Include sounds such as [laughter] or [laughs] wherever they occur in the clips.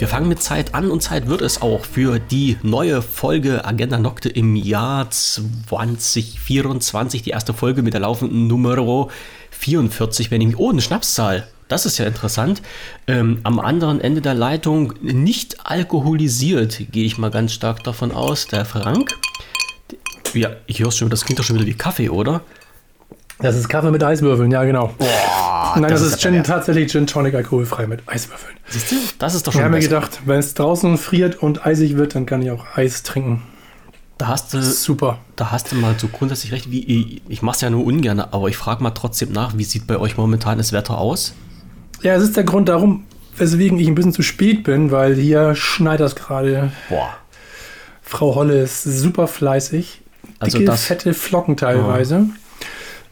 Wir fangen mit Zeit an und Zeit wird es auch für die neue Folge Agenda Nocte im Jahr 2024. Die erste Folge mit der laufenden Nummer 44, wenn ich mich. Oh, eine Schnapszahl. Das ist ja interessant. Ähm, am anderen Ende der Leitung nicht alkoholisiert, gehe ich mal ganz stark davon aus. Der Frank. Ja, ich höre schon, das klingt doch schon wieder wie Kaffee, oder? Das ist Kaffee mit Eiswürfeln, ja genau. Boah, Nein, das, das ist, Gin, tatsächlich Gin Tonic alkoholfrei mit Eiswürfeln. Siehst du? Das ist doch schon Ich habe mir gedacht, wenn es draußen friert und eisig wird, dann kann ich auch Eis trinken. Da hast du super. Da hast du mal so grundsätzlich recht. Wie, ich ich mache es ja nur ungern, aber ich frage mal trotzdem nach, wie sieht bei euch momentan das Wetter aus? Ja, es ist der Grund darum, weswegen ich ein bisschen zu spät bin, weil hier schneit das gerade. Boah. Frau Holle ist super fleißig. Also Dicke, das- fette Flocken teilweise.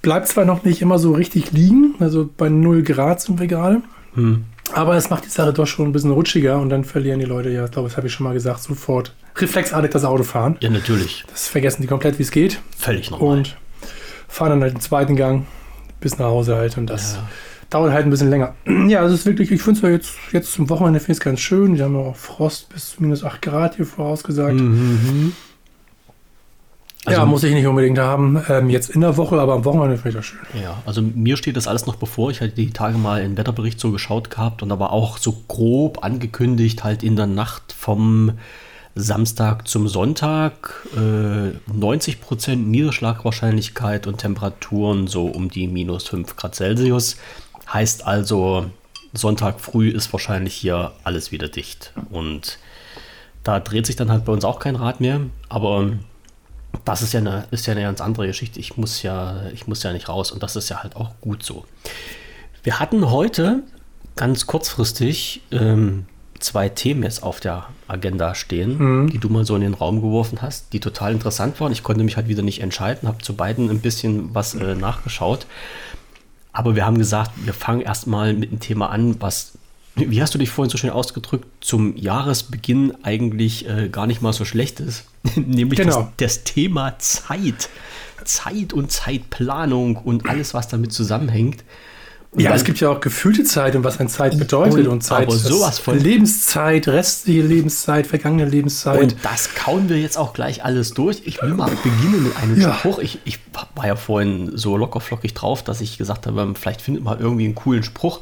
Bleibt zwar noch nicht immer so richtig liegen, also bei 0 Grad sind wir gerade. Hm. Aber es macht die Sache doch schon ein bisschen rutschiger und dann verlieren die Leute, ja, ich glaube, das habe ich schon mal gesagt, sofort reflexartig das Auto fahren. Ja, natürlich. Das vergessen die komplett, wie es geht. Völlig normal. Und fahren dann halt den zweiten Gang bis nach Hause halt. Und das Ja. dauert halt ein bisschen länger. [clears throat] Ja, also es ist wirklich, ich finde es ja jetzt, jetzt zum Wochenende finde ich es ganz schön. Die haben ja auch Frost bis zu minus 8 Grad hier vorausgesagt. Mhm. Also- ja, muss ich nicht unbedingt haben. Ähm, jetzt in der Woche, aber am Wochenende finde ich das schön. Ja, also mir steht das alles noch bevor. Ich hatte die Tage mal einen Wetterbericht so geschaut gehabt und aber auch so grob angekündigt, halt in der Nacht vom Samstag zum Sonntag äh, 90% Niederschlagwahrscheinlichkeit und Temperaturen so um die minus 5 Grad Celsius. Heißt also, Sonntag früh ist wahrscheinlich hier alles wieder dicht. Und da dreht sich dann halt bei uns auch kein Rad mehr. Aber das ist ja eine, ist ja eine ganz andere Geschichte. Ich muss ja, ich muss ja nicht raus und das ist ja halt auch gut so. Wir hatten heute ganz kurzfristig ähm, zwei Themen jetzt auf der Agenda stehen, die du mal so in den Raum geworfen hast, die total interessant waren. Ich konnte mich halt wieder nicht entscheiden, habe zu beiden ein bisschen was äh, nachgeschaut. Aber wir haben gesagt, wir fangen erstmal mit einem Thema an, was, wie hast du dich vorhin so schön ausgedrückt, zum Jahresbeginn eigentlich äh, gar nicht mal so schlecht ist. [laughs] Nämlich Genau. das, das Thema Zeit. Zeit und Zeitplanung und alles, was damit zusammenhängt. Und Ja, dann- es gibt ja auch gefühlte Zeit und was ein Zeit bedeutet. Und- Und, Zeit sowas von- Lebenszeit, restliche Lebenszeit, vergangene Lebenszeit. Und das kauen wir jetzt auch gleich alles durch. Ich will mal beginnen mit einem Ja. Spruch. Ich, ich war ja vorhin so locker flockig drauf, dass ich gesagt habe, vielleicht findet man irgendwie einen coolen Spruch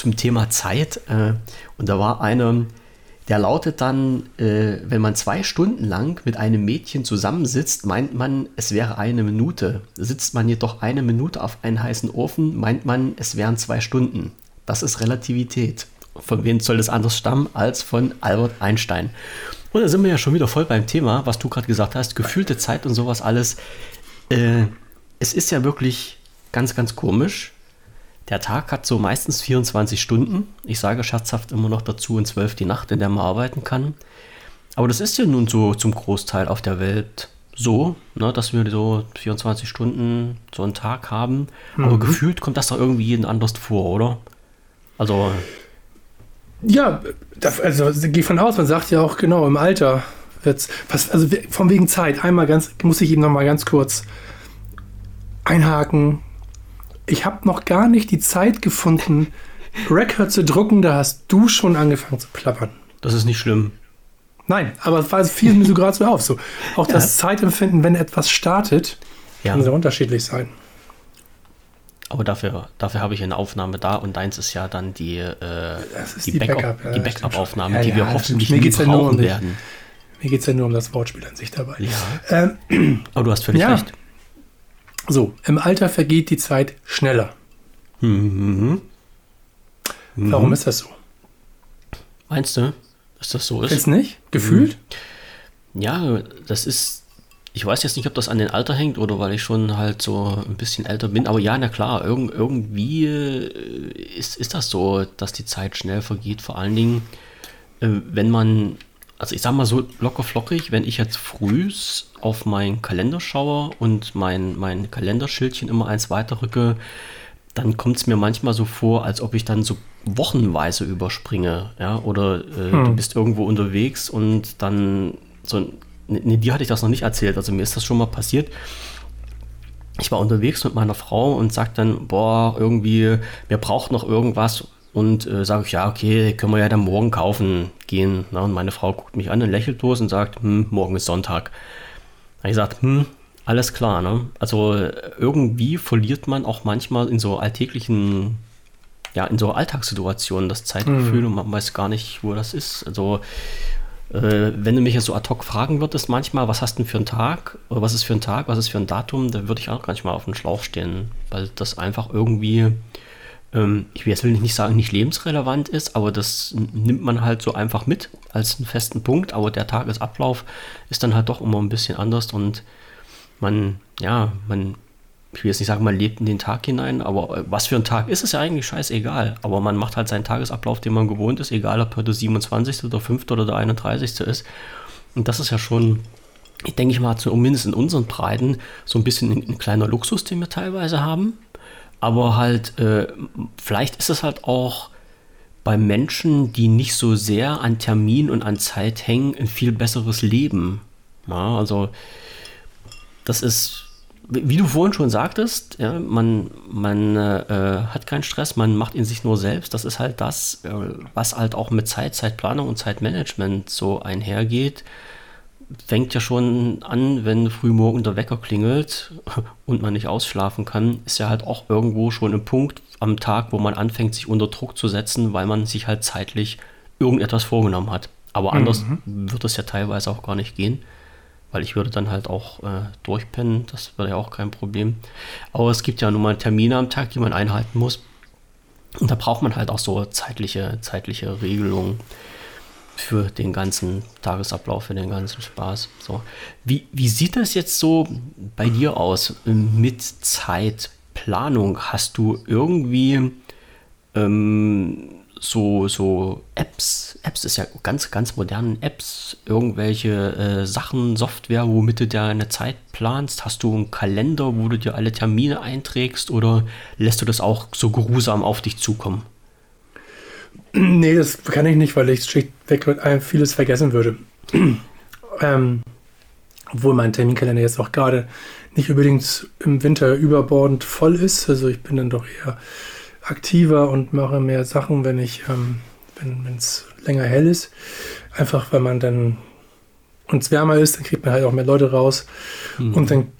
zum Thema Zeit. Äh, Und da war einer, der lautet dann, äh, wenn man zwei Stunden lang mit einem Mädchen zusammensitzt, meint man, es wäre eine Minute. Sitzt man jedoch eine Minute auf einen heißen Ofen, meint man, es wären zwei Stunden. Das ist Relativität. Von wem soll das anders stammen als von Albert Einstein? Und da sind wir ja schon wieder voll beim Thema, was du gerade gesagt hast, gefühlte Zeit und sowas alles. Äh, es ist ja wirklich ganz, ganz komisch. Der Tag hat so meistens 24 Stunden. Ich sage scherzhaft immer noch dazu in 12 die Nacht, in der man arbeiten kann. Aber das ist ja nun so zum Großteil auf der Welt so, ne, dass wir so 24 Stunden so einen Tag haben. Aber gefühlt kommt das doch irgendwie jeden anders vor, oder? Also, Ja, also geh von aus, man sagt ja auch genau, im Alter wird's. Was, also von wegen Zeit, einmal ganz, muss ich eben noch mal ganz kurz einhaken. Ich habe noch gar nicht die Zeit gefunden, Record zu drucken, da hast du schon angefangen zu plappern. das ist nicht schlimm. Nein, aber es war- fiel mir so gerade so auf. So. Auch das Zeitempfinden, wenn etwas startet, Ja. kann sehr unterschiedlich sein. Aber dafür, dafür habe ich eine Aufnahme da und deins ist ja dann die, äh, die, die Backup, Backup, ja, die Backup-Aufnahme. Ja, wir ja, hoffentlich nie ja um brauchen dich. werden. Mir geht es ja nur um das Wortspiel an sich dabei. Ja. Ähm, Aber du hast völlig Ja. recht. So, im Alter vergeht die Zeit schneller. Mhm. Warum ist das so? Meinst du, dass das so ist? Du nicht? Gefühlt? Ja, das ist. Ich weiß jetzt nicht, ob das an den Alter hängt oder weil ich schon halt so ein bisschen älter bin. Aber ja, na klar, irgend, irgendwie äh, ist, ist das so, dass die Zeit schnell vergeht. Vor allen Dingen, äh, wenn man, also ich sag mal so locker flockig, wenn ich jetzt frühs auf meinen Kalender schaue und mein, mein Kalenderschildchen immer eins weiterrücke, dann kommt es mir manchmal so vor, als ob ich dann so wochenweise überspringe, ja, oder äh, du bist irgendwo unterwegs und dann so, nee, dir hatte ich das noch nicht erzählt, also mir ist das schon mal passiert. Ich war unterwegs mit meiner Frau und sagt dann, boah, irgendwie, wir brauchen noch irgendwas und äh, sage ich, ja, okay, können wir ja dann morgen kaufen gehen. Na, und meine Frau guckt mich an und lächelt bloß und sagt, hm, morgen ist Sonntag. Da ich gesagt, hm, alles klar. Ne? Also irgendwie verliert man auch manchmal in so alltäglichen, ja, in so Alltagssituationen das Zeitgefühl mhm. und man weiß gar nicht, wo das ist. Also äh, wenn du mich jetzt so ad hoc fragen würdest manchmal, was hast du denn für einen Tag oder was ist für ein Tag, was ist für ein Datum, dann würde ich auch manchmal auf den Schlauch stehen, weil das einfach irgendwie ähm, ich will jetzt will nicht sagen, nicht lebensrelevant ist, aber das nimmt man halt so einfach mit als einen festen Punkt. Aber der Tagesablauf ist dann halt doch immer ein bisschen anders und man, ja, man, ich will jetzt nicht sagen, man lebt in den Tag hinein, aber äh, was für ein Tag ist, ist ja eigentlich scheißegal. Aber man macht halt seinen Tagesablauf, den man gewohnt ist, egal ob er der 27. oder 5. oder der 31. ist. Und das ist ja schon, ich denke ich mal, zumindest in unseren Breiten so ein bisschen ein kleiner Luxus, den wir teilweise haben. Aber halt, äh, vielleicht ist es halt auch bei Menschen, die nicht so sehr an Termin und an Zeit hängen, ein viel besseres Leben. Ja, also, das ist, wie du vorhin schon sagtest, ja, man, man äh, hat keinen Stress, man macht ihn sich nur selbst. Das ist halt das, äh, was halt auch mit Zeit, Zeitplanung und Zeitmanagement so einhergeht fängt ja schon an, wenn frühmorgen der Wecker klingelt [laughs] und man nicht ausschlafen kann, ist ja halt auch irgendwo schon ein Punkt am Tag, wo man anfängt, sich unter Druck zu setzen, weil man sich halt zeitlich irgendetwas vorgenommen hat. Aber anders mhm. wird es ja teilweise auch gar nicht gehen, weil ich würde dann halt auch äh, durchpennen, das wäre ja auch kein Problem. Aber es gibt ja nun mal Termine am Tag, die man einhalten muss. Und da braucht man halt auch so zeitliche, zeitliche Regelungen für den ganzen Tagesablauf, für den ganzen Spaß. So. Wie, wie sieht das jetzt so bei dir aus mit Zeitplanung? Hast du irgendwie ähm, so, so Apps, Apps ist ja ganz, ganz modernen Apps, irgendwelche äh, Sachen, Software, womit du deine Zeit planst? Hast du einen Kalender, wo du dir alle Termine einträgst oder lässt du das auch so geruhsam auf dich zukommen? [clears throat] Nee, das kann ich nicht, weil ich schlichtweg vieles vergessen würde. [clears throat] ähm, obwohl mein Terminkalender jetzt auch gerade nicht unbedingt im Winter überbordend voll ist. Also ich bin dann doch eher aktiver und mache mehr Sachen, wenn ich, ähm, wenn es länger hell ist. Einfach weil man dann und es wärmer ist, dann kriegt man halt auch mehr Leute raus. Mhm. Und dann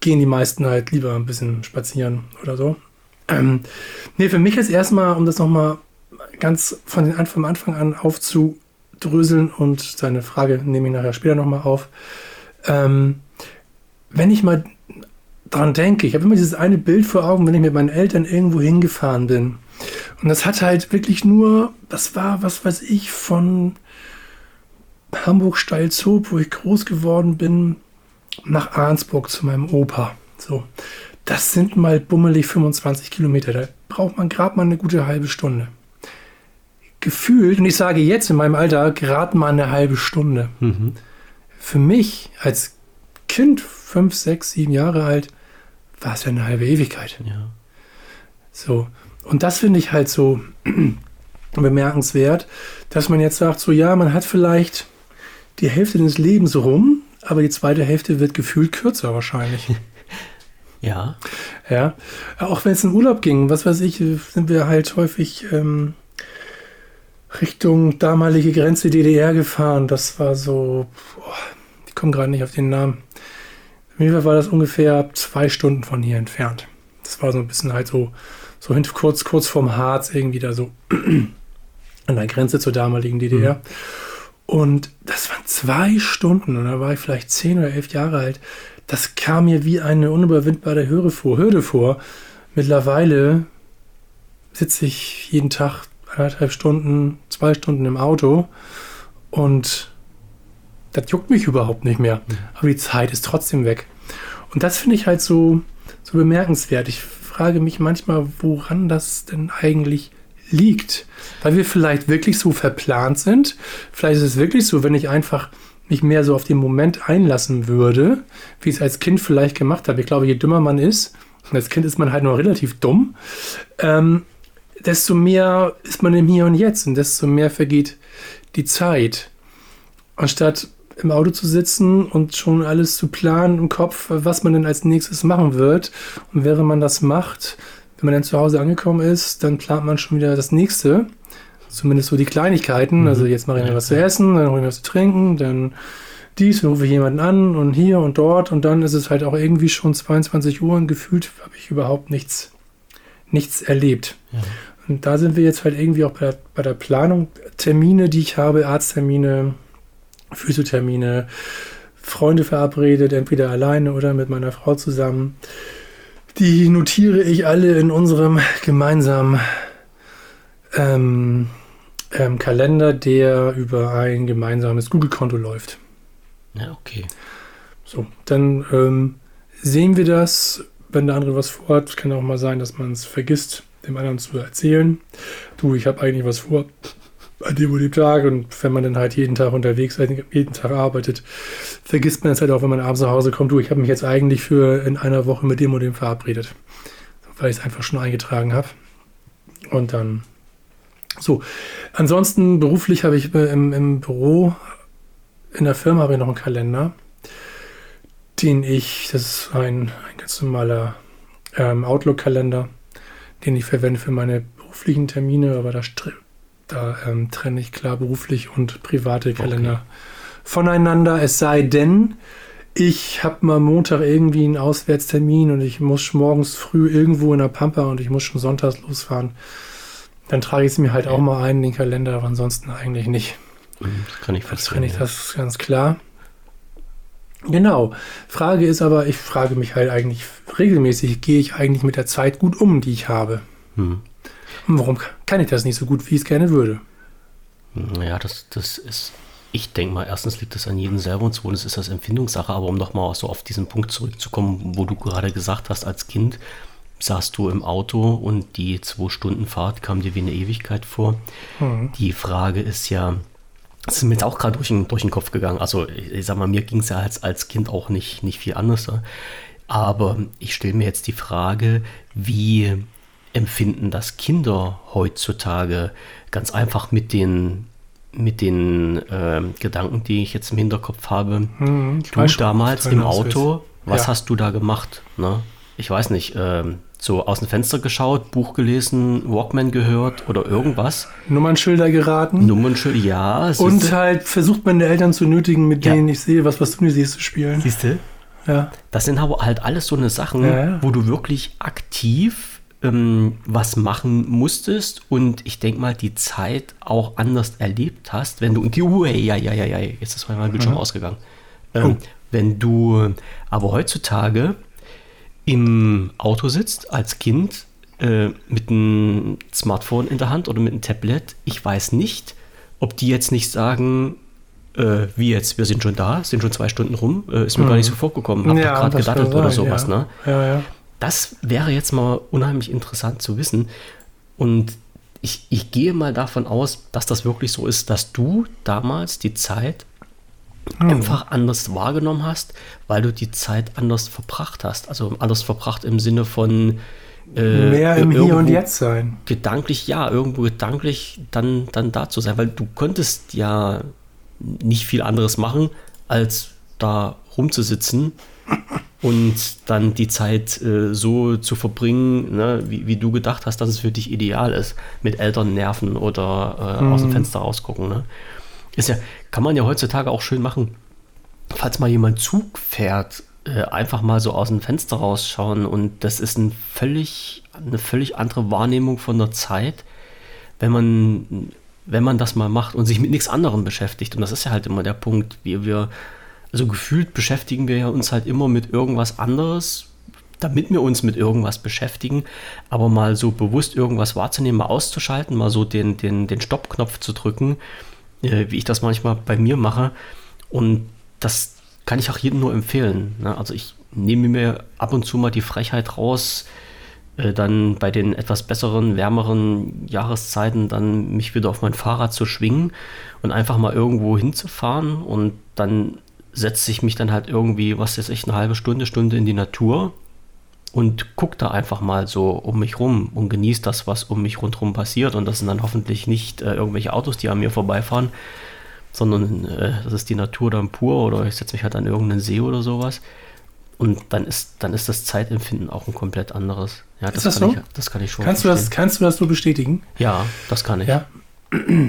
gehen die meisten halt lieber ein bisschen spazieren oder so. Ähm, nee, für mich ist erstmal, um das nochmal ganz von den, vom Anfang an aufzudröseln und seine Frage nehme ich nachher später nochmal auf. Ähm, wenn ich mal dran denke, ich habe immer dieses eine Bild vor Augen, wenn ich mit meinen Eltern irgendwo hingefahren bin. Und das hat halt wirklich nur, das war, was weiß ich, von Hamburg-Steilzob, wo ich groß geworden bin, nach Arnsburg zu meinem Opa. So. Das sind mal bummelig 25 Kilometer. Da braucht man gerade mal eine gute halbe Stunde. Gefühlt, und ich sage jetzt in meinem Alter, gerade mal eine halbe Stunde. Mhm. Für mich als Kind, fünf, sechs, sieben Jahre alt, war es ja eine halbe Ewigkeit. Ja. So. Und das finde ich halt so [clears throat] bemerkenswert, dass man jetzt sagt, so ja, man hat vielleicht die Hälfte des Lebens rum, aber die zweite Hälfte wird gefühlt kürzer wahrscheinlich. [laughs] Ja. Ja. Auch wenn es in Urlaub ging, was weiß ich, sind wir halt häufig ähm, Richtung damalige Grenze DDR gefahren. Das war so, boah, ich komme gerade nicht auf den Namen. Auf jeden Fall war das ungefähr zwei Stunden von hier entfernt. Das war so ein bisschen halt so, so hin, kurz, kurz vorm Harz irgendwie da so [clears throat] an der Grenze zur damaligen DDR. Mhm. Und das waren zwei Stunden und da war ich vielleicht zehn oder elf Jahre alt das kam mir wie eine unüberwindbare Hürde vor. Hürde vor. Mittlerweile sitze ich jeden Tag anderthalb Stunden, zwei Stunden im Auto und das juckt mich überhaupt nicht mehr. Mhm. Aber die Zeit ist trotzdem weg. Und das finde ich halt so, so bemerkenswert. Ich frage mich manchmal, woran das denn eigentlich liegt. Weil wir vielleicht wirklich so verplant sind. Vielleicht ist es wirklich so, wenn ich einfach mich mehr so auf den Moment einlassen würde, wie ich es als Kind vielleicht gemacht habe. Ich glaube, je dümmer man ist, und als Kind ist man halt nur relativ dumm, ähm, desto mehr ist man im Hier und Jetzt und desto mehr vergeht die Zeit. Anstatt im Auto zu sitzen und schon alles zu planen im Kopf, was man denn als nächstes machen wird. Und während man das macht, wenn man dann zu Hause angekommen ist, dann plant man schon wieder das nächste. Zumindest so die Kleinigkeiten. Mhm. Also jetzt mache ich mir was zu essen, dann hole ich mir was zu trinken, dann dies, dann rufe ich jemanden an und hier und dort und dann ist es halt auch irgendwie schon 22 Uhr und gefühlt habe ich überhaupt nichts, nichts erlebt. Ja. Und da sind wir jetzt halt irgendwie auch bei der, bei der Planung. Termine, die ich habe, Arzttermine, Physiothermine, Freunde verabredet, entweder alleine oder mit meiner Frau zusammen. Die notiere ich alle in unserem gemeinsamen ähm, ähm, Kalender, der über ein gemeinsames Google-Konto läuft. Ja, okay. So, dann ähm, sehen wir das, wenn der andere was vorhat. Es kann auch mal sein, dass man es vergisst, dem anderen zu erzählen. Du, ich habe eigentlich was vor an dem und dem Tag. Und wenn man dann halt jeden Tag unterwegs ist, jeden Tag arbeitet, vergisst man es halt auch, wenn man abends nach Hause kommt. Du, ich habe mich jetzt eigentlich für in einer Woche mit dem und dem verabredet. Weil ich es einfach schon eingetragen habe. Und dann so. Ansonsten beruflich habe ich äh, im, im Büro, in der Firma habe ich noch einen Kalender, den ich, das ist ein, ein ganz normaler ähm, Outlook-Kalender, den ich verwende für meine beruflichen Termine, aber da, da ähm, trenne ich klar beruflich und private Kalender voneinander. Es sei denn, ich habe mal Montag irgendwie einen Auswärtstermin und ich muss morgens früh irgendwo in der Pampa und ich muss schon sonntags losfahren. Dann trage ich es mir halt auch mal ein in den Kalender, aber ansonsten eigentlich nicht. Mhm, Das kann ich Das verstehen. finde ich ja. das ganz klar. Genau. Frage ist aber, ich frage mich halt eigentlich regelmäßig, gehe ich eigentlich mit der Zeit gut um, die ich habe? Hm. Und warum kann ich das nicht so gut, wie ich es gerne würde? Ja, das, das ist, ich denke mal, erstens liegt das an jedem selber und zweitens ist das Empfindungssache, aber um nochmal so auf diesen Punkt zurückzukommen, wo du gerade gesagt hast, als Kind saßt du im Auto und die zwei Stunden Fahrt kam dir wie eine Ewigkeit vor. Hm. Die Frage ist ja, das ist mir jetzt auch gerade durch, den- durch den Kopf gegangen. Also, ich, sag mal, mir ging es ja als, als Kind auch nicht, nicht viel anders. Aber ich stelle mir jetzt die Frage, wie empfinden das Kinder heutzutage ganz einfach mit den, mit den ähm, Gedanken, die ich jetzt im Hinterkopf habe. Hm, Du schon, damals im Auto, was Ja. hast du da gemacht? Ne? Ich weiß nicht, ähm, so aus dem Fenster geschaut, Buch gelesen, Walkman gehört oder irgendwas. Nummernschilder geraten. Nummernschild, ja. und halt versucht meine Eltern zu nötigen, mit Ja. denen ich sehe, was, was du nicht siehst, zu spielen. siehst du? Ja. Das sind aber halt alles so eine Sachen, Ja, ja. wo du wirklich aktiv ähm, was machen musstest und ich denke mal, die Zeit auch anders erlebt hast, wenn du. Uh, hey, ja, ja, ja, ja, jetzt ist mein Bildschirm ausgegangen. Ähm, Oh. Wenn du aber heutzutage im Auto sitzt als Kind äh, mit einem Smartphone in der Hand oder mit einem Tablet, ich weiß nicht, ob die jetzt nicht sagen, äh, wie jetzt, wir sind schon da, sind schon zwei Stunden rum, äh, ist mir gar nicht so vorgekommen, hab doch gerade gedattelt oder sowas, ja. ne? Ja, ja. Das wäre jetzt mal unheimlich interessant zu wissen. Und ich, ich gehe mal davon aus, dass das wirklich so ist, dass du damals die Zeit Hm. einfach anders wahrgenommen hast, weil du die Zeit anders verbracht hast. Also anders verbracht im Sinne von äh, Mehr im Hier und Jetzt sein. Gedanklich, ja, irgendwo gedanklich dann, dann da zu sein, weil du konntest ja nicht viel anderes machen, als da rumzusitzen [clears throat] und dann die Zeit äh, so zu verbringen, ne, wie, wie du gedacht hast, dass es für dich ideal ist. Mit Eltern nerven oder äh, aus dem Fenster rausgucken. Ne? Ist ja, kann man ja heutzutage auch schön machen. Falls mal jemand Zug fährt, äh, einfach mal so aus dem Fenster rausschauen und das ist ein völlig, eine völlig andere Wahrnehmung von der Zeit, wenn man, wenn man das mal macht und sich mit nichts anderem beschäftigt. Und das ist ja halt immer der Punkt, wie wir, also gefühlt beschäftigen wir ja uns halt immer mit irgendwas anderes, damit wir uns mit irgendwas beschäftigen, aber mal so bewusst irgendwas wahrzunehmen, mal auszuschalten, mal so den, den, den Stoppknopf zu drücken, äh, wie ich das manchmal bei mir mache. Und das kann ich auch jedem nur empfehlen. Ne? Also ich nehme mir ab und zu mal die Frechheit raus, äh, dann bei den etwas besseren, wärmeren Jahreszeiten dann mich wieder auf mein Fahrrad zu schwingen und einfach mal irgendwo hinzufahren und dann setze ich mich dann halt irgendwie, was jetzt echt eine halbe Stunde, Stunde in die Natur und guck da einfach mal so um mich rum und genieße das, was um mich rundherum passiert. Und das sind dann hoffentlich nicht äh, irgendwelche Autos, die an mir vorbeifahren, sondern äh, das ist die Natur dann pur oder ich setze mich halt an irgendeinen See oder sowas. und dann ist, dann ist das Zeitempfinden auch ein komplett anderes. Ja, das, das kann so? ich, das kann ich schon. Kannst du, das, kannst du das so bestätigen? Ja, das kann ich. Ja.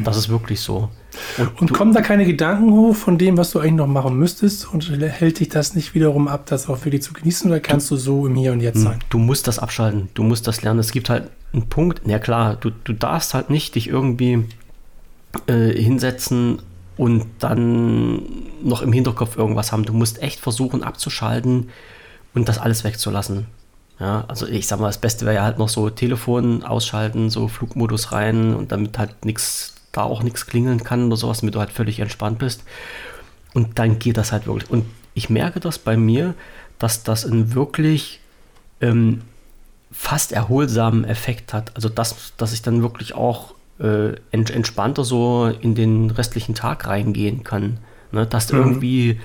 Das ist wirklich so. Und, und kommen da keine Gedanken hoch von dem, was du eigentlich noch machen müsstest und hält dich das nicht wiederum ab, das auch wirklich zu genießen oder kannst du, du so im Hier und Jetzt hm, sein? Du musst das abschalten, du musst das lernen. Es gibt halt einen Punkt, ja klar, du, du darfst halt nicht dich irgendwie äh, hinsetzen und dann noch im Hinterkopf irgendwas haben. Du musst echt versuchen abzuschalten und das alles wegzulassen. Ja, also ich sag mal, das Beste wäre ja halt noch so Telefon ausschalten, so Flugmodus rein und damit halt nichts, da auch nichts klingeln kann oder sowas, damit du halt völlig entspannt bist. Und dann geht das halt wirklich. Und ich merke das bei mir, dass das einen wirklich ähm, fast erholsamen Effekt hat. Also dass, dass ich dann wirklich auch äh, entspannter so in den restlichen Tag reingehen kann. Ne? Dass mhm. irgendwie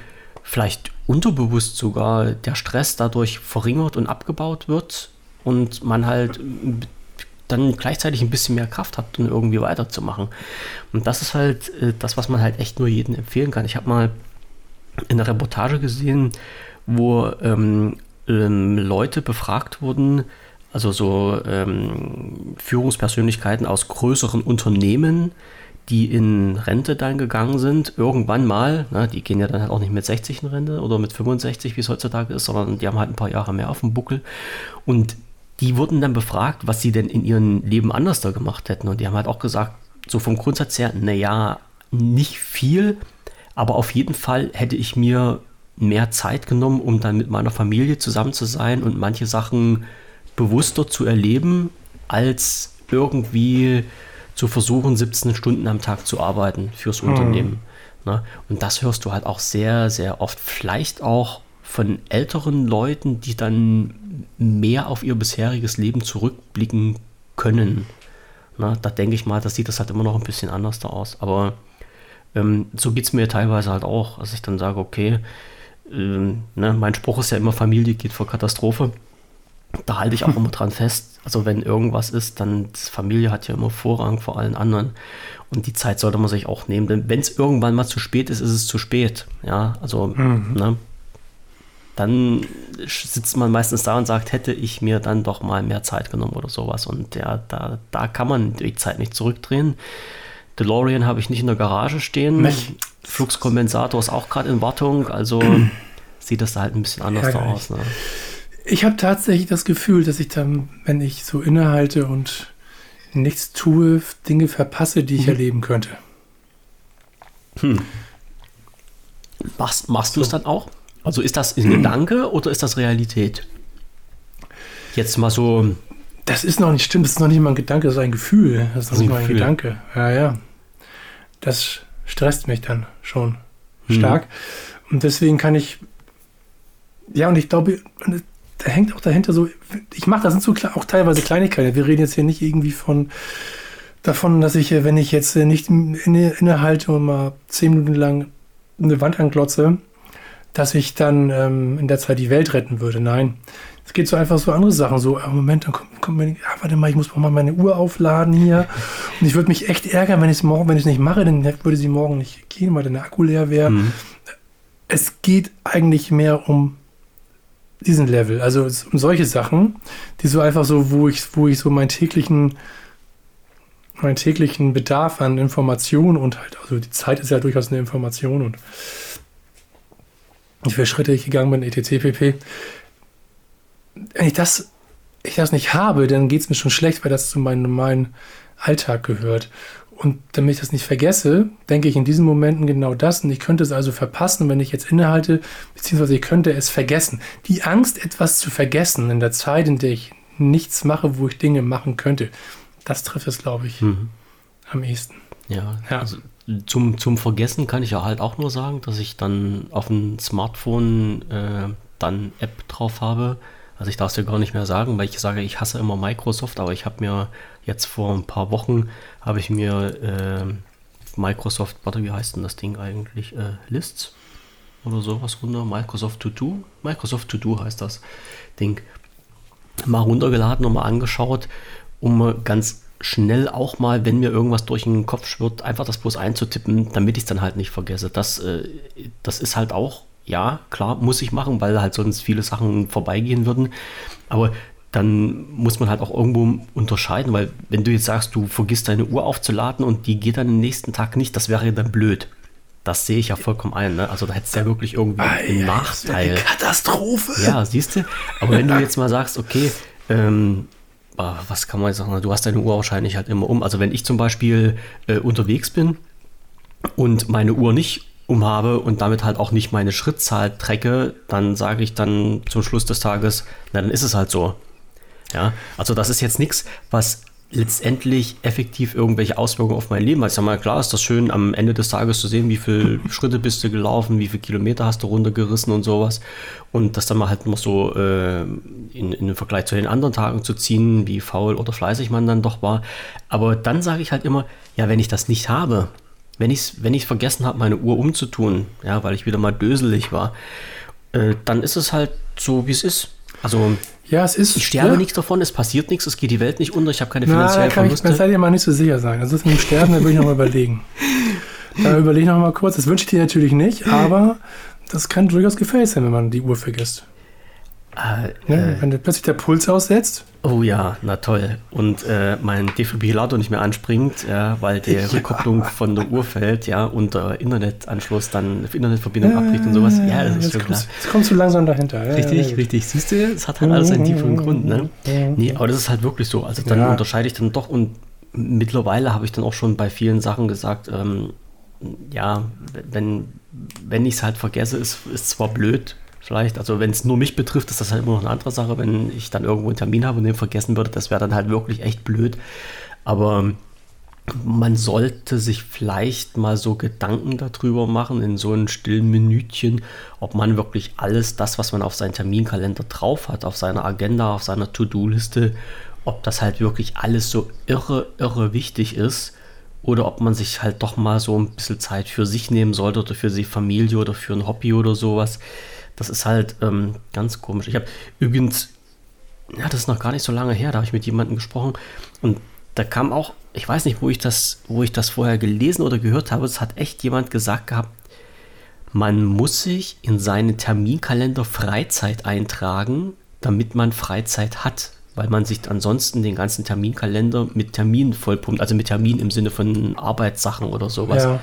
vielleicht unterbewusst sogar der Stress dadurch verringert und abgebaut wird und man halt dann gleichzeitig ein bisschen mehr Kraft hat, um irgendwie weiterzumachen. Und das ist halt äh, das, was man halt echt nur jedem empfehlen kann. Ich habe mal in einer Reportage gesehen, wo ähm, ähm, Leute befragt wurden, also so ähm, Führungspersönlichkeiten aus größeren Unternehmen, die in Rente dann gegangen sind, irgendwann mal, ne, die gehen ja dann halt auch nicht mit 60 in Rente oder mit 65, wie es heutzutage ist, sondern die haben halt ein paar Jahre mehr auf dem Buckel. Und die wurden dann befragt, was sie denn in ihrem Leben anders da gemacht hätten. Und die haben halt auch gesagt, so vom Grundsatz her, naja, nicht viel, aber auf jeden Fall hätte ich mir mehr Zeit genommen, um dann mit meiner Familie zusammen zu sein und manche Sachen bewusster zu erleben, als irgendwie zu versuchen, 17 Stunden am Tag zu arbeiten fürs mhm. Unternehmen. Ne? Und das hörst du halt auch sehr, sehr oft. Vielleicht auch von älteren Leuten, die dann mehr auf ihr bisheriges Leben zurückblicken können. Ne? Da denke ich mal, da sieht das halt immer noch ein bisschen anders da aus. Aber ähm, so geht es mir teilweise halt auch, dass ich dann sage, okay, ähm, ne, mein Spruch ist ja immer, Familie geht vor Katastrophe da halte ich auch [laughs] immer dran fest. Also wenn irgendwas ist, dann Familie hat ja immer Vorrang vor allen anderen. Und die Zeit sollte man sich auch nehmen. Denn wenn es irgendwann mal zu spät ist, ist es zu spät. Ja, also mhm. ne, dann sitzt man meistens da und sagt, hätte ich mir dann doch mal mehr Zeit genommen oder sowas. Und ja, da, da kann man die Zeit nicht zurückdrehen. DeLorean habe ich nicht in der Garage stehen. Mich. Fluxkompensator ist auch gerade in Wartung. Also [clears throat] sieht das da halt ein bisschen anders da aus. Ne? Ich habe tatsächlich das Gefühl, dass ich dann, wenn ich so innehalte und nichts tue, Dinge verpasse, die ich mhm. erleben könnte. Hm. Machst, machst so. du es dann auch? Also ist das ein [clears throat] Gedanke oder ist das Realität? Jetzt mal so. Das ist noch nicht stimmt, das ist noch nicht mal ein Gedanke, das ist ein Gefühl. Das ist noch nicht mal ein Gedanke. Ja, ja. Das stresst mich dann schon hm. stark. Und deswegen kann ich. Ja, und ich glaube, da hängt auch dahinter so, ich mache, das sind so auch teilweise Kleinigkeiten. Wir reden jetzt hier nicht irgendwie von davon, dass ich, wenn ich jetzt nicht inne, innehalte und mal zehn Minuten lang eine Wand anglotze, dass ich dann ähm, in der Zeit die Welt retten würde. Nein. Es geht so einfach so andere Sachen. So, oh Moment, dann kommt, kommt mir, ja, warte mal, ich muss mal meine Uhr aufladen hier. Und ich würde mich echt ärgern, wenn ich es morgen, wenn ich nicht mache, dann würde sie morgen nicht gehen, weil der Akku leer wäre. Mhm. Es geht eigentlich mehr um diesen Level. Also um solche Sachen, die so einfach so, wo ich, wo ich so meinen täglichen, meinen täglichen Bedarf an Informationen und halt, also die Zeit ist ja durchaus eine Information und wie viele Schritte ich gegangen bin, etc. pp. Wenn ich das, ich das nicht habe, dann geht es mir schon schlecht, weil das zu meinem normalen Alltag gehört. Und damit ich das nicht vergesse, denke ich in diesen Momenten genau das. Und ich könnte es also verpassen, wenn ich jetzt innehalte, beziehungsweise ich könnte es vergessen. Die Angst, etwas zu vergessen in der Zeit, in der ich nichts mache, wo ich Dinge machen könnte, das trifft es, glaube ich, mhm. am ehesten. Ja, ja. Also zum, zum Vergessen kann ich ja halt auch nur sagen, dass ich dann auf dem Smartphone äh, dann App drauf habe. Also ich darf es dir gar nicht mehr sagen, weil ich sage, ich hasse immer Microsoft, aber ich habe mir jetzt vor ein paar Wochen habe ich mir äh, Microsoft, warte, wie heißt denn das Ding eigentlich? Äh, Lists oder sowas runter. Microsoft To Do. Microsoft To Do heißt das Ding. Mal runtergeladen und mal angeschaut, um ganz schnell auch mal, wenn mir irgendwas durch den Kopf schwirrt, einfach das bloß einzutippen, damit ich es dann halt nicht vergesse. Das, äh, das ist halt auch ja, klar, muss ich machen, weil halt sonst viele Sachen vorbeigehen würden. Aber dann muss man halt auch irgendwo unterscheiden, weil wenn du jetzt sagst, du vergisst deine Uhr aufzuladen und die geht dann den nächsten Tag nicht, das wäre dann blöd. Das sehe ich ja vollkommen ein. Ne? Also da hättest du ja wirklich irgendwie einen ja, Nachteil. Katastrophe. Ja, siehst du. Aber wenn du [laughs] jetzt mal sagst, okay, ähm, ah, was kann man jetzt sagen? Du hast deine Uhr wahrscheinlich halt immer um. Also wenn ich zum Beispiel äh, unterwegs bin und meine Uhr nicht umhabe und damit halt auch nicht meine Schrittzahl trecke, dann sage ich dann zum Schluss des Tages, na dann ist es halt so. Ja, also das ist jetzt nichts, was letztendlich effektiv irgendwelche Auswirkungen auf mein Leben hat. Ich sag mal, klar ist das schön, am Ende des Tages zu sehen, wie viele [laughs] Schritte bist du gelaufen, wie viele Kilometer hast du runtergerissen und sowas. Und das dann mal halt noch so äh, in, in den Vergleich zu den anderen Tagen zu ziehen, wie faul oder fleißig man dann doch war. Aber dann sage ich halt immer, ja, wenn ich das nicht habe, wenn ich es wenn vergessen habe, meine Uhr umzutun, ja, weil ich wieder mal döselig war, äh, dann ist es halt so, wie es ist. Also ja, es ist. Ich sterbe ja. nichts davon, es passiert nichts, es geht die Welt nicht unter, ich habe keine Na, finanziellen da kann Verluste. Ich, da seid ihr mal nicht so sicher sein. Also das mit dem Sterben, da würde ich noch mal überlegen. [laughs] Da überlege ich noch mal kurz. Das wünsche ich dir natürlich nicht, aber das kann durchaus gefährlich sein, wenn man die Uhr vergisst. Äh, Ne? äh, Wenn dir plötzlich der Puls aussetzt. oh ja, na toll. Und äh, mein Defibrillator nicht mehr anspringt, ja, weil die [laughs] Ja. Rückkopplung von der Uhr fällt, ja, und der Internetanschluss dann Internetverbindung abbricht und sowas. Ja, das ist schon klar. kommst, jetzt kommst du langsam dahinter. Ja, Richtig, ja, ja. richtig. Siehst du, es hat halt alles einen tieferen Grund, ne? Mhm. Nee, aber das ist halt wirklich so. Also dann Ja. unterscheide ich dann doch und mittlerweile habe ich dann auch schon bei vielen Sachen gesagt, ähm, ja, wenn, wenn ich es halt vergesse, ist, ist zwar blöd, vielleicht, also wenn es nur mich betrifft, ist das halt immer noch eine andere Sache, wenn ich dann irgendwo einen Termin habe und den vergessen würde, das wäre dann halt wirklich echt blöd. Aber man sollte sich vielleicht mal so Gedanken darüber machen, in so einem stillen Minütchen, ob man wirklich alles das, was man auf seinen Terminkalender drauf hat, auf seiner Agenda, auf seiner To-Do-Liste, ob das halt wirklich alles so irre, irre wichtig ist oder ob man sich halt doch mal so ein bisschen Zeit für sich nehmen sollte oder für die Familie oder für ein Hobby oder sowas. Das ist halt ähm, ganz komisch. Ich habe übrigens ja, das ist noch gar nicht so lange her, da habe ich mit jemandem gesprochen und da kam auch, ich weiß nicht, wo ich das, wo ich das vorher gelesen oder gehört habe, es hat echt jemand gesagt gehabt, man muss sich in seinen Terminkalender Freizeit eintragen, damit man Freizeit hat, weil man sich ansonsten den ganzen Terminkalender mit Terminen vollpumpt, also mit Terminen im Sinne von Arbeitssachen oder sowas. Ja.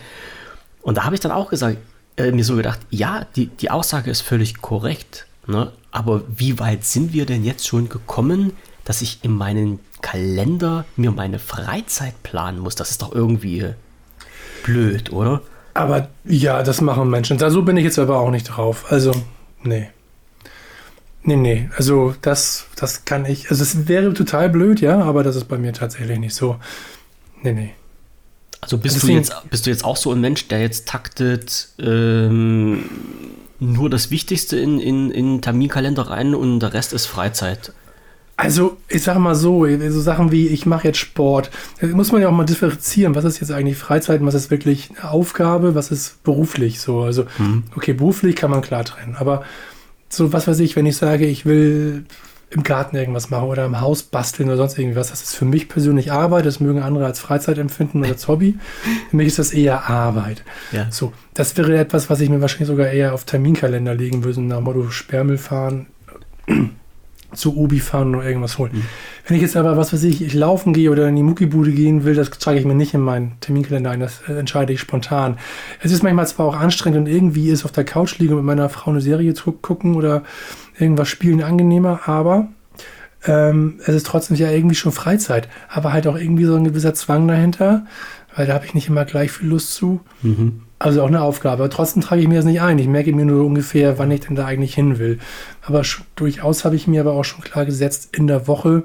Und da habe ich dann auch gesagt, äh, mir so gedacht, ja, die, die Aussage ist völlig korrekt. Ne? Aber wie weit sind wir denn jetzt schon gekommen, dass ich in meinen Kalender mir meine Freizeit planen muss? Das ist doch irgendwie blöd, oder? Aber ja, das machen Menschen. Da so bin ich jetzt aber auch nicht drauf. Also, nee. Nee, nee. Also, das, das kann ich. Also, es wäre total blöd, ja, aber das ist bei mir tatsächlich nicht so. Nee, nee. Also bist du, Deswegen- jetzt, bist du jetzt auch so ein Mensch, der jetzt taktet ähm, nur das Wichtigste in, in, in Terminkalender rein und der Rest ist Freizeit? Also, ich sage mal so, so Sachen wie, ich mache jetzt Sport, da muss man ja auch mal differenzieren, was ist jetzt eigentlich Freizeit und was ist wirklich eine Aufgabe, was ist beruflich so. Also, okay, beruflich kann man klar trennen, aber so, was weiß ich, wenn ich sage, ich will im Garten irgendwas machen oder im Haus basteln oder sonst irgendwas, das ist für mich persönlich Arbeit, das mögen andere als Freizeit empfinden oder als Hobby. Für mich ist das eher Arbeit. Ja. So, das wäre etwas, was ich mir wahrscheinlich sogar eher auf Terminkalender legen würde, nach dem Motto Sperrmüll fahren, zu Ubi fahren oder irgendwas holen. Wenn ich jetzt aber, was weiß ich, ich laufen gehe oder in die Muckibude gehen will, das trage ich mir nicht in meinen Terminkalender ein, das äh, entscheide ich spontan. Es ist manchmal zwar auch anstrengend und irgendwie ist auf der Couch liegen und mit meiner Frau eine Serie zu gucken oder irgendwas spielen angenehmer, aber ähm, es ist trotzdem ja irgendwie schon Freizeit, aber halt auch irgendwie so ein gewisser Zwang dahinter, weil da habe ich nicht immer gleich viel Lust zu. Also auch eine Aufgabe. Aber trotzdem trage ich mir das nicht ein. Ich merke mir nur ungefähr, wann ich denn da eigentlich hin will. Aber durchaus habe ich mir aber auch schon klar gesetzt, in der Woche,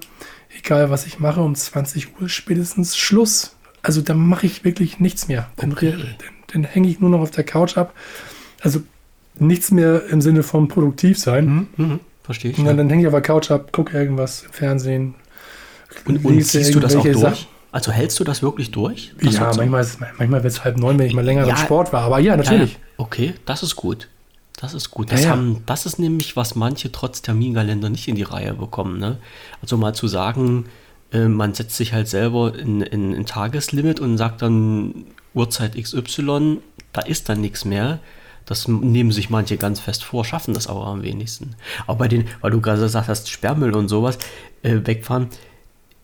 egal was ich mache, um 20 Uhr spätestens Schluss. Also dann mache ich wirklich nichts mehr. Dann, Okay. dann, dann hänge ich nur noch auf der Couch ab. Also nichts mehr im Sinne von produktiv sein. Mhm, verstehe ich. Und Ja. dann, dann hänge ich auf der Couch ab, gucke irgendwas im Fernsehen. Und, und lese ziehst du das auch durch? Sachen. Also hältst du das wirklich durch? Das Ja, manchmal, ist- manchmal wird es halb neun, wenn ich mal länger Ja. im Sport war. Aber ja, natürlich. ja. Okay, das ist gut. Das ist gut. Das, Ja. Haben, das ist nämlich, was manche trotz Terminkalender nicht in die Reihe bekommen. Ne? Also mal zu sagen, äh, man setzt sich halt selber in, in ein Tageslimit und sagt dann Uhrzeit XY, da ist dann nichts mehr. Das nehmen sich manche ganz fest vor, schaffen das aber am wenigsten. Aber bei den, weil du gerade gesagt hast, Sperrmüll und sowas äh, wegfahren,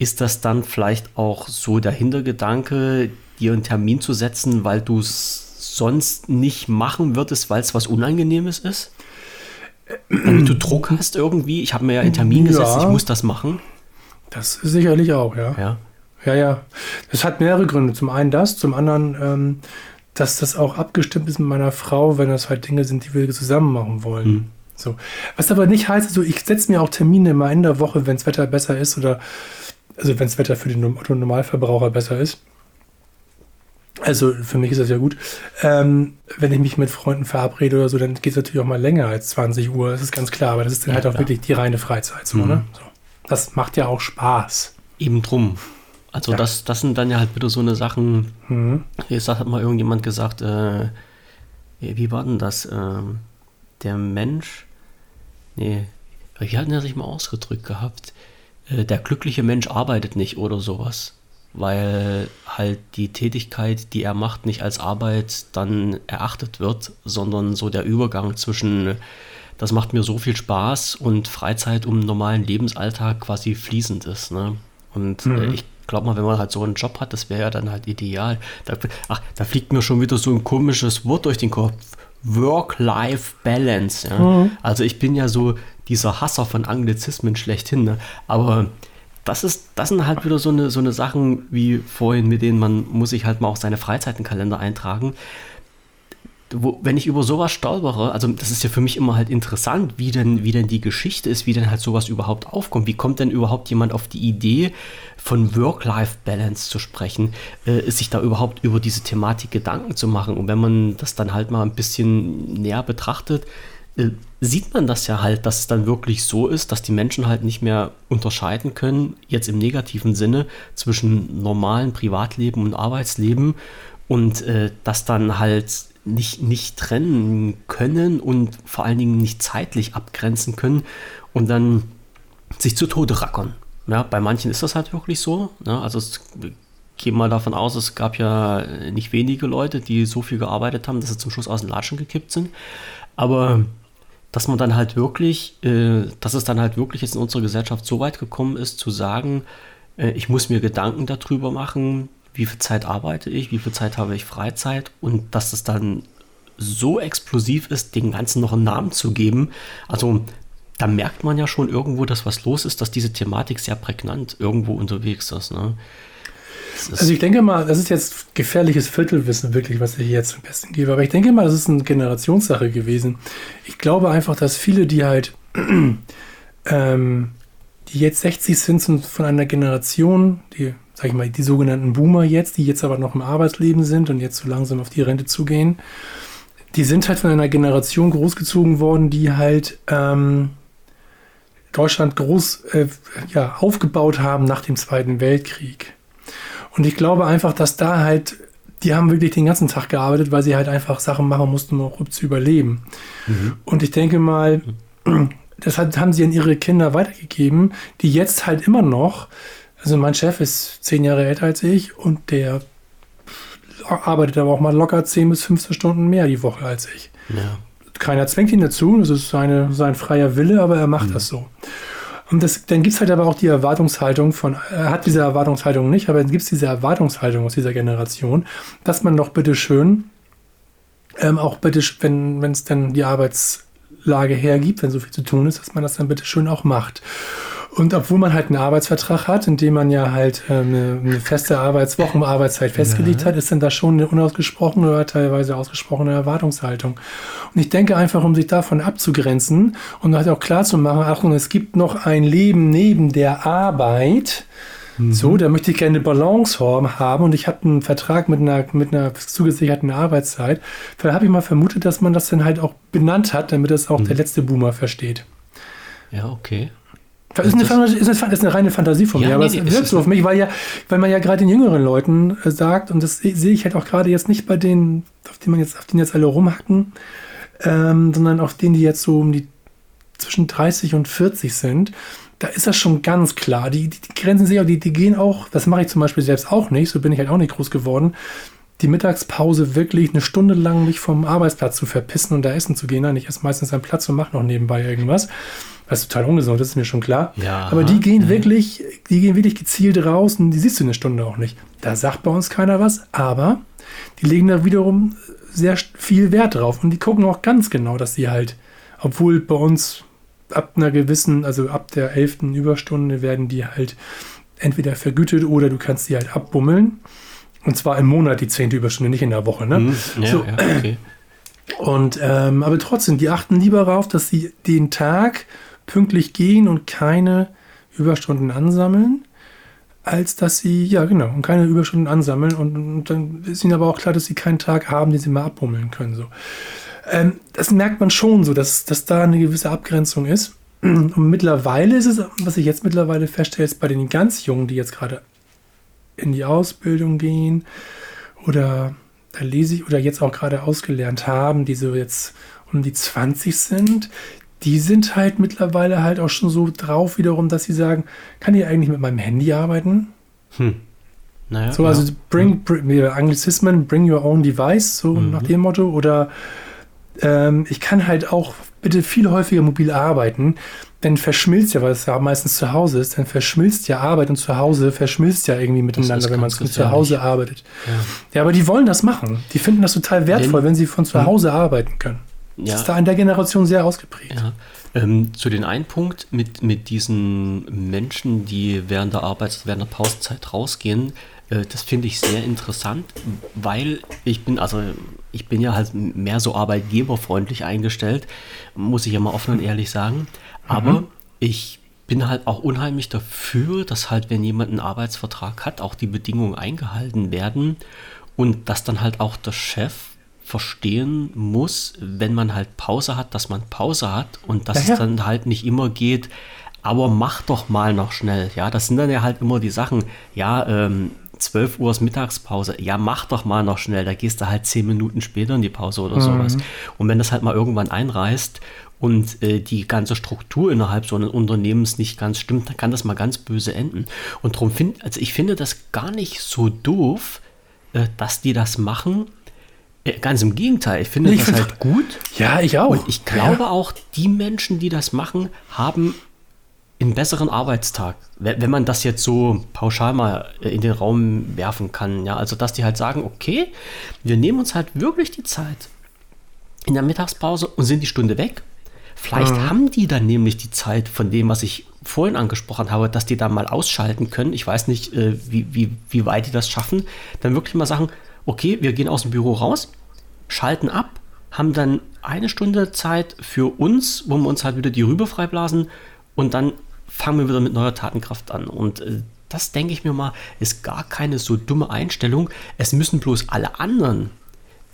ist das dann vielleicht auch so der Hintergedanke, dir einen Termin zu setzen, weil du es sonst nicht machen würdest, weil es was Unangenehmes ist? Damit du Druck hast irgendwie. Ich habe mir ja einen Termin gesetzt, ja, ich muss das machen. Das ist sicherlich auch, ja. Ja, ja. ja. Das hat mehrere Gründe. Zum einen das, zum anderen, ähm, dass das auch abgestimmt ist mit meiner Frau, wenn das halt Dinge sind, die wir zusammen machen wollen. Hm. So. Was aber nicht heißt, also ich setze mir auch Termine immer in der Woche, wenn das Wetter besser ist oder also wenn das Wetter für den Normalverbraucher besser ist. Also für mich ist das ja gut. Ähm, wenn ich mich mit Freunden verabrede oder so, dann geht es natürlich auch mal länger als 20 Uhr, das ist ganz klar. Aber das ist dann ja, halt auch klar. wirklich die reine Freizeit. So, mhm. ne? so. Das macht ja auch Spaß. Eben drum. Also ja. das, das sind dann ja halt wieder so eine Sachen. Mhm. Jetzt hat mal irgendjemand gesagt, äh, wie war denn das? Ähm, der Mensch, nee, wie hat er sich mal ausgedrückt gehabt? Äh, der glückliche Mensch arbeitet nicht oder sowas weil halt die Tätigkeit, die er macht, nicht als Arbeit dann erachtet wird, sondern so der Übergang zwischen, das macht mir so viel Spaß und Freizeit um normalen Lebensalltag quasi fließend ist. Ne? Und äh, mhm. äh, ich glaube mal, wenn man halt so einen Job hat, das wäre ja dann halt ideal. Da, ach, da fliegt mir schon wieder so ein komisches Wort durch den Kopf. Work-Life-Balance. Ja? Mhm. Also ich bin ja so dieser Hasser von Anglizismen schlechthin, ne? aber das ist, das sind halt wieder so eine, so eine Sachen wie vorhin, mit denen man muss sich halt mal auch seine Freizeitenkalender eintragen. Wo, wenn ich über sowas stolpere, also das ist ja für mich immer halt interessant, wie denn, wie denn die Geschichte ist, wie denn halt sowas überhaupt aufkommt. Wie kommt denn überhaupt jemand auf die Idee, von Work-Life-Balance zu sprechen, äh, sich da überhaupt über diese Thematik Gedanken zu machen? Und wenn man das dann halt mal ein bisschen näher betrachtet, äh, sieht man das ja halt, dass es dann wirklich so ist, dass die Menschen halt nicht mehr unterscheiden können, jetzt im negativen Sinne, zwischen normalen Privatleben und Arbeitsleben und äh, das dann halt nicht, nicht trennen können und vor allen Dingen nicht zeitlich abgrenzen können und dann sich zu Tode rackern. Ja, bei manchen ist das halt wirklich so. Ne? Also es gehe mal davon aus, es gab ja nicht wenige Leute, die so viel gearbeitet haben, dass sie zum Schluss aus den Latschen gekippt sind. Aber dass man dann halt wirklich, äh, dass es dann halt wirklich jetzt in unserer Gesellschaft so weit gekommen ist, zu sagen, äh, ich muss mir Gedanken darüber machen, wie viel Zeit arbeite ich, wie viel Zeit habe ich Freizeit und dass es dann so explosiv ist, den Ganzen noch einen Namen zu geben. Also da merkt man ja schon irgendwo, dass was los ist, dass diese Thematik sehr prägnant irgendwo unterwegs ist. Ne? Also ich denke mal, das ist jetzt gefährliches Viertelwissen wirklich, was ich jetzt am besten gebe. Aber ich denke mal, das ist eine Generationssache gewesen. Ich glaube einfach, dass viele, die halt, [clears throat] ähm, die jetzt 60 sind, sind von einer Generation, die, sag ich mal, die sogenannten Boomer jetzt, die jetzt aber noch im Arbeitsleben sind und jetzt so langsam auf die Rente zugehen, die sind halt von einer Generation großgezogen worden, die halt ähm, Deutschland groß äh, ja, aufgebaut haben nach dem Zweiten Weltkrieg. Und ich glaube einfach, dass da halt, die haben wirklich den ganzen Tag gearbeitet, weil sie halt einfach Sachen machen mussten, um auch zu überleben. Mhm. Und ich denke mal, [clears throat] das hat, haben sie an ihre Kinder weitergegeben, die jetzt halt immer noch, also mein Chef ist zehn Jahre älter als ich und der arbeitet aber auch mal locker 10 bis 15 Stunden mehr die Woche als ich. Ja. Keiner zwängt ihn dazu, das ist seine, sein freier Wille, aber er macht mhm. das so. Und das, dann gibt es halt aber auch die Erwartungshaltung von, er hat diese Erwartungshaltung nicht, aber dann gibt es diese Erwartungshaltung aus dieser Generation, dass man doch bitte schön, ähm, auch bitte, wenn es dann die Arbeitslage hergibt, wenn so viel zu tun ist, dass man das dann bitte schön auch macht. Und obwohl man halt einen Arbeitsvertrag hat, in dem man ja halt äh, eine, eine, feste Arbeitswochen, Arbeitszeit festgelegt ja. hat, ist dann da schon eine unausgesprochene oder teilweise ausgesprochene Erwartungshaltung. Und ich denke einfach, um sich davon abzugrenzen und halt auch klar zu machen, Achtung, es gibt noch ein Leben neben der Arbeit. Mhm. So, da möchte ich gerne eine Balance haben und ich habe einen Vertrag mit einer, mit einer zugesicherten Arbeitszeit. Da habe ich mal vermutet, dass man das dann halt auch benannt hat, damit das auch mhm. der letzte Boomer versteht. Ja, okay. Das ist, eine, ist, eine, ist eine reine Fantasie von ja, mir, aber nee, es wirkt so auf mich, weil ja, weil man ja gerade den jüngeren Leuten äh, sagt, und das sehe ich halt auch gerade jetzt nicht bei denen, auf denen man jetzt, auf denen jetzt alle rumhacken, ähm, sondern auf denen, die jetzt so um die zwischen 30 und 40 sind, da ist das schon ganz klar. Die, die, die Grenzen sehe ich auch, die, die gehen auch, das mache ich zum Beispiel selbst auch nicht, so bin ich halt auch nicht groß geworden. die Mittagspause wirklich eine Stunde lang mich vom Arbeitsplatz zu verpissen und da essen zu gehen. Nein, ich esse meistens einen Platz und mache noch nebenbei irgendwas. Was total ungesund ist, ist mir schon klar. Ja, Aber die gehen ja. wirklich, die gehen wirklich gezielt raus und die siehst du eine Stunde auch nicht. Da sagt bei uns keiner was, aber die legen da wiederum sehr viel Wert drauf und die gucken auch ganz genau, dass sie halt, obwohl bei uns ab einer gewissen, also ab der elften Überstunde werden die halt entweder vergütet oder du kannst die halt abbummeln. Und zwar im Monat die zehnte Überstunde, nicht in der Woche. Ne? Hm, ja, so, ja, okay. und ähm, aber trotzdem, die achten lieber darauf, dass sie den Tag pünktlich gehen und keine Überstunden ansammeln, als dass sie, ja genau, und keine Überstunden ansammeln. Und, und dann ist ihnen aber auch klar, dass sie keinen Tag haben, den sie mal abbummeln können. So. Ähm, das merkt man schon so, dass, dass da eine gewisse Abgrenzung ist. Und mittlerweile ist es, was ich jetzt mittlerweile feststelle, ist bei den ganz Jungen, die jetzt gerade in die Ausbildung gehen oder da lese ich oder jetzt auch gerade ausgelernt haben, die so jetzt um die 20 sind, die sind halt mittlerweile halt auch schon so drauf wiederum, dass sie sagen, kann ich eigentlich mit meinem Handy arbeiten? Hm. Naja, So, ja. also bring, bring wie Anglizismen, bring your own device, so Mhm. nach dem Motto. Oder ähm, ich kann halt auch bitte viel häufiger mobil arbeiten, dann verschmilzt ja, weil es ja meistens zu Hause ist, dann verschmilzt ja Arbeit und zu Hause verschmilzt ja irgendwie miteinander, wenn man zu. Hause arbeitet. Ja. Ja, aber die wollen das machen. Die finden das total wertvoll, wenn, sie von zu Mhm. Hause arbeiten können. Das Ja. ist da in der Generation sehr ausgeprägt. Ja. Ähm, zu den einen Punkt mit, mit diesen Menschen, die während der Arbeits-, während der Pausenzeit rausgehen, äh, das finde ich sehr interessant, weil ich bin, also ich bin ja halt mehr so arbeitgeberfreundlich eingestellt, muss ich ja mal offen und ehrlich sagen. Aber ich bin halt auch unheimlich dafür, dass halt, wenn jemand einen Arbeitsvertrag hat, auch die Bedingungen eingehalten werden und dass dann halt auch der Chef verstehen muss, wenn man halt Pause hat, dass man Pause hat und dass Ja, es dann halt nicht immer geht, aber mach doch mal noch schnell. Ja, das sind dann ja halt immer die Sachen, ja, ähm, 12 Uhr ist Mittagspause, ja, mach doch mal noch schnell, da gehst du halt 10 Minuten später in die Pause oder sowas. Und wenn das halt mal irgendwann einreißt und äh, die ganze Struktur innerhalb so eines Unternehmens nicht ganz stimmt, dann kann das mal ganz böse enden. Und darum finde, also ich finde das gar nicht so doof, äh, dass die das machen. Äh, Ganz im Gegenteil, ich finde Ich das halt gut. Ja, ich auch. Und ich glaube auch, die Menschen, die das machen, haben einen besseren Arbeitstag. Wenn man das jetzt so pauschal mal äh, in den Raum werfen kann. Ja, also dass die halt sagen, okay, wir nehmen uns halt wirklich die Zeit in der Mittagspause und sind die Stunde weg. Vielleicht haben die dann nämlich die Zeit von dem, was ich vorhin angesprochen habe, dass die da mal ausschalten können. Ich weiß nicht, äh, wie, wie, wie weit die das schaffen. Dann wirklich mal sagen, okay, wir gehen aus dem Büro raus, schalten ab, haben dann eine Stunde Zeit für uns, wo wir uns halt wieder die Rübe freiblasen und dann fangen wir wieder mit neuer Tatenkraft an. Und äh, das denke ich mir mal, ist gar keine so dumme Einstellung. Es müssen bloß alle anderen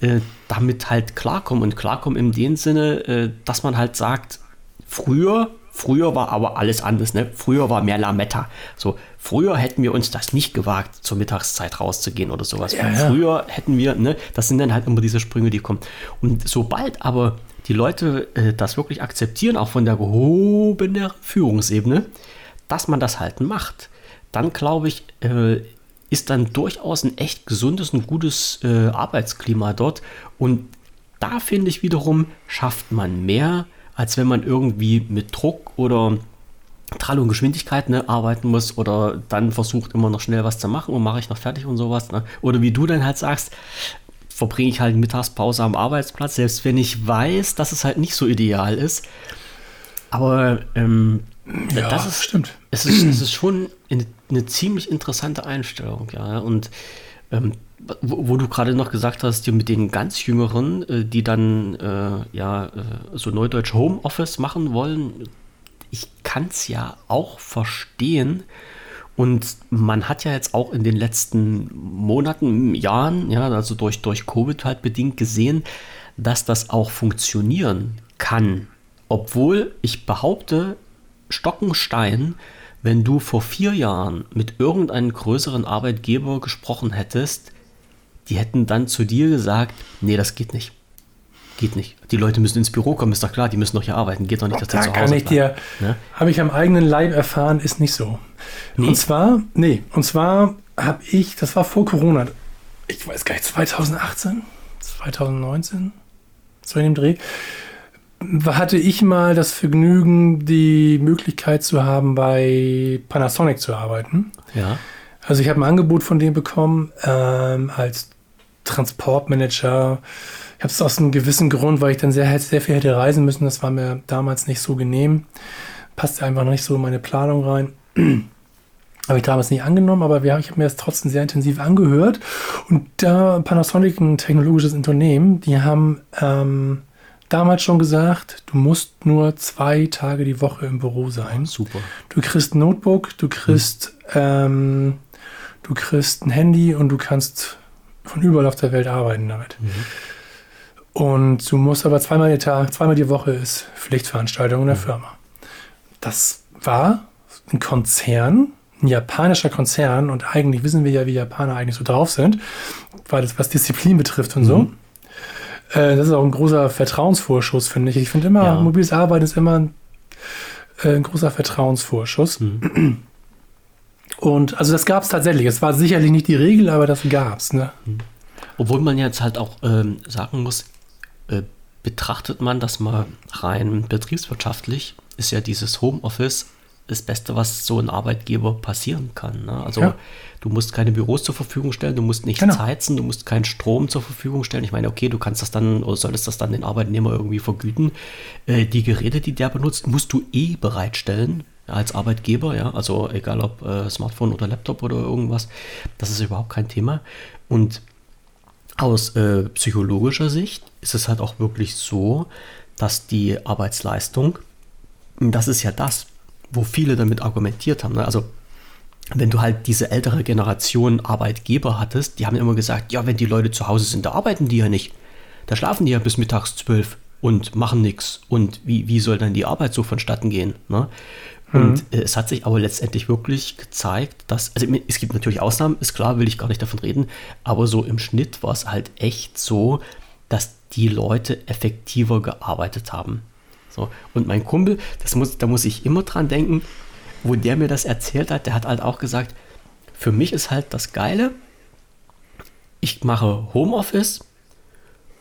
äh, damit halt klarkommen und klarkommen in dem Sinne, äh, dass man halt sagt, früher, früher war aber alles anders, ne? Früher war mehr Lametta. So, früher hätten wir uns das nicht gewagt, zur Mittagszeit rauszugehen oder sowas. Ja. Früher hätten wir, ne, das sind dann halt immer diese Sprünge, die kommen. Und sobald aber die Leute äh, das wirklich akzeptieren, auch von der gehobenen Führungsebene, dass man das halt macht, dann glaube ich, äh, ist dann durchaus ein echt gesundes und gutes äh, Arbeitsklima dort. Und da finde ich wiederum, schafft man mehr, als wenn man irgendwie mit Druck oder Trall und Geschwindigkeit ne, arbeiten muss oder dann versucht immer noch schnell was zu machen und mache ich noch fertig und sowas. Ne? Oder wie du dann halt sagst, verbringe ich halt Mittagspause am Arbeitsplatz, selbst wenn ich weiß, dass es halt nicht so ideal ist. Aber ähm, Ja, das ist, stimmt. es ist, es ist schon eine, eine ziemlich interessante Einstellung, ja. Und ähm, wo, du gerade noch gesagt hast, mit den ganz Jüngeren, äh, die dann äh, ja äh, so neudeutsch Homeoffice machen wollen, ich kann es ja auch verstehen. Und man hat ja jetzt auch in den letzten Monaten, Jahren, ja, also durch, durch Covid halt bedingt gesehen, dass das auch funktionieren kann. Obwohl ich behaupte, Stockenstein, wenn du vor vier Jahren mit irgendeinem größeren Arbeitgeber gesprochen hättest, die hätten dann zu dir gesagt, nee, das geht nicht. Geht nicht. Die Leute müssen ins Büro kommen, ist doch klar, die müssen doch hier arbeiten. Geht doch nicht, dass Da zu Hause kann ich dir, ne? habe ich am eigenen Leib erfahren, ist nicht so. Nee? Und zwar, nee, und zwar habe ich, das war vor Corona, ich weiß gar nicht, 2018, 2019, so in dem Dreh, hatte ich mal das Vergnügen, die Möglichkeit zu haben, bei Panasonic zu arbeiten. Ja. Also ich habe ein Angebot von dem bekommen ähm, als Transportmanager. Ich habe es aus einem gewissen Grund, weil ich dann sehr, sehr viel hätte reisen müssen. Das war mir damals nicht so genehm. Passte einfach nicht so in meine Planung rein. [clears throat] habe ich damals nicht angenommen, aber wir, ich habe mir das trotzdem sehr intensiv angehört. Und da Panasonic ein technologisches Unternehmen, die haben ähm, damals schon gesagt, du musst nur zwei Tage die Woche im Büro sein. Super. Du kriegst ein Notebook, du kriegst, hm. ähm, du kriegst ein Handy und du kannst von überall auf der Welt arbeiten damit. Mhm. Und du musst aber zweimal die Tag, zweimal die Woche ist Pflichtveranstaltung in der mhm. Firma. Das war ein Konzern, ein japanischer Konzern und eigentlich wissen wir ja, wie Japaner eigentlich so drauf sind, weil das was Disziplin betrifft und mhm. so. Äh, das ist auch ein großer Vertrauensvorschuss, finde ich. Ich finde immer, ja. mobiles Arbeiten ist immer ein, äh, ein großer Vertrauensvorschuss. Mhm. Und also das gab es tatsächlich. Es war sicherlich nicht die Regel, aber das gab es. Ne? Mhm. Obwohl man jetzt halt auch ähm, sagen muss, äh, betrachtet man das mal rein betriebswirtschaftlich, ist ja dieses Homeoffice das Beste, was so ein Arbeitgeber passieren kann. Ne? Also ja. du musst keine Büros zur Verfügung stellen, du musst nichts genau. heizen, du musst keinen Strom zur Verfügung stellen. Ich meine, okay, du kannst das dann oder solltest das dann den Arbeitnehmer irgendwie vergüten. Äh, die Geräte, die der benutzt, musst du eh bereitstellen als Arbeitgeber, ja, also egal ob äh, Smartphone oder Laptop oder irgendwas, das ist überhaupt kein Thema. Und aus äh, psychologischer Sicht ist es halt auch wirklich so, dass die Arbeitsleistung, das ist ja das, wo viele damit argumentiert haben. Ne? Also wenn du halt diese ältere Generation Arbeitgeber hattest, die haben immer gesagt, ja, wenn die Leute zu Hause sind, da arbeiten die ja nicht. Da schlafen die ja bis mittags zwölf und machen nichts. Und wie, wie soll dann die Arbeit so vonstatten gehen? Ne? Und mhm. es hat sich aber letztendlich wirklich gezeigt, dass, also es gibt natürlich Ausnahmen, ist klar, will ich gar nicht davon reden, aber so im Schnitt war es halt echt so, dass die Leute effektiver gearbeitet haben. So. Und mein Kumpel, das muss, da muss ich immer dran denken, wo der mir das erzählt hat, der hat halt auch gesagt, für mich ist halt das Geile, ich mache Homeoffice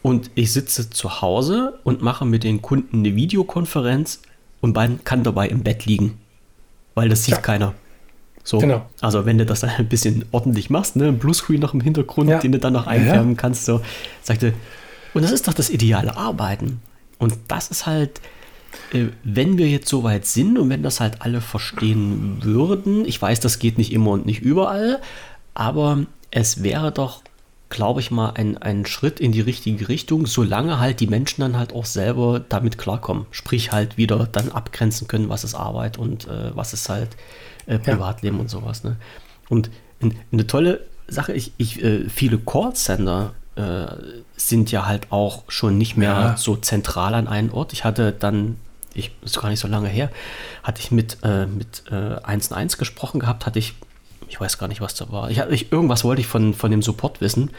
und ich sitze zu Hause und mache mit den Kunden eine Videokonferenz und man kann dabei im Bett liegen, weil das sieht ja. keiner. So, genau. Also wenn du das dann ein bisschen ordentlich machst, ne, ein Bluescreen noch im Hintergrund, ja. den du dann noch einfärben ja. kannst, so, sagte, und das ist doch das ideale Arbeiten. Und das ist halt, äh, wenn wir jetzt so weit sind und wenn das halt alle verstehen würden, ich weiß, das geht nicht immer und nicht überall, aber es wäre doch, glaube ich mal, ein, ein Schritt in die richtige Richtung, solange halt die Menschen dann halt auch selber damit klarkommen. Sprich halt wieder dann abgrenzen können, was ist Arbeit und äh, was ist halt äh, Privatleben ja. und sowas. Ne? Und in, eine tolle Sache, ich, ich äh, viele Callcenter äh, sind ja halt auch schon nicht mehr ja. so zentral an einen Ort. Ich hatte dann ich, ist gar nicht so lange her, hatte ich mit, äh, mit äh, 1 1 gesprochen gehabt, hatte ich, ich weiß gar nicht, was da war. Ich, ich, irgendwas wollte ich von, von dem Support wissen.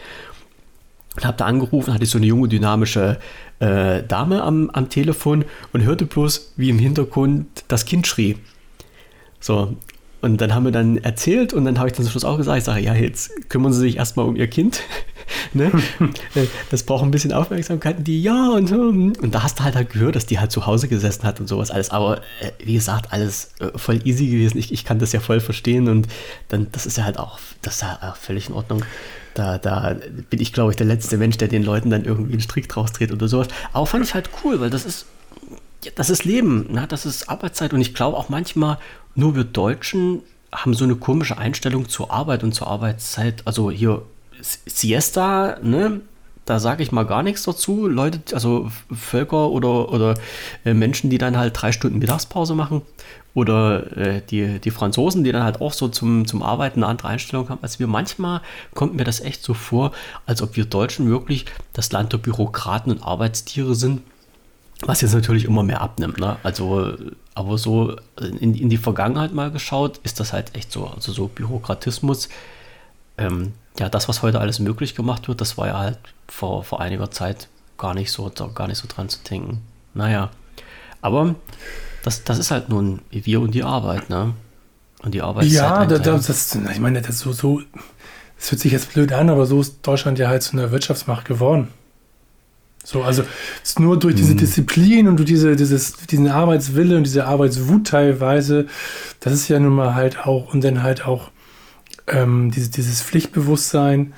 Und habe da angerufen, hatte ich so eine junge, dynamische äh, Dame am, am Telefon und hörte bloß, wie im Hintergrund das Kind schrie. So, und dann haben wir dann erzählt und dann habe ich dann zum Schluss auch gesagt, ich sage, ja, jetzt kümmern Sie sich erstmal um Ihr Kind. [laughs] [laughs] ne? Das braucht ein bisschen Aufmerksamkeit. Und die, ja, und, und da hast du halt, halt gehört, dass die halt zu Hause gesessen hat und sowas alles. Aber äh, wie gesagt, alles äh, voll easy gewesen. Ich, ich kann das ja voll verstehen und dann, das ist ja halt auch, das ist ja auch völlig in Ordnung. Da, da bin ich, glaube ich, der letzte Mensch, der den Leuten dann irgendwie einen Strick draus dreht oder sowas. Aber fand ich halt cool, weil das ist, das ist Leben, ne? das ist Arbeitszeit und ich glaube auch manchmal, nur wir Deutschen haben so eine komische Einstellung zur Arbeit und zur Arbeitszeit. Also hier Siesta, ne? Da sage ich mal gar nichts dazu. Leute, also Völker oder, oder äh, Menschen, die dann halt drei Stunden Mittagspause machen. Oder äh, die, die Franzosen, die dann halt auch so zum, zum Arbeiten eine andere Einstellung haben als wir. Manchmal kommt mir das echt so vor, als ob wir Deutschen wirklich das Land der Bürokraten und Arbeitstiere sind. Was jetzt natürlich immer mehr abnimmt. Ne? Also, aber so in, in die Vergangenheit mal geschaut, ist das halt echt so. Also so Bürokratismus. Ähm, ja, das, was heute alles möglich gemacht wird, das war ja halt vor, vor einiger Zeit gar nicht so, gar nicht so dran zu denken. Naja, aber das, das ist halt nun wir und die Arbeit, ne? Und die Arbeit Ja, das, das, ich meine, das so, so, es hört sich jetzt blöd an, aber so ist Deutschland ja halt zu einer Wirtschaftsmacht geworden. So, also ist nur durch diese mhm. Disziplin und durch diese, dieses, diesen Arbeitswille und diese Arbeitswut teilweise, das ist ja nun mal halt auch, und dann halt auch ähm, diese, dieses Pflichtbewusstsein,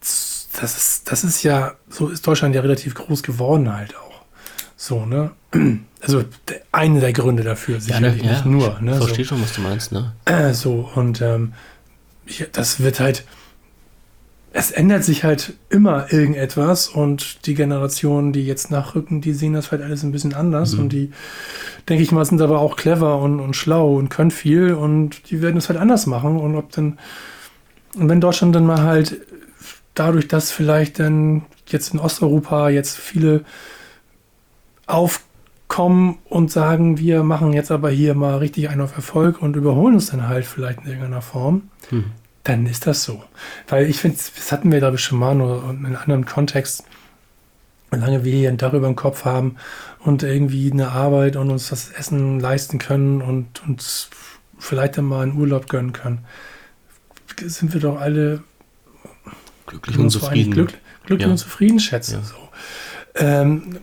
das ist, das ist ja, so ist Deutschland ja relativ groß geworden halt auch. So, ne? [clears throat] Also eine der Gründe dafür, sicherlich ja, ne, ja, nicht nur. Ne? Verstehe so. schon, was du meinst, ne? [clears throat] So, und ähm, ich, das wird halt, es ändert sich halt immer irgendetwas und die Generationen, die jetzt nachrücken, die sehen das halt alles ein bisschen anders mhm. und die, denke ich mal, sind aber auch clever und, und schlau und können viel und die werden es halt anders machen und ob dann, und wenn Deutschland dann mal halt dadurch, dass vielleicht dann jetzt in Osteuropa jetzt viele aufkommen und sagen, wir machen jetzt aber hier mal richtig einen auf Erfolg und überholen uns dann halt vielleicht in irgendeiner Form, mhm dann ist das so. Weil ich finde, das hatten wir, glaube ich, schon mal nur in einem anderen Kontext, solange wir hier ein Dach über dem Kopf haben und irgendwie eine Arbeit und uns das Essen leisten können und uns vielleicht dann mal einen Urlaub gönnen können, sind wir doch alle glücklich und zufrieden. Glück, glücklich ja. und zufrieden schätzen. Ja. So. Ähm,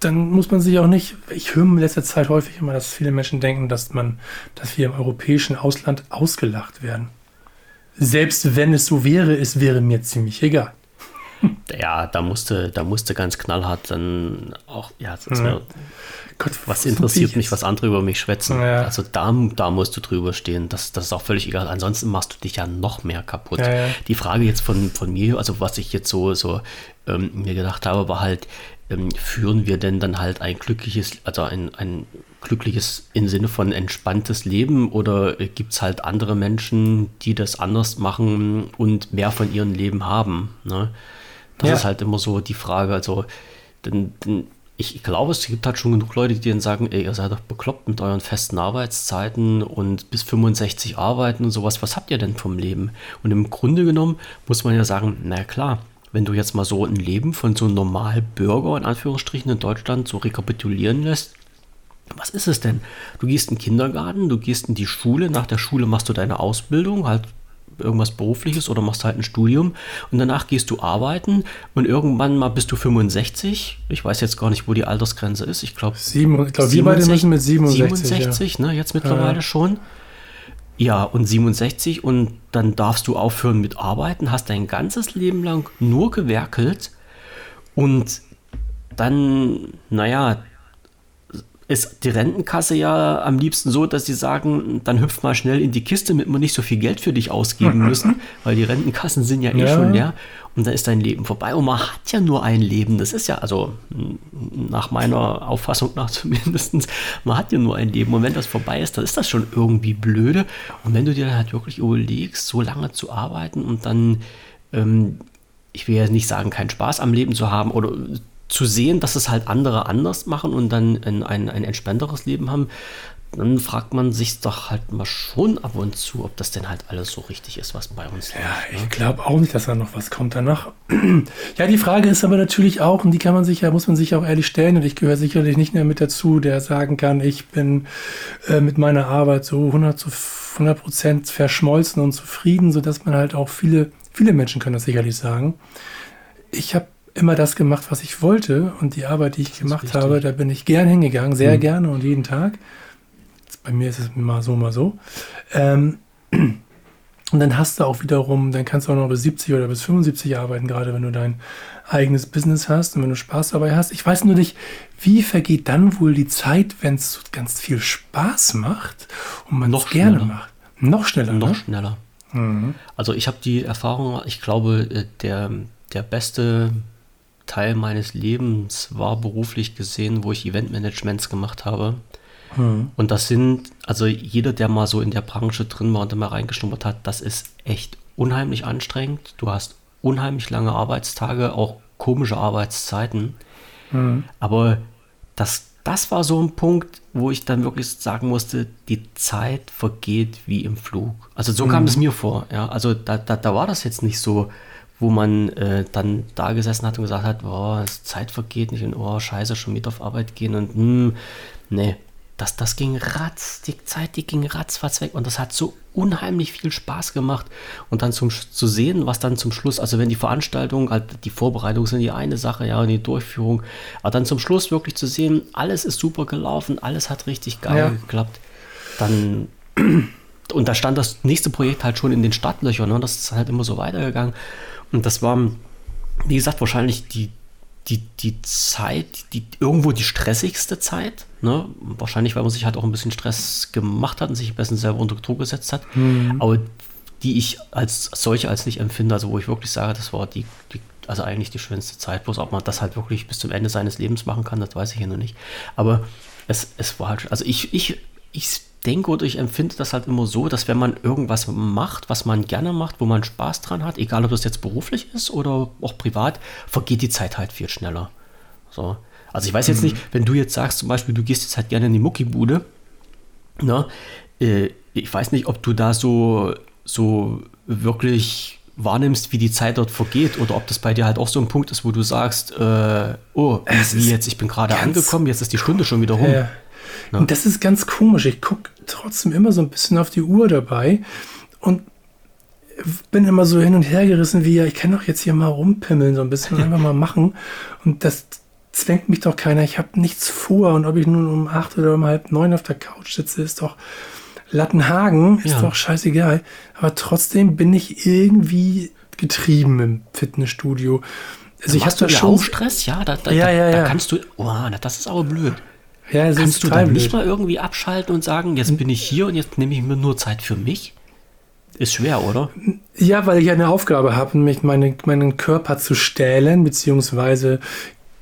dann muss man sich auch nicht, ich höre in letzter Zeit häufig immer, dass viele Menschen denken, dass man, dass wir im europäischen Ausland ausgelacht werden selbst wenn es so wäre, es wäre mir ziemlich egal. Ja, da musste, da musste ganz knallhart dann auch, ja, mhm. wär, Gott, was interessiert mich, was andere über mich schwätzen. Ja. Also da, da musst du drüber stehen. Das, das ist auch völlig egal. Ansonsten machst du dich ja noch mehr kaputt. Ja, ja. Die Frage jetzt von, von mir, also was ich jetzt so, so ähm, mir gedacht habe, war halt, ähm, führen wir denn dann halt ein glückliches, also ein, ein glückliches im Sinne von entspanntes Leben oder gibt es halt andere Menschen, die das anders machen und mehr von ihrem Leben haben? Ne? Das ja. ist halt immer so die Frage. Also, denn, denn ich glaube, es gibt halt schon genug Leute, die dann sagen, ey, ihr seid doch bekloppt mit euren festen Arbeitszeiten und bis 65 arbeiten und sowas. Was habt ihr denn vom Leben? Und im Grunde genommen muss man ja sagen, na klar, wenn du jetzt mal so ein Leben von so einem Normalbürger in Anführungsstrichen in Deutschland so rekapitulieren lässt, was ist es denn? Du gehst in den Kindergarten, du gehst in die Schule, nach der Schule machst du deine Ausbildung, halt irgendwas Berufliches oder machst halt ein Studium und danach gehst du arbeiten und irgendwann mal bist du 65. Ich weiß jetzt gar nicht, wo die Altersgrenze ist. Ich glaube, ich glaube, wir beide müssen mit 67. 67, ja. ne? Jetzt mittlerweile ja. schon. Ja, und 67 und dann darfst du aufhören mit Arbeiten, hast dein ganzes Leben lang nur gewerkelt und dann, naja, ist die Rentenkasse ja am liebsten so, dass sie sagen, dann hüpf mal schnell in die Kiste, damit wir nicht so viel Geld für dich ausgeben [laughs] müssen, weil die Rentenkassen sind ja eh ja. schon leer und dann ist dein Leben vorbei. Und man hat ja nur ein Leben. Das ist ja, also nach meiner Auffassung nach [laughs] zumindest, man hat ja nur ein Leben. Und wenn das vorbei ist, dann ist das schon irgendwie blöde. Und wenn du dir dann halt wirklich überlegst, so lange zu arbeiten und dann, ähm, ich will ja nicht sagen, keinen Spaß am Leben zu haben oder zu sehen, dass es halt andere anders machen und dann ein, ein, ein entspannteres Leben haben, dann fragt man sich doch halt mal schon ab und zu, ob das denn halt alles so richtig ist, was bei uns Ja, läuft, ne? ich glaube auch nicht, dass da noch was kommt danach. [clears throat] ja, die Frage ist aber natürlich auch, und die kann man sich ja, muss man sich auch ehrlich stellen, und ich gehöre sicherlich nicht mehr mit dazu, der sagen kann, ich bin äh, mit meiner Arbeit so 100 zu 100 Prozent verschmolzen und zufrieden, sodass man halt auch viele, viele Menschen können das sicherlich sagen. Ich habe immer das gemacht, was ich wollte. Und die Arbeit, die ich gemacht habe, da bin ich gern hingegangen, sehr mhm. gerne und jeden Tag. Bei mir ist es mal so, mal so. Ähm, [clears throat] und dann hast du auch wiederum, dann kannst du auch noch bis 70 oder bis 75 arbeiten, gerade wenn du dein eigenes Business hast und wenn du Spaß dabei hast. Ich weiß nur nicht, wie vergeht dann wohl die Zeit, wenn es ganz viel Spaß macht und man es gerne macht. Noch schneller. Noch ne? schneller. Mhm. Also ich habe die Erfahrung, ich glaube, äh, der, der beste Teil meines Lebens war beruflich gesehen, wo ich Eventmanagements gemacht habe. Hm. Und das sind, also jeder, der mal so in der Branche drin war und da mal reingeschnuppert hat, das ist echt unheimlich anstrengend. Du hast unheimlich lange Arbeitstage, auch komische Arbeitszeiten. Hm. Aber das, das war so ein Punkt, wo ich dann wirklich sagen musste, die Zeit vergeht wie im Flug. Also so hm. kam es mir vor. Ja, also da, da, da war das jetzt nicht so, wo man äh, dann da gesessen hat und gesagt hat, oh, Zeit vergeht nicht und oh, scheiße, schon mit auf Arbeit gehen und hm, nee, das, das ging ratz, die Zeit, die ging ratzfatz weg und das hat so unheimlich viel Spaß gemacht und dann zum, zu sehen, was dann zum Schluss, also wenn die Veranstaltung, halt die Vorbereitung sind die eine Sache, ja, und die Durchführung, aber dann zum Schluss wirklich zu sehen, alles ist super gelaufen, alles hat richtig geil ja. geklappt, dann [clears throat] und da stand das nächste Projekt halt schon in den Startlöchern, ne? das ist halt immer so weitergegangen und das war, wie gesagt, wahrscheinlich die die, die Zeit, die irgendwo die stressigste Zeit, ne? wahrscheinlich, weil man sich halt auch ein bisschen Stress gemacht hat und sich ein bisschen selber unter Druck gesetzt hat, mhm. aber die ich als solche als nicht empfinde, also wo ich wirklich sage, das war die, die, also eigentlich die schönste Zeit, bloß ob man das halt wirklich bis zum Ende seines Lebens machen kann, das weiß ich ja noch nicht, aber es, es war halt, also ich, ich, ich denke oder ich empfinde das halt immer so, dass wenn man irgendwas macht, was man gerne macht, wo man Spaß dran hat, egal ob das jetzt beruflich ist oder auch privat, vergeht die Zeit halt viel schneller. So. Also ich weiß jetzt mhm. nicht, wenn du jetzt sagst, zum Beispiel, du gehst jetzt halt gerne in die Muckibude, ne? Äh, ich weiß nicht, ob du da so, so wirklich wahrnimmst, wie die Zeit dort vergeht oder ob das bei dir halt auch so ein Punkt ist, wo du sagst, äh, oh, wie jetzt, ich bin gerade angekommen, jetzt ist die Stunde schon wieder rum. Äh, Ne? Und das ist ganz komisch. Ich gucke trotzdem immer so ein bisschen auf die Uhr dabei und bin immer so hin und her gerissen, wie ja, ich kann doch jetzt hier mal rumpimmeln, so ein bisschen einfach mal [laughs] machen. Und das zwängt mich doch keiner. Ich habe nichts vor. Und ob ich nun um acht oder um halb neun auf der Couch sitze, ist doch Lattenhagen, ist ja. doch scheißegal. Aber trotzdem bin ich irgendwie getrieben im Fitnessstudio. Also ich hatte schon Stress, ja, da, da, ja, ja, ja. da kannst du, oh, das ist aber blöd. Ja, Kannst du dann nicht mal irgendwie abschalten und sagen, jetzt bin ich hier und jetzt nehme ich mir nur Zeit für mich? Ist schwer, oder? Ja, weil ich eine Aufgabe habe, mich meine, meinen Körper zu stählen, beziehungsweise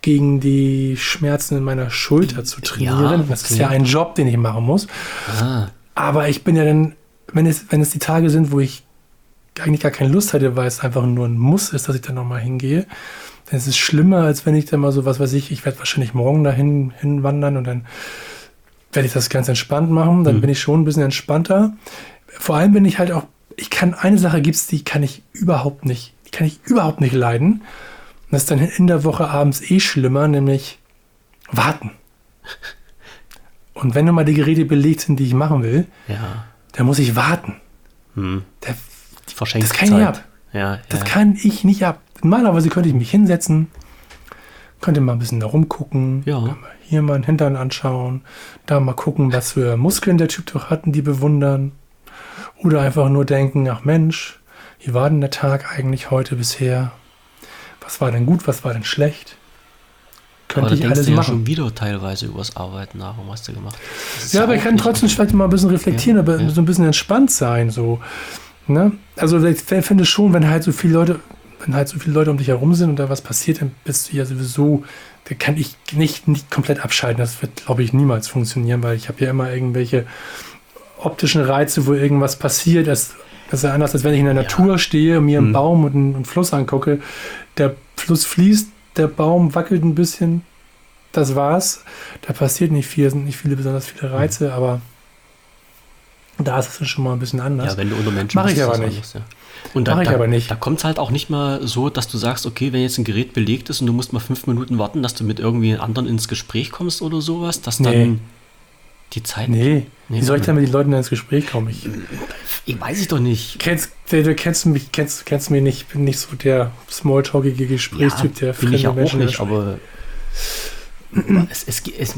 gegen die Schmerzen in meiner Schulter zu trainieren. Ja. Das ist ja ein Job, den ich machen muss. Ah. Aber ich bin ja dann, wenn es, wenn es die Tage sind, wo ich eigentlich gar keine Lust hatte, weil es einfach nur ein Muss ist, dass ich da nochmal hingehe, dann ist es schlimmer, als wenn ich dann mal so, was weiß ich, ich werde wahrscheinlich morgen dahin hinwandern und dann werde ich das ganz entspannt machen. Dann mhm. bin ich schon ein bisschen entspannter. Vor allem bin ich halt auch, ich kann, eine Sache gibt es, die kann ich überhaupt nicht, die kann ich überhaupt nicht leiden. Und das ist dann in der Woche abends eh schlimmer, nämlich warten. Und wenn nun mal die Geräte belegt sind, die ich machen will, ja. dann muss ich warten. Hm. Der, das kann ich nicht ab. Ja, das ja. kann ich nicht ab. Normalerweise könnte ich mich hinsetzen, könnte mal ein bisschen da rumgucken, ja. hier mal einen Hintern anschauen, da mal gucken, was für Muskeln der Typ doch hatten, die bewundern. Oder einfach nur denken, ach Mensch, wie war denn der Tag eigentlich heute bisher? Was war denn gut, was war denn schlecht? Könnte aber ich alles machen. Ja schon wieder teilweise übers Arbeiten nach, was hast du gemacht? Ja, ja, aber ich kann trotzdem vielleicht mal ein bisschen reflektieren, ja, aber so ein bisschen entspannt sein. So. Ne? Also ich finde schon, wenn halt so viele Leute, wenn halt so viele Leute um dich herum sind und da was passiert, dann bist du ja sowieso, da kann ich nicht, nicht komplett abschalten. Das wird, glaube ich, niemals funktionieren, weil ich habe ja immer irgendwelche optischen Reize, wo irgendwas passiert. Das, das ist ja anders, als wenn ich in der ja. Natur stehe, mir einen mhm. Baum und einen, einen Fluss angucke. Der Fluss fließt, der Baum wackelt ein bisschen. Das war's. Da passiert nicht viel, sind nicht viele besonders viele Reize, aber da ist es schon mal ein bisschen anders. Ja, wenn du unter Menschen Mach ich aber nicht. Anders, ja. Und da, Mach ich da, aber nicht. Da kommt es halt auch nicht mal so, dass du sagst, okay, wenn jetzt ein Gerät belegt ist und du musst mal fünf Minuten warten, dass du mit irgendwie anderen ins Gespräch kommst oder sowas, dass nee. dann die Zeit. Nee. nee Wie soll ich denn mit den Leuten ins Gespräch kommen? Ich, ich weiß ich doch nicht. Kennst, du kennst mich, kennst, kennst mich nicht, ich bin nicht so der smalltalkige Gesprächstyp, ja, der fremde ich auch Menschen nicht, aber es, es, es,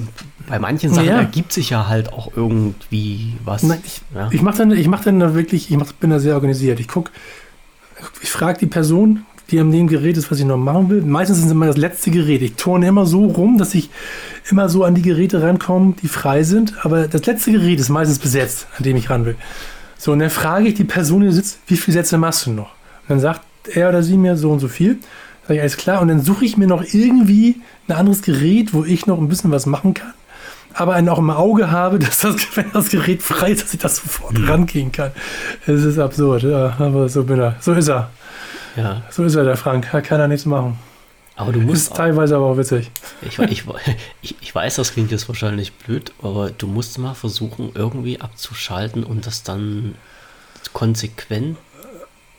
bei manchen Sachen ja. ergibt sich ja halt auch irgendwie was. Nein, ich, ja. ich mache dann, ich mach dann wirklich, ich mach, bin da sehr organisiert. Ich gucke, ich frage die Person, die an dem Gerät ist, was ich noch machen will. Meistens sind es immer das letzte Gerät. Ich turne immer so rum, dass ich immer so an die Geräte rankomme, die frei sind. Aber das letzte Gerät ist meistens besetzt, an dem ich ran will. So, und dann frage ich die Person, die sitzt, wie viele Sätze machst du noch? Und dann sagt er oder sie mir so und so viel. Sag ich, alles klar. Und dann suche ich mir noch irgendwie ein anderes Gerät, wo ich noch ein bisschen was machen kann. Aber einen auch im Auge habe, [laughs] dass das, wenn das Gerät frei ist, dass ich das sofort mhm. rangehen kann. Es ist absurd, ja, aber so bin er. So ist er. Ja. So ist er, der Frank. Da kann er nichts machen. Aber du musst. Ist teilweise aber auch witzig. Ich, ich, [laughs] ich, ich, weiß, das klingt jetzt wahrscheinlich blöd, aber du musst mal versuchen, irgendwie abzuschalten und das dann konsequent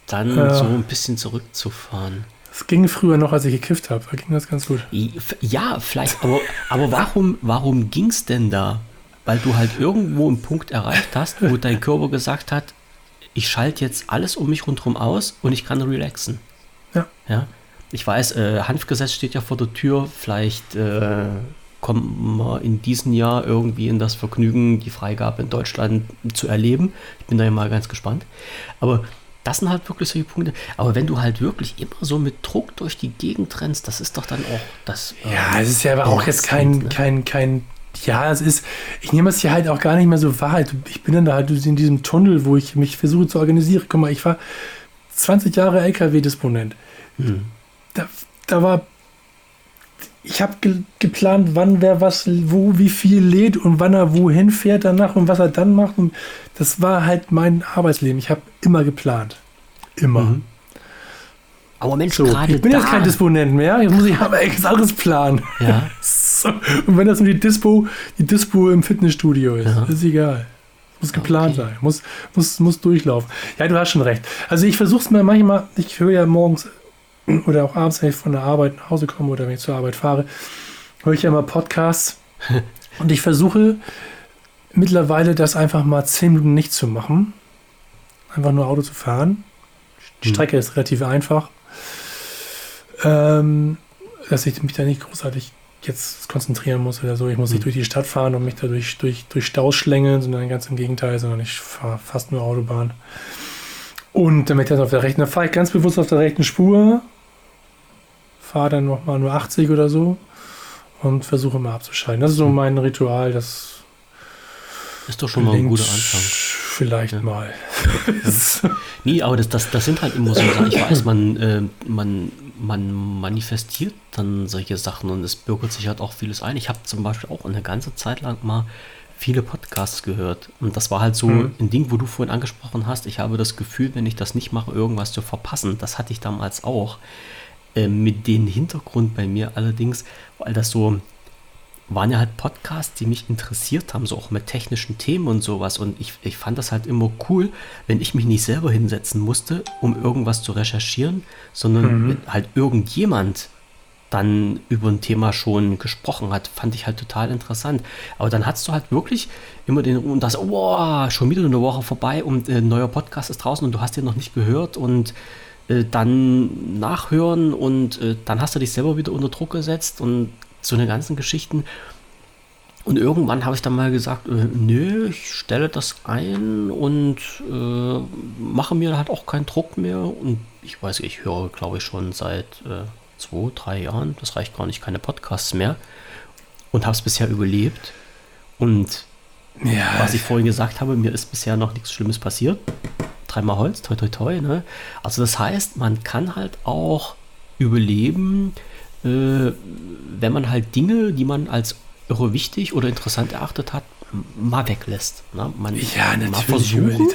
dann ja. so ein bisschen zurückzufahren. Es ging früher noch, als ich gekifft habe. Da ging das ganz gut. Ja, vielleicht, aber, aber warum, warum ging es denn da? weil du halt irgendwo einen Punkt erreicht hast, wo dein Körper gesagt hat, ich schalte jetzt alles um mich rundherum aus und ich kann relaxen. Ja. ja? Ich weiß, äh, Hanfgesetz steht ja vor der Tür. Vielleicht äh, kommen wir in diesem Jahr irgendwie in das Vergnügen, die Freigabe in Deutschland zu erleben. Ich bin da ja mal ganz gespannt. Aber das sind halt wirklich solche Punkte. Aber wenn du halt wirklich immer so mit Druck durch die Gegend rennst, das ist doch dann auch das. Äh, ja, es ist ja aber auch jetzt kein, ne? kein, kein ja, es ist, ich nehme es hier halt auch gar nicht mehr so wahr. Ich bin dann da halt in diesem Tunnel, wo ich mich versuche zu organisieren. Guck mal, ich war 20 Jahre LKW-Disponent. Hm. Da, da war, ich habe ge geplant, wann wer was, wo, wie viel lädt und wann er wohin fährt danach und was er dann macht. Und das war halt mein Arbeitsleben. Ich habe immer geplant. Immer. Mhm. Aber Mensch, so, gerade Ich bin da. jetzt kein Disponent mehr, jetzt muss ich aber etwas anderes planen. Ja. [laughs] so. Und wenn das nur die Dispo, die Dispo im Fitnessstudio ist, ja. ist egal. Muss geplant okay. sein, muss, muss, muss durchlaufen. Ja, du hast schon recht. Also ich versuche es mir manchmal, ich höre ja morgens oder auch abends, wenn ich von der Arbeit nach Hause komme oder wenn ich zur Arbeit fahre, höre ich ja immer Podcasts. [laughs] und ich versuche mittlerweile das einfach mal zehn Minuten nicht zu machen. Einfach nur Auto zu fahren. Die hm. Strecke hm. ist relativ einfach ähm, dass ich mich da nicht großartig jetzt konzentrieren muss oder so. Ich muss nicht mhm. durch die Stadt fahren und mich da durch, durch, Staus schlängeln, sondern ganz im Gegenteil, sondern ich fahre fast nur Autobahn. Und damit dann auf der rechten, dann fahre ich ganz bewusst auf der rechten Spur, fahre dann nochmal nur 80 oder so und versuche mal abzuschalten. Das ist so mhm. mein Ritual, das ist doch schon mal ein guter Anfang. Vielleicht ja. mal. Ja. [laughs] nee, aber das, das, das sind halt immer so Sachen. Ich weiß, man, äh, man man manifestiert dann solche Sachen und es bürgert sich halt auch vieles ein. Ich habe zum Beispiel auch eine ganze Zeit lang mal viele Podcasts gehört. Und das war halt so mhm. ein Ding, wo du vorhin angesprochen hast. Ich habe das Gefühl, wenn ich das nicht mache, irgendwas zu verpassen. Das hatte ich damals auch. Äh, mit dem Hintergrund bei mir allerdings, weil das so waren ja halt Podcasts, die mich interessiert haben, so auch mit technischen Themen und sowas. Und ich, ich fand das halt immer cool, wenn ich mich nicht selber hinsetzen musste, um irgendwas zu recherchieren, sondern mhm. halt irgendjemand dann über ein Thema schon gesprochen hat, fand ich halt total interessant. Aber dann hast du halt wirklich immer den, und das, oh, schon wieder eine Woche vorbei und äh, ein neuer Podcast ist draußen und du hast den noch nicht gehört und äh, dann nachhören und äh, dann hast du dich selber wieder unter Druck gesetzt und so eine ganzen Geschichten. Und irgendwann habe ich dann mal gesagt, äh, nö, ich stelle das ein und äh, mache mir halt auch keinen Druck mehr. Und ich weiß, ich höre, glaube ich, schon seit äh, zwei, drei Jahren, das reicht gar nicht, keine Podcasts mehr. Und habe es bisher überlebt. Und ja. was ich vorhin gesagt habe, mir ist bisher noch nichts Schlimmes passiert. Dreimal Holz, toi toi toi. Ne? Also das heißt, man kann halt auch überleben, äh, wenn man halt Dinge, die man als irre wichtig oder interessant erachtet hat, mal weglässt. Ne? Man ja, natürlich. Mal versuchen.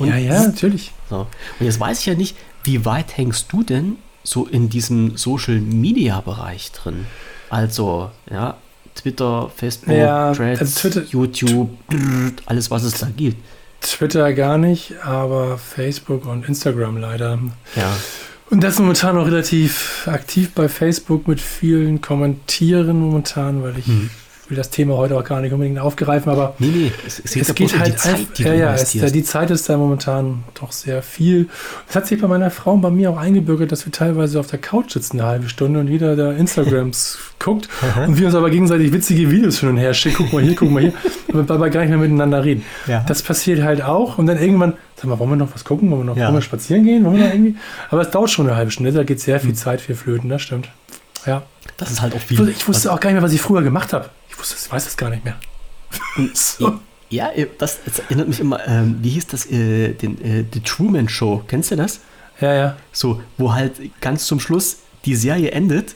Ja, ja, natürlich. So. Und jetzt weiß ich ja nicht, wie weit hängst du denn so in diesem Social Media Bereich drin? Also, ja, Twitter, Facebook, ja, Threads, also Twitter, YouTube, alles, was es da gibt. Twitter gar nicht, aber Facebook und Instagram leider. Ja. Und das momentan auch relativ aktiv bei Facebook mit vielen Kommentieren momentan, weil ich hm. Will das Thema heute auch gar nicht unbedingt aufgreifen, aber nee, nee, es, es, es geht halt die Zeit, die ja, ja, es, die Zeit ist da momentan doch sehr viel. Es hat sich bei meiner Frau und bei mir auch eingebürgert, dass wir teilweise auf der Couch sitzen eine halbe Stunde und jeder da Instagrams [laughs] guckt und wir uns aber gegenseitig witzige Videos hin und her schicken. Guck mal hier, guck mal hier, aber dabei gar nicht mehr miteinander reden. Ja. Das passiert halt auch und dann irgendwann Sag mal, wollen wir noch was gucken? Wollen wir noch ja. wollen wir spazieren gehen? Wollen wir noch irgendwie? Aber es dauert schon eine halbe Stunde. Da geht sehr viel. Zeit für Flöten, das stimmt. Ja. Das ist halt auch viel. Ich wusste auch gar nicht mehr, was ich früher gemacht habe. Ich wusste, ich weiß es gar nicht mehr. so. [laughs] Ja, das, das, erinnert mich immer, ähm, wie hieß das, äh, den, äh, The Truman Show, kennst du das? Ja, ja. So, wo halt ganz zum Schluss die Serie endet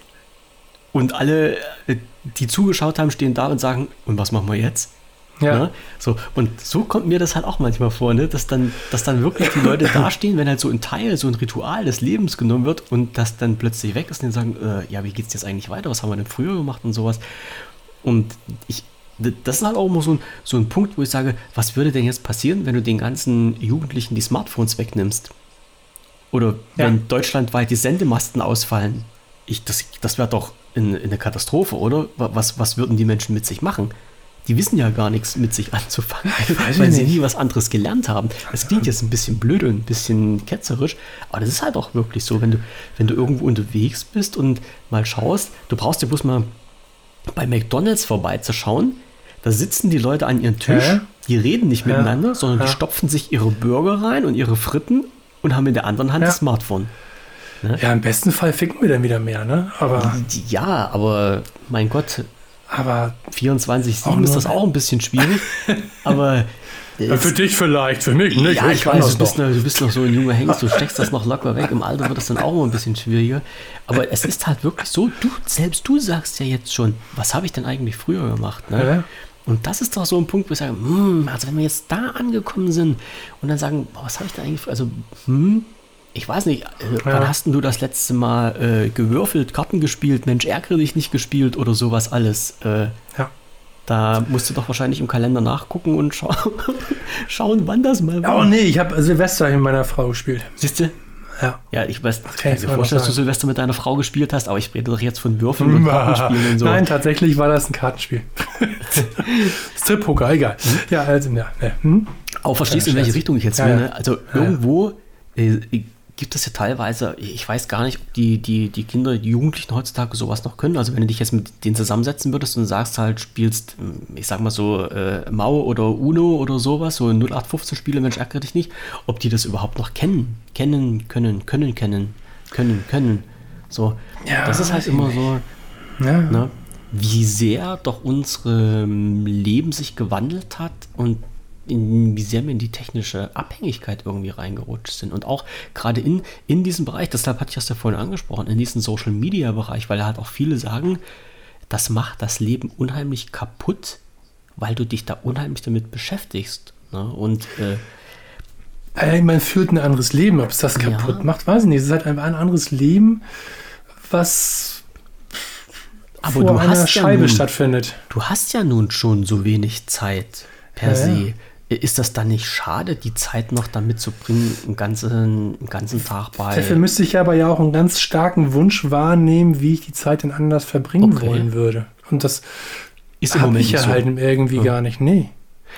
und alle, äh, die zugeschaut haben, stehen da und sagen, und was machen wir jetzt? Ja. Ne? So, und so kommt mir das halt auch manchmal vor, ne? dass, dann, dass dann wirklich die Leute [coughs] dastehen, wenn halt so ein Teil, so ein Ritual des Lebens genommen wird und das dann plötzlich weg ist und dann sagen, äh, ja, wie geht es jetzt eigentlich weiter? Was haben wir denn früher gemacht und sowas? Und ich, das ist halt auch immer so ein, so ein Punkt, wo ich sage, was würde denn jetzt passieren, wenn du den ganzen Jugendlichen die Smartphones wegnimmst? Oder ja. wenn deutschlandweit die Sendemasten ausfallen? Ich, das das wäre doch in, in eine Katastrophe, oder? Was, was würden die Menschen mit sich machen? Die wissen ja gar nichts mit sich anzufangen, [laughs] weil sie nie was anderes gelernt haben. Das klingt jetzt ein bisschen blöd und ein bisschen ketzerisch, aber das ist halt auch wirklich so, wenn du, wenn du irgendwo unterwegs bist und mal schaust, du brauchst dir bloß mal bei McDonalds vorbeizuschauen, da sitzen die Leute an ihrem Tisch, Hä? die reden nicht ja. miteinander, sondern ja. die stopfen sich ihre Burger rein und ihre Fritten und haben in der anderen Hand ja. das Smartphone. Ne? Ja, im besten Fall ficken wir dann wieder mehr, ne? Aber ja, aber mein Gott, aber 24-7 ist das auch ein bisschen schwierig. [laughs] aber ja, für dich vielleicht, für mich nicht. Ja, ich, ich weiß, du bist, noch, du bist, noch, so ein junger Hengst, du steckst das noch locker weg. Im Alter wird das dann auch immer ein bisschen schwieriger. Aber es ist halt wirklich so, du, selbst du sagst ja jetzt schon, was habe ich denn eigentlich früher gemacht? Ne? Ja. Und das ist doch so ein Punkt, wo ich sage, hm, also wenn wir jetzt da angekommen sind und dann sagen, boah, was habe ich da eigentlich, also, hm, ich weiß nicht, äh, ja. wann hast du das letzte Mal äh, gewürfelt, Karten gespielt, Mensch, ärgere dich nicht gespielt oder sowas alles? Äh, ja. Da musst du doch wahrscheinlich im Kalender nachgucken und scha [laughs] schauen, wann das mal war. Oh nee, ich habe Silvester mit meiner Frau gespielt. Siehst du? Ja. Ja, ich weiß, ich kann mir vorstellen, dass du Silvester mit deiner Frau gespielt hast, aber ich rede doch jetzt von Würfeln und [laughs] Kartenspielen und so. Nein, [laughs] tatsächlich war das ein Kartenspiel. Strip-Poker, egal. Hm? Ja, also, ja. Ne. Hm? Auch verstehst du, in welche Richtung ich jetzt will. Ja, ne? Also irgendwo äh, gibt es ja teilweise, ich weiß gar nicht, ob die, die, die Kinder, die Jugendlichen heutzutage sowas noch können. Also wenn du dich jetzt mit denen zusammensetzen würdest und sagst halt, spielst, hm, ich sag mal so, äh, Mau oder Uno oder sowas, so 0815 Spiele, Mensch, ärgere dich nicht, ob die das überhaupt noch kennen, kennen, können, können, kennen, können, können. So, ja, das ist halt immer so, ja. ne, wie sehr doch unsere Leben sich gewandelt hat und in, wie sehr wir in die technische Abhängigkeit irgendwie reingerutscht sind. Und auch gerade in, in diesem Bereich, deshalb hatte ich das ja vorhin angesprochen, in diesem Social Media Bereich, weil halt auch viele sagen, das macht das Leben unheimlich kaputt, weil du dich da unheimlich damit beschäftigst. Ne? Und äh, man führt ein anderes Leben, ob es das kaputt ja. macht, weiß ich nicht. Es ist halt einfach ein anderes Leben, was aber vor einer Scheibe ja nun, stattfindet. Du hast ja nun schon so wenig Zeit per ja, se. Ist das dann nicht schade, die Zeit noch damit zu bringen, einen ganzen, einen ganzen Tag bei. Dafür müsste ich aber ja auch einen ganz starken Wunsch wahrnehmen, wie ich die Zeit denn anders verbringen okay. wollen würde. Und das ist im Moment ich ja so. halt irgendwie ja. gar nicht. Nee.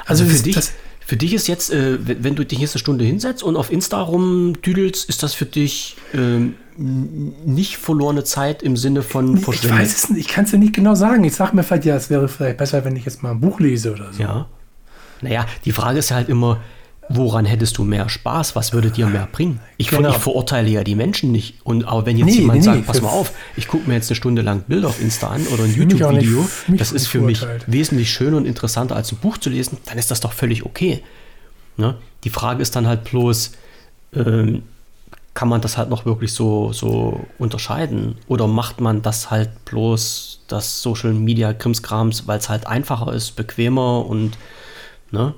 Also, also für, dich, für dich ist jetzt, äh, wenn, wenn, du dich jetzt eine Stunde hinsetzt und auf Insta rumtüdelst, ist das für dich äh, nicht verlorene Zeit im Sinne von Verschwendung? Ich weiß es nicht, ich kann es ja nicht genau sagen. Ich sage mir vielleicht, ja, es wäre vielleicht besser, wenn ich jetzt mal ein Buch lese oder so. Ja. Naja, die Frage ist halt immer, woran hättest du mehr Spaß? Was würde dir mehr bringen? Ich, genau. ich verurteile ja die Menschen nicht. Und aber wenn jetzt nee, jemand nee, sagt, nee, pass mal auf, ich gucke mir jetzt eine Stunde lang Bilder auf Insta an oder ein YouTube-Video, das ist für mich wesentlich schöner und interessanter als ein Buch zu lesen, dann ist das doch völlig okay. Ne? Die Frage ist dann halt bloß, ähm, kann man das halt noch wirklich so, so unterscheiden? Oder macht man das halt bloß, das Social Media Krimskrams, weil es halt einfacher ist, bequemer und Ne?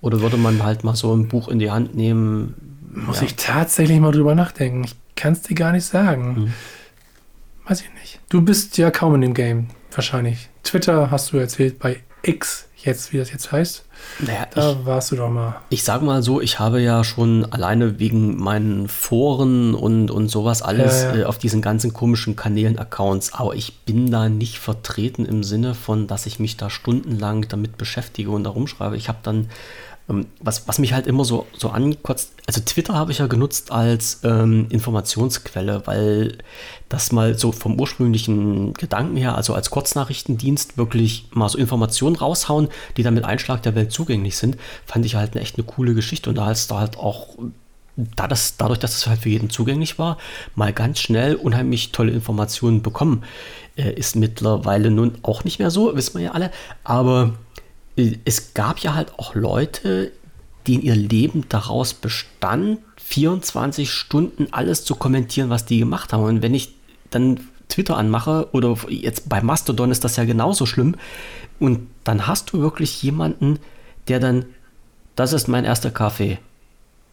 Oder würde man halt mal so ein Buch in die Hand nehmen? Muss ja. ich tatsächlich mal drüber nachdenken. Ich kann es dir gar nicht sagen. Hm. Weiß ich nicht. Du bist ja kaum in dem Game, wahrscheinlich. Twitter hast du erzählt, bei X jetzt, wie das jetzt heißt. Naja, da ich, warst du doch mal. Ich sag mal so, ich habe ja schon alleine wegen meinen Foren und, und sowas alles ja, ja. Äh, auf diesen ganzen komischen Kanälen Accounts, aber ich bin da nicht vertreten im Sinne von, dass ich mich da stundenlang damit beschäftige und da rumschreibe. Ich habe dann was, was mich halt immer so, so ankotzt, also Twitter habe ich ja genutzt als ähm, Informationsquelle, weil das mal so vom ursprünglichen Gedanken her, also als Kurznachrichtendienst, wirklich mal so Informationen raushauen, die dann mit Einschlag der Welt zugänglich sind, fand ich halt eine echt eine coole Geschichte. Und da ist da halt auch da das, dadurch, dass es halt für jeden zugänglich war, mal ganz schnell unheimlich tolle Informationen bekommen. Äh, ist mittlerweile nun auch nicht mehr so, wissen wir ja alle. Aber es gab ja halt auch Leute, denen ihr Leben daraus bestand, 24 Stunden alles zu kommentieren, was die gemacht haben. Und wenn ich dann Twitter anmache oder jetzt bei Mastodon ist das ja genauso schlimm. Und dann hast du wirklich jemanden, der dann, das ist mein erster Kaffee,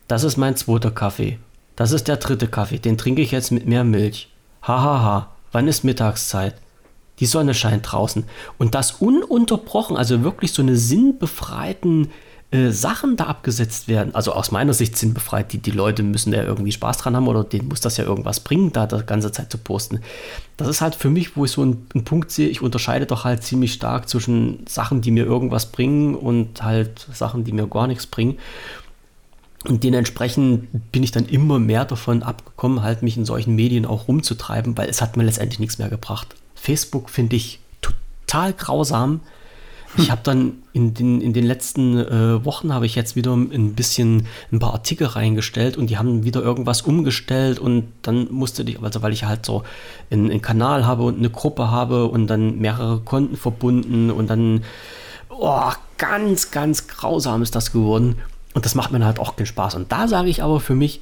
das ist mein zweiter Kaffee, das ist der dritte Kaffee, den trinke ich jetzt mit mehr Milch. Hahaha, ha, ha. wann ist Mittagszeit? Die Sonne scheint draußen. Und das ununterbrochen, also wirklich so eine sinnbefreiten äh, Sachen da abgesetzt werden, also aus meiner Sicht sind befreit, die, die Leute müssen ja irgendwie Spaß dran haben oder denen muss das ja irgendwas bringen, da die ganze Zeit zu posten. Das ist halt für mich, wo ich so einen, einen Punkt sehe, ich unterscheide doch halt ziemlich stark zwischen Sachen, die mir irgendwas bringen und halt Sachen, die mir gar nichts bringen. Und dementsprechend bin ich dann immer mehr davon abgekommen, halt mich in solchen Medien auch rumzutreiben, weil es hat mir letztendlich nichts mehr gebracht. Facebook finde ich total grausam. Ich habe dann in den, in den letzten äh, Wochen habe ich jetzt wieder ein bisschen ein paar Artikel reingestellt und die haben wieder irgendwas umgestellt und dann musste ich, also weil ich halt so einen, einen Kanal habe und eine Gruppe habe und dann mehrere Konten verbunden und dann oh, ganz, ganz grausam ist das geworden. Und das macht mir halt auch keinen Spaß. Und da sage ich aber für mich,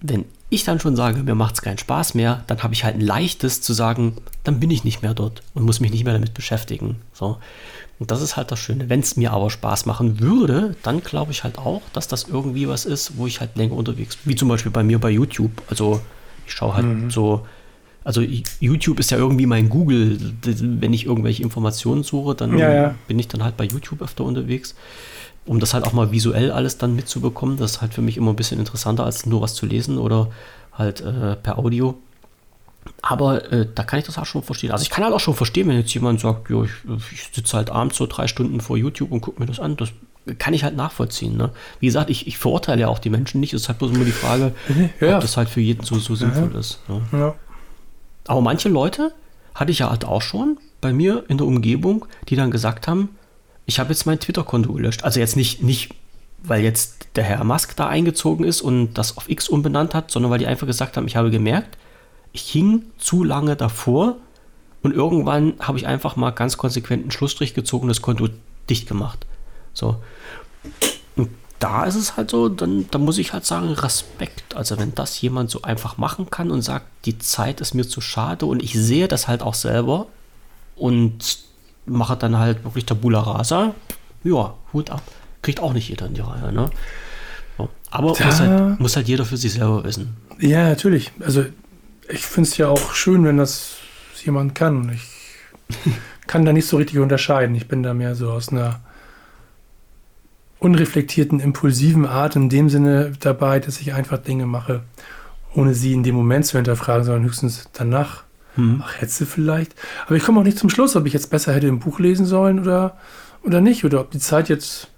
wenn ich dann schon sage, mir macht es keinen Spaß mehr, dann habe ich halt ein leichtes zu sagen, dann bin ich nicht mehr dort und muss mich nicht mehr damit beschäftigen. So. Und das ist halt das Schöne. Wenn es mir aber Spaß machen würde, dann glaube ich halt auch, dass das irgendwie was ist, wo ich halt länger unterwegs bin. Wie zum Beispiel bei mir bei YouTube. Also ich schaue halt mhm. so, also YouTube ist ja irgendwie mein Google. Wenn ich irgendwelche Informationen suche, dann ja, ja. bin ich dann halt bei YouTube öfter unterwegs. Um das halt auch mal visuell alles dann mitzubekommen. Das ist halt für mich immer ein bisschen interessanter, als nur was zu lesen oder halt äh, per Audio. Aber äh, da kann ich das auch schon verstehen. Also ich kann halt auch schon verstehen, wenn jetzt jemand sagt, jo, ich, ich sitze halt abends so drei Stunden vor YouTube und gucke mir das an. Das kann ich halt nachvollziehen. Ne? Wie gesagt, ich, ich verurteile ja auch die Menschen nicht. Es ist halt bloß immer die Frage, [laughs] ja. ob das halt für jeden so, so sinnvoll ja. ist. Ne? Ja. Aber manche Leute hatte ich ja halt auch schon bei mir in der Umgebung, die dann gesagt haben, ich habe jetzt mein Twitter-Konto gelöscht. Also jetzt nicht, nicht, weil jetzt der Herr Musk da eingezogen ist und das auf X umbenannt hat, sondern weil die einfach gesagt haben, ich habe gemerkt, ich hing zu lange davor und irgendwann habe ich einfach mal ganz konsequent einen Schlussstrich gezogen und das Konto dicht gemacht. So. Und da ist es halt so, dann, dann muss ich halt sagen, Respekt. Also wenn das jemand so einfach machen kann und sagt, die Zeit ist mir zu schade und ich sehe das halt auch selber und mache dann halt wirklich Tabula Rasa, ja, Hut ab. Kriegt auch nicht jeder in die Reihe, ne? So. Aber muss halt, muss halt jeder für sich selber wissen. Ja, natürlich. Also ich finde es ja auch schön, wenn das jemand kann. Ich [laughs] kann da nicht so richtig unterscheiden. Ich bin da mehr so aus einer unreflektierten, impulsiven Art in dem Sinne dabei, dass ich einfach Dinge mache, ohne sie in dem Moment zu hinterfragen, sondern höchstens danach. Hm. Ach, hätte sie vielleicht. Aber ich komme auch nicht zum Schluss, ob ich jetzt besser hätte ein Buch lesen sollen oder, oder nicht. Oder ob die Zeit jetzt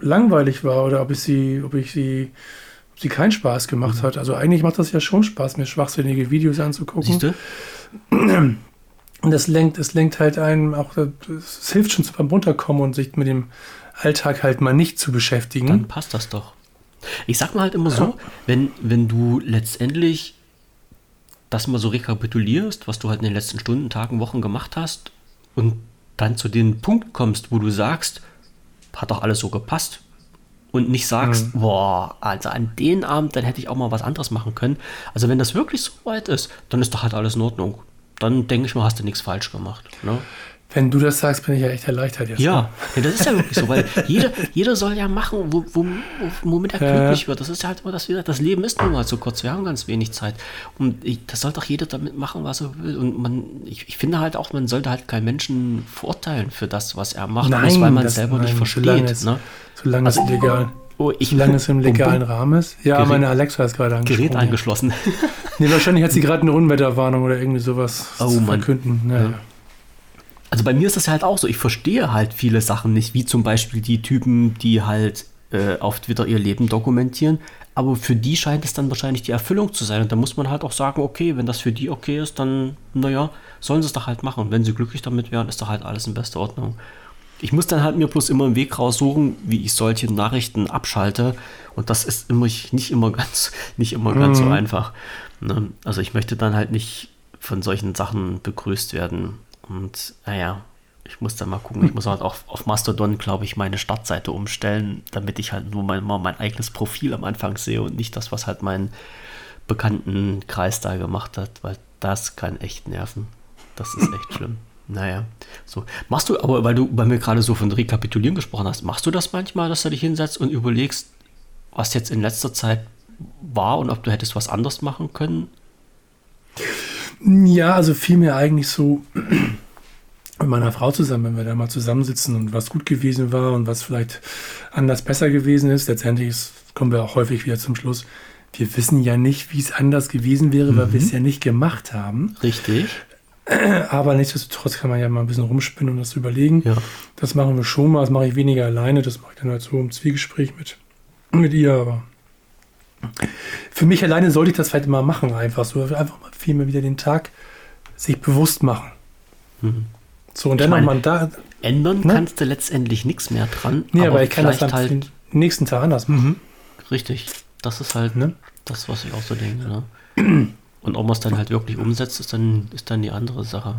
langweilig war oder ob ich sie, ob ich sie sie keinen Spaß gemacht mhm. hat. Also eigentlich macht das ja schon Spaß, mir schwachsinnige Videos anzugucken. Siehst du? Und das lenkt, das lenkt halt einem auch, es hilft schon beim Runterkommen und sich mit dem Alltag halt mal nicht zu beschäftigen. Dann passt das doch. Ich sag mal halt immer ja. so, wenn, wenn du letztendlich das mal so rekapitulierst, was du halt in den letzten Stunden, Tagen, Wochen gemacht hast und dann zu dem Punkt kommst, wo du sagst, hat doch alles so gepasst, und nicht sagst, mhm. boah, also an den Abend, dann hätte ich auch mal was anderes machen können. Also wenn das wirklich so weit ist, dann ist doch halt alles in Ordnung. Dann denke ich mal, hast du nichts falsch gemacht. Ne? Wenn du das sagst, bin ich ja echt erleichtert jetzt. Ja, ja das ist ja wirklich so, weil jeder, jeder soll ja machen, wo, wo, womit er ja. glücklich wird. Das ist ja halt immer das das Leben ist nun mal zu kurz, wir haben ganz wenig Zeit. Und ich, das soll doch jeder damit machen, was er will. Und man, ich, ich finde halt auch, man sollte halt keinen Menschen verurteilen für das, was er macht, nein, weil man es selber nein, nicht versteht. Ne? Solange also, es legal Oh, ich, Solange es im [laughs] legalen bum, bum. Rahmen ist. Ja, Gerät, meine Alexa ist gerade angeschlossen. Gerät angeschlossen. nee, wahrscheinlich hat sie gerade eine Unwetterwarnung oder irgendwie sowas oh, zu verkünden. Naja. Ja. Also bei mir ist das halt auch so. Ich verstehe halt viele Sachen nicht, wie zum Beispiel die Typen, die halt äh, auf Twitter ihr Leben dokumentieren. Aber für die scheint es dann wahrscheinlich die Erfüllung zu sein. Und da muss man halt auch sagen, okay, wenn das für die okay ist, dann, naja, sollen sie es doch halt machen. Und wenn sie glücklich damit wären, ist doch halt alles in bester Ordnung. Ich muss dann halt mir bloß immer einen Weg raussuchen, wie ich solche Nachrichten abschalte. Und das ist immer nicht immer ganz, [laughs] nicht immer ganz mhm. so einfach. Ne? Also ich möchte dann halt nicht von solchen Sachen begrüßt werden. Und naja, ich muss dann mal gucken. Ich muss halt auch auf Mastodon, glaube ich, meine Startseite umstellen, damit ich halt nur mein, mal mein eigenes Profil am Anfang sehe und nicht das, was halt mein Bekanntenkreis da gemacht hat, weil das kann echt nerven. Das ist echt [laughs] schlimm. Naja, so. Machst du, aber weil du bei mir gerade so von Rekapitulieren gesprochen hast, machst du das manchmal, dass du dich hinsetzt und überlegst, was jetzt in letzter Zeit war und ob du hättest was anderes machen können? Ja, also vielmehr eigentlich so [clears throat] mit meiner Frau zusammen, wenn wir da mal zusammensitzen und was gut gewesen war und was vielleicht anders besser gewesen ist. Letztendlich ist, kommen wir auch häufig wieder zum Schluss. Wir wissen ja nicht, wie es anders gewesen wäre, mhm. weil wir es ja nicht gemacht haben. Richtig. [clears throat] Aber nichtsdestotrotz kann man ja mal ein bisschen rumspinnen und das überlegen. Ja. Das machen wir schon mal. Das mache ich weniger alleine. Das mache ich dann halt so im Zwiegespräch mit, mit ihr. Aber für mich alleine sollte ich das vielleicht mal machen. Einfach so. Einfach mal viel mehr wieder den Tag sich bewusst machen. Mhm. So, und dann nochmal da. Ändern ne? kannst du letztendlich nichts mehr dran. Nee, aber, aber ich kann das dann halt den nächsten Tag anders machen. Mhm. Richtig. Das ist halt ne? das, was ich auch so denke. Ne? Und ob man es dann halt wirklich umsetzt, ist dann, ist dann die andere Sache.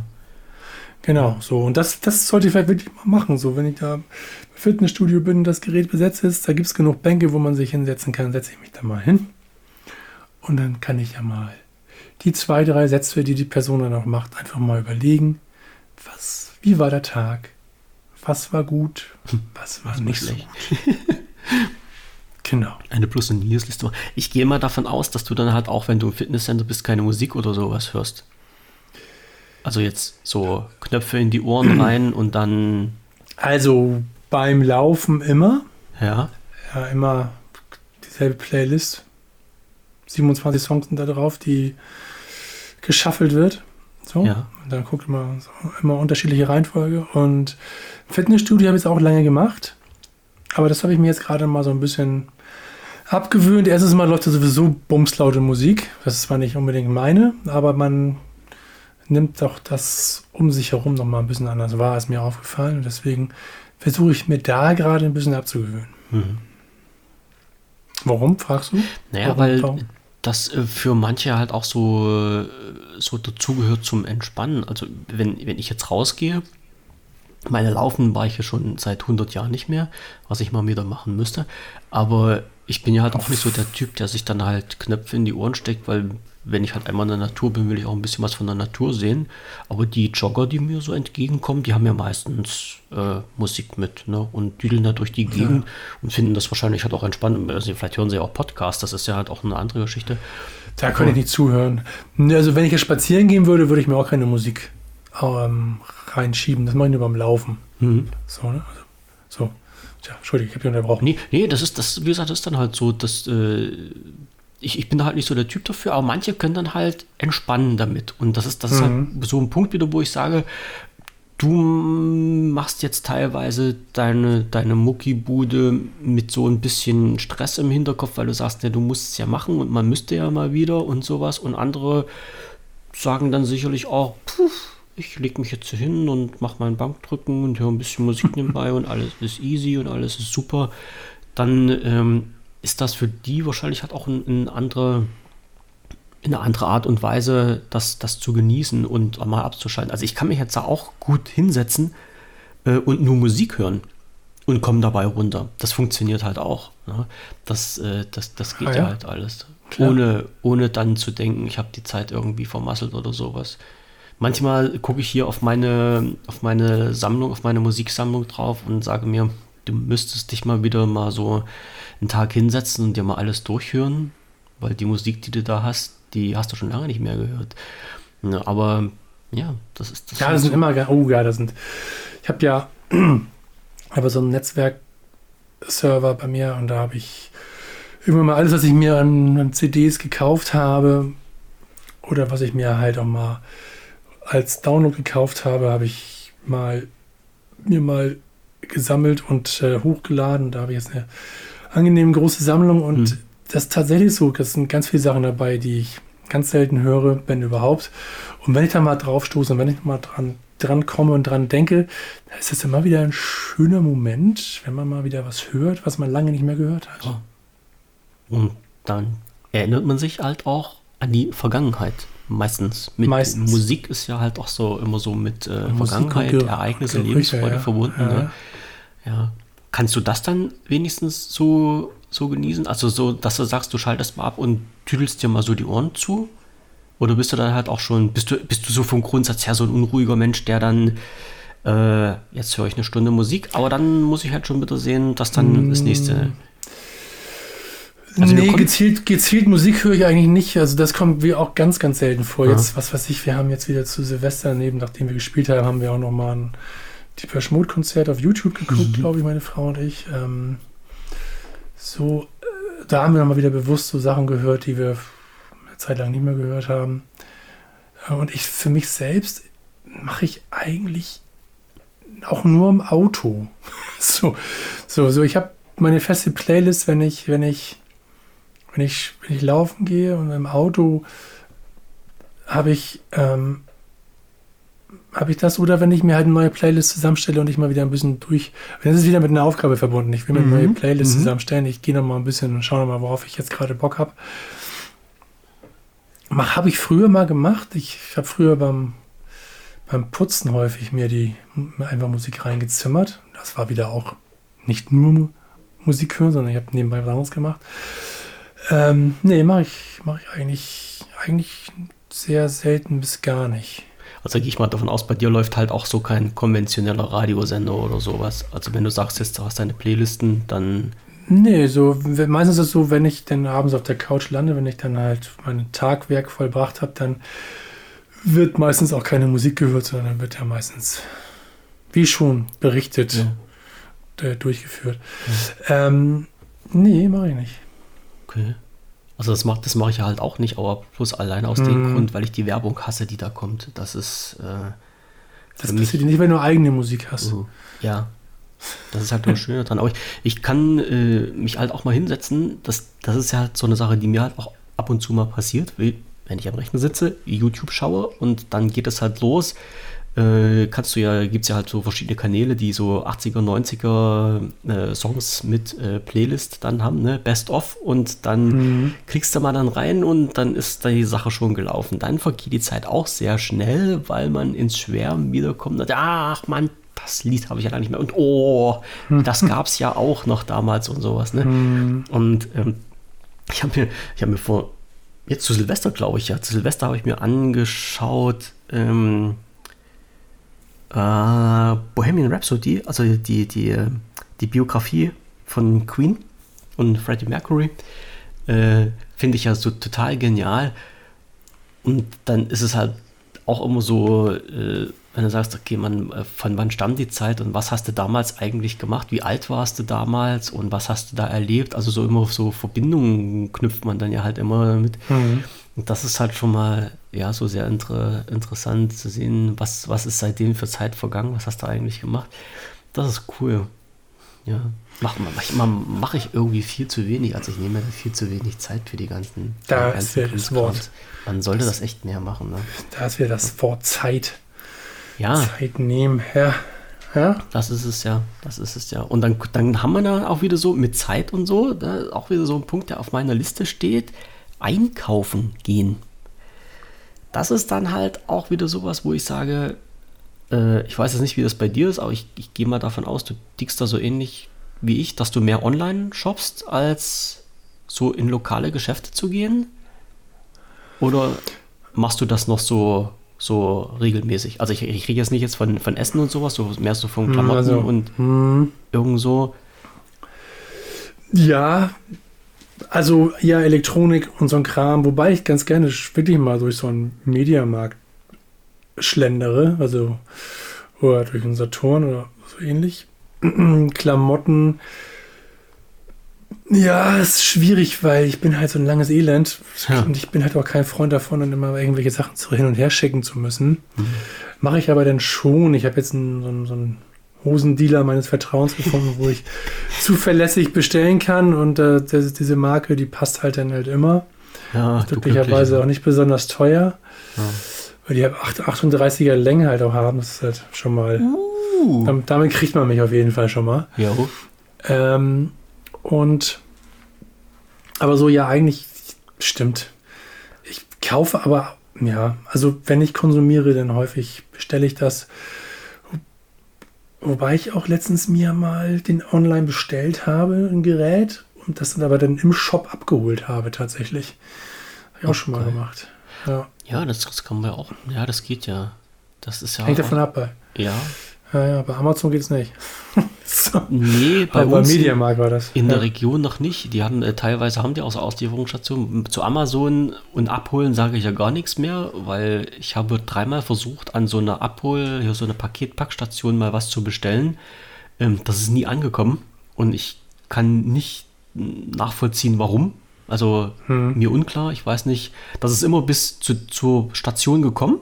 Genau, so. Und das, das sollte ich vielleicht wirklich mal machen. So, wenn ich da im Fitnessstudio bin, das Gerät besetzt ist, da gibt es genug Bänke, wo man sich hinsetzen kann, setze ich mich da mal hin. Und dann kann ich ja mal die zwei, drei Sätze, die die Person dann auch macht, einfach mal überlegen, was, wie war der Tag? Was war gut? Was war das nicht so gut? [laughs] Genau. Eine Plus- und Minusliste. Ich gehe mal davon aus, dass du dann halt auch, wenn du im Fitnesscenter bist, keine Musik oder sowas hörst. Also jetzt so Knöpfe in die Ohren [clears throat] rein und dann. Also beim Laufen immer. Ja. Ja, immer dieselbe Playlist. 27 Songs sind da drauf, die geschaffelt wird. So. Ja. Und dann guckt man so, immer unterschiedliche Reihenfolge. Und Fitnessstudio habe ich jetzt auch lange gemacht. Aber das habe ich mir jetzt gerade mal so ein bisschen abgewöhnt. Erstes Mal läuft ja sowieso bumslaute Musik. Das ist zwar nicht unbedingt meine, aber man nimmt doch das um sich herum noch mal ein bisschen anders wahr, ist mir aufgefallen. Und deswegen versuche ich mir da gerade ein bisschen abzugewöhnen. Mhm. Warum, fragst du? Naja, warum, weil warum? das äh, für manche halt auch so, äh, so dazugehört zum Entspannen. Also wenn, wenn ich jetzt rausgehe, meine Laufen war ich ja schon seit 100 Jahren nicht mehr, was ich mal wieder machen müsste. Aber ich bin ja halt auch nicht so der Typ, der sich dann halt Knöpfe in die Ohren steckt, weil wenn ich halt einmal in der Natur bin, will ich auch ein bisschen was von der Natur sehen. Aber die Jogger, die mir so entgegenkommen, die haben ja meistens äh, Musik mit ne? und düdeln da durch die Gegend ja. und finden das wahrscheinlich halt auch entspannt. Also vielleicht hören sie ja auch Podcasts, das ist ja halt auch eine andere Geschichte. Da könnte ich nicht zuhören. Also wenn ich jetzt spazieren gehen würde, würde ich mir auch keine Musik ähm, reinschieben. Das mache ich nur beim Laufen. Mhm. So, ne? also, so. Tja, Entschuldigung, ich habe dich unterbrochen. Nee, nee, das ist, das, wie gesagt, das ist dann halt so, dass äh, ich, ich bin da halt nicht so der Typ dafür, aber manche können dann halt entspannen damit. Und das ist, das ist halt mhm. halt so ein Punkt wieder, wo ich sage, du machst jetzt teilweise deine, deine Muckibude mit so ein bisschen Stress im Hinterkopf, weil du sagst, ja, du musst es ja machen und man müsste ja mal wieder und sowas. Und andere sagen dann sicherlich auch, puh, ich lege mich jetzt hin und mache mein Bankdrücken und höre ein bisschen Musik nebenbei und alles ist easy und alles ist super, dann ähm, ist das für die wahrscheinlich halt auch ein, ein andere, eine andere Art und Weise, das, das zu genießen und mal abzuschalten. Also ich kann mich jetzt da auch gut hinsetzen äh, und nur Musik hören und komme dabei runter. Das funktioniert halt auch. Ne? Das, äh, das, das geht ah, ja. ja. halt alles. Ohne, ohne dann zu denken, ich habe die Zeit irgendwie vermasselt oder sowas. Manchmal gucke ich hier auf meine, auf meine Sammlung, auf meine Musiksammlung drauf und sage mir, du müsstest dich mal wieder mal so einen Tag hinsetzen und dir mal alles durchhören, weil die Musik, die du da hast, die hast du schon lange nicht mehr gehört. Ja, aber ja, das ist das. Ja, das sind so. immer, oh ja, das sind. Ich habe ja [clears throat] aber so einen Netzwerk-Server bei mir und da habe ich immer mal alles, was ich mir an, an CDs gekauft habe oder was ich mir halt auch mal als Download gekauft habe, habe ich mal mir mal gesammelt und äh, hochgeladen. Da habe ich jetzt eine angenehm große Sammlung und hm. das ist tatsächlich so. Das sind ganz viele Sachen dabei, die ich ganz selten höre, wenn überhaupt. Und wenn ich da mal drauf stoße und wenn ich mal dran, dran komme und dran denke, dann ist das immer wieder ein schöner Moment, wenn man mal wieder was hört, was man lange nicht mehr gehört hat. Ja. Und dann erinnert man sich halt auch an die Vergangenheit. Meistens. Mit Meistens. Musik ist ja halt auch so immer so mit äh, Vergangenheit, Ereignisse, Lebensfreude ja. verbunden. Ja. Ne? ja. Kannst du das dann wenigstens so, so genießen? Also so, dass du sagst, du schaltest mal ab und tüdelst dir mal so die Ohren zu? Oder bist du dann halt auch schon, bist du, bist du so vom Grundsatz her so ein unruhiger Mensch, der dann, äh, jetzt höre ich eine Stunde Musik, aber dann muss ich halt schon wieder sehen, dass dann mm. das nächste Also nee, gezielt, gezielt Musik höre ich eigentlich nicht. Also das kommt wie auch ganz, ganz selten vor. Jetzt, was weiß ich, wir haben jetzt wieder zu Silvester neben, nachdem wir gespielt haben, haben wir auch noch mal Deepesh Mode Konzert auf YouTube geguckt, mhm. glaube ich, meine Frau und ich. Ähm, so, äh, da haben wir nochmal wieder bewusst so Sachen gehört, die wir eine Zeit lang nicht mehr gehört haben. Äh, und ich für mich selbst mache ich eigentlich auch nur im Auto. [laughs] so, so, so. Ich habe meine feste Playlist, wenn ich, wenn ich wenn ich, wenn ich laufen gehe und im Auto habe ich, ähm, habe ich das oder wenn ich mir halt eine neue Playlist zusammenstelle und ich mal wieder ein bisschen durch, das ist wieder mit einer Aufgabe verbunden. Ich will mir eine neue mhm. Playlist mhm. zusammenstellen. Ich gehe noch mal ein bisschen und schaue noch mal, worauf ich jetzt gerade Bock habe. Habe ich früher mal gemacht. Ich, ich habe früher beim, beim Putzen häufig mir die einfach Musik reingezimmert. Das war wieder auch nicht nur Musik hören, sondern ich habe nebenbei was anderes gemacht. Ähm, nee, mache ich, mach ich eigentlich, eigentlich sehr selten bis gar nicht. Also gehe ich mal davon aus, bei dir läuft halt auch so kein konventioneller Radiosender oder sowas. Also wenn du sagst, jetzt du hast deine Playlisten, dann. Nee, so meistens ist es so, wenn ich dann abends auf der Couch lande, wenn ich dann halt mein Tagwerk vollbracht habe, dann wird meistens auch keine Musik gehört, sondern dann wird ja meistens, wie schon berichtet, ja. durchgeführt. Ja. Ähm, nee, mache ich nicht. Okay. Also das mache das mach ich halt auch nicht, aber bloß allein aus hm. dem Grund, weil ich die Werbung hasse, die da kommt. Das ist. Äh, das passiert nicht, wenn du eigene Musik hast. Uh, ja. Das ist halt nur schön dran. Aber ich, ich kann äh, mich halt auch mal hinsetzen. Das, das ist ja halt so eine Sache, die mir halt auch ab und zu mal passiert, wenn ich am Rechner sitze, YouTube schaue und dann geht es halt los äh, kannst du ja, gibt es ja halt so verschiedene Kanäle, die so 80er, 90er äh, Songs mit äh, Playlist dann haben, ne? Best of und dann mhm. klickst du mal dann rein und dann ist die Sache schon gelaufen. Dann vergeht die Zeit auch sehr schnell, weil man ins Schwärmen wiederkommt. Und, ach man, das Lied habe ich ja gar nicht mehr. Und oh, das [laughs] gab es ja auch noch damals und sowas. Ne? Mhm. Und ähm, ich habe mir, ich mir vor, jetzt zu Silvester, glaube ich, ja, zu Silvester habe ich mir angeschaut, ähm, äh, Bohemian Rhapsody, also die, die, die Biografie von Queen und Freddie Mercury, äh, finde ich ja so total genial. Und dann ist es halt auch immer so, äh, wenn du sagst, okay, man, äh, von wann stammt die Zeit und was hast du damals eigentlich gemacht? Wie alt warst du damals und was hast du da erlebt? Also so immer so Verbindungen knüpft man dann ja halt immer mit. Mhm. Und das ist halt schon mal ja so sehr inter interessant zu sehen, was, was ist seitdem für Zeit vergangen, was hast du eigentlich gemacht. Das ist cool. Ja. Mach, mach, mach ich irgendwie viel zu wenig, also ich nehme viel zu wenig Zeit für die ganzen. Da ist ja das Wort. Man sollte das, das, echt mehr machen. Ne? Da ist wieder das Wort Zeit. Ja. Zeit nehmen, ja. Ja. Das ist es ja, das ist es ja. Und dann, dann haben wir da auch wieder so mit Zeit und so, da auch wieder so ein Punkt, der auf meiner Liste steht einkaufen gehen. Das ist dann halt auch wieder sowas, wo ich sage, äh, ich weiß jetzt nicht, wie das bei dir ist, aber ich, ich gehe mal davon aus, du tickst da so ähnlich wie ich, dass du mehr online shoppst, als so in lokale Geschäfte zu gehen? Oder machst du das noch so, so regelmäßig? Also ich, ich rede jetzt nicht jetzt von, von Essen und sowas, so mehr so von hm, Klamotten also, und hm. irgend so. Ja, also ja, Elektronik und so ein Kram, wobei ich ganz gerne wirklich mal durch so einen Mediamarkt schlendere, also oder durch einen Saturn oder so ähnlich. [clears throat] Klamotten. Ja, ist schwierig, weil ich bin halt so ein langes Elend ja. und ich bin halt auch kein Freund davon, dann immer irgendwelche Sachen zu hin und her schicken zu müssen. Mhm. Mache ich aber dann schon. Ich habe jetzt einen, so, einen, so einen Hosendealer meines Vertrauens gefunden, wo ich [laughs] zuverlässig bestellen kann und äh, das, diese Marke, die passt halt dann halt immer. Ja, glücklicherweise auch nicht besonders teuer. Ja. Weil die 38er Länge halt auch haben. Das ist halt schon mal. Uh. Damit, damit, kriegt man mich auf jeden Fall schon mal. Ja. Ähm, und aber so, ja, eigentlich stimmt. Ich kaufe aber, ja, also wenn ich konsumiere, dann häufig bestelle ich das Wobei ich auch letztens mir mal den online bestellt habe, ein Gerät, und das dann aber dann im Shop abgeholt habe tatsächlich. Habe ich auch okay. schon mal gemacht. Ja, ja das, das kann man ja auch. Ja, das geht ja. Das ist ja Hängt davon ab. Ja. Ja, ja, bei Amazon geht es nicht. [laughs] so. Nee, bei Aber uns bei Mediamarkt war das. in ja. der Region noch nicht. Die haben äh, teilweise haben die auch so Auslieferungsstationen. Zu Amazon und abholen sage ich ja gar nichts mehr, weil ich habe dreimal versucht, an so einer Abhol, hier so eine Paketpackstation mal was zu bestellen. Ähm, das ist nie angekommen und ich kann nicht nachvollziehen, warum. Also Hm. mir unklar, ich weiß nicht. Das ist immer bis zu, zur Station gekommen.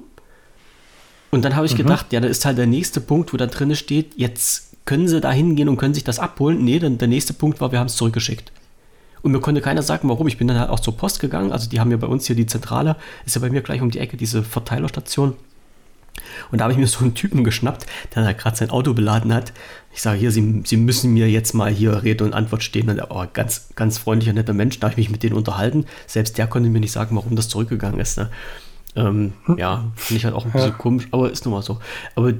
Und dann habe ich gedacht, ja, da ist halt der nächste Punkt, wo da drin steht, jetzt können sie da hingehen und können sich das abholen. Nee, dann der nächste Punkt war, wir haben es zurückgeschickt. Und mir konnte keiner sagen, warum. Ich bin dann halt auch zur Post gegangen. Also die haben ja bei uns hier die Zentrale, ist ja bei mir gleich um die Ecke, diese Verteilerstation. Und da habe ich mir so einen Typen geschnappt, der da gerade sein Auto beladen hat. Ich sage hier, Sie, Sie müssen mir jetzt mal hier Rede und Antwort stehen. Und er war ganz, ganz freundlicher, netter Mensch. Da habe ich mich mit denen unterhalten. Selbst der konnte mir nicht sagen, warum das zurückgegangen ist. Ne? Ähm, ja, finde ich halt auch ein bisschen Ja. komisch, aber ist nun mal so. Aber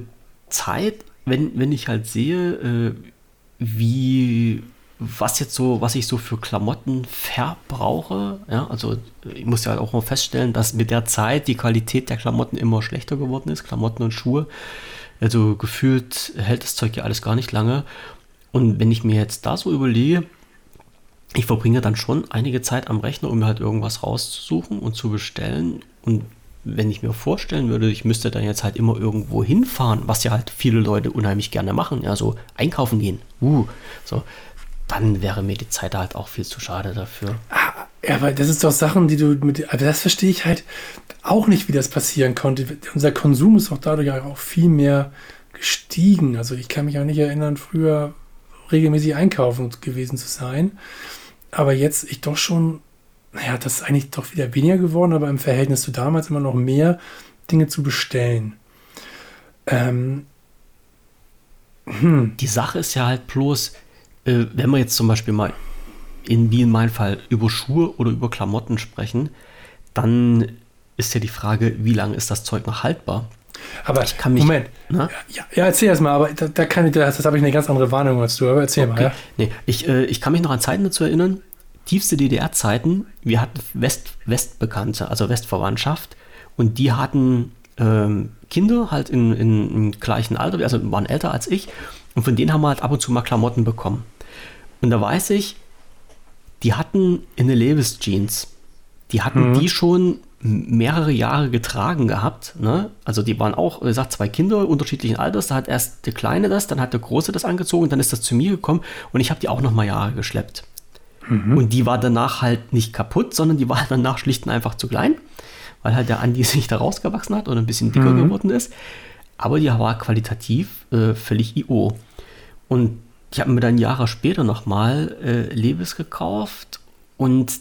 Zeit, wenn, wenn ich halt sehe, äh, wie was jetzt so, was ich so für Klamotten verbrauche, ja, also ich muss ja halt auch mal feststellen, dass mit der Zeit die Qualität der Klamotten immer schlechter geworden ist, Klamotten und Schuhe. Also gefühlt hält das Zeug ja alles gar nicht lange. Und wenn ich mir jetzt da so überlege, ich verbringe dann schon einige Zeit am Rechner, um mir halt irgendwas rauszusuchen und zu bestellen. Und wenn ich mir vorstellen würde, ich müsste dann jetzt halt immer irgendwo hinfahren, was ja halt viele Leute unheimlich gerne machen, ja, so einkaufen gehen, uh, so, dann wäre mir die Zeit halt auch viel zu schade dafür. Ja, aber das ist doch Sachen, die du mit. Aber das verstehe ich halt auch nicht, wie das passieren konnte. Unser Konsum ist doch dadurch auch viel mehr gestiegen. Also ich kann mich auch nicht erinnern, früher regelmäßig einkaufen gewesen zu sein. Aber jetzt ich doch schon, naja, das ist eigentlich doch wieder weniger geworden, aber im Verhältnis zu damals immer noch mehr Dinge zu bestellen. Ähm, Die Sache ist ja halt bloß, äh, wenn wir jetzt zum Beispiel mal in, wie in meinem Fall, über Schuhe oder über Klamotten sprechen, dann ist ja die Frage, wie lange ist das Zeug noch haltbar? aber Ich kann mich- Moment. Ne? Ja, ja, erzähl erst mal, aber da, da kann ich, das, das habe ich eine ganz andere Warnung als du, aber erzähl mal, Okay. ja. Nee, ich, äh, ich kann mich noch an Zeiten dazu erinnern, tiefste DDR-Zeiten, wir hatten West, Westbekannte, also Westverwandtschaft, und die hatten ähm, Kinder halt in, in, im gleichen Alter, also waren älter als ich, und von denen haben wir halt ab und zu mal Klamotten bekommen. Und da weiß ich, die hatten eine Levis Jeans. Die hatten die schon mehrere Jahre getragen gehabt. Ne? Also die waren auch, wie gesagt, zwei Kinder unterschiedlichen Alters. Da hat erst der Kleine das, dann hat der Große das angezogen, dann ist das zu mir gekommen und ich habe die auch noch mal Jahre geschleppt. Und die war danach halt nicht kaputt, sondern die war [laughs] danach schlicht und einfach zu klein, weil halt der Andi [laughs] sich da rausgewachsen hat und ein bisschen dicker geworden ist. Aber die war qualitativ äh, völlig IO. Und ich habe mir dann Jahre später nochmal äh, Levis gekauft und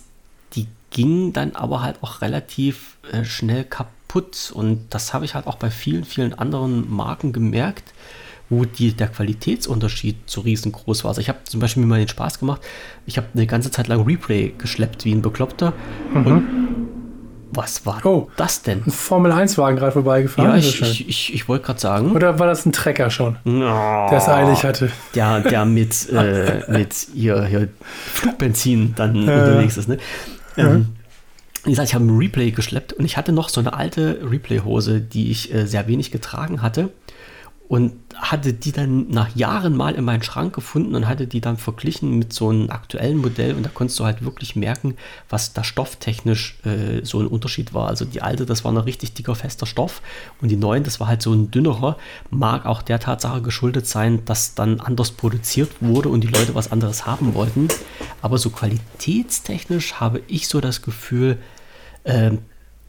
die ging dann aber halt auch relativ äh, schnell kaputt. Und das habe ich halt auch bei vielen, vielen anderen Marken gemerkt, wo die, der Qualitätsunterschied so riesengroß war. Also ich habe zum Beispiel mir mal den Spaß gemacht, ich habe eine ganze Zeit lang Replay geschleppt wie ein Bekloppter. Und was war Oh. das denn? Ein Formel-1-Wagen gerade vorbeigefahren. Ja, ich, ich, ich, ich wollte gerade sagen. Oder war das ein Trecker schon, der der es eilig hatte? der, der mit, äh, [laughs] mit hier, hier Flugbenzin dann unterwegs ist. Ne? Ähm, wie gesagt, ich habe ein Replay geschleppt und ich hatte noch so eine alte Replay-Hose, die ich äh, sehr wenig getragen hatte. Und hatte die dann nach Jahren mal in meinen Schrank gefunden und hatte die dann verglichen mit so einem aktuellen Modell. Und da konntest du halt wirklich merken, was da stofftechnisch äh, so ein Unterschied war. Also die alte, das war ein richtig dicker, fester Stoff. Und die neuen, das war halt so ein dünnerer. Mag auch der Tatsache geschuldet sein, dass dann anders produziert wurde und die Leute was anderes haben wollten. Aber so qualitätstechnisch habe ich so das Gefühl, ähm,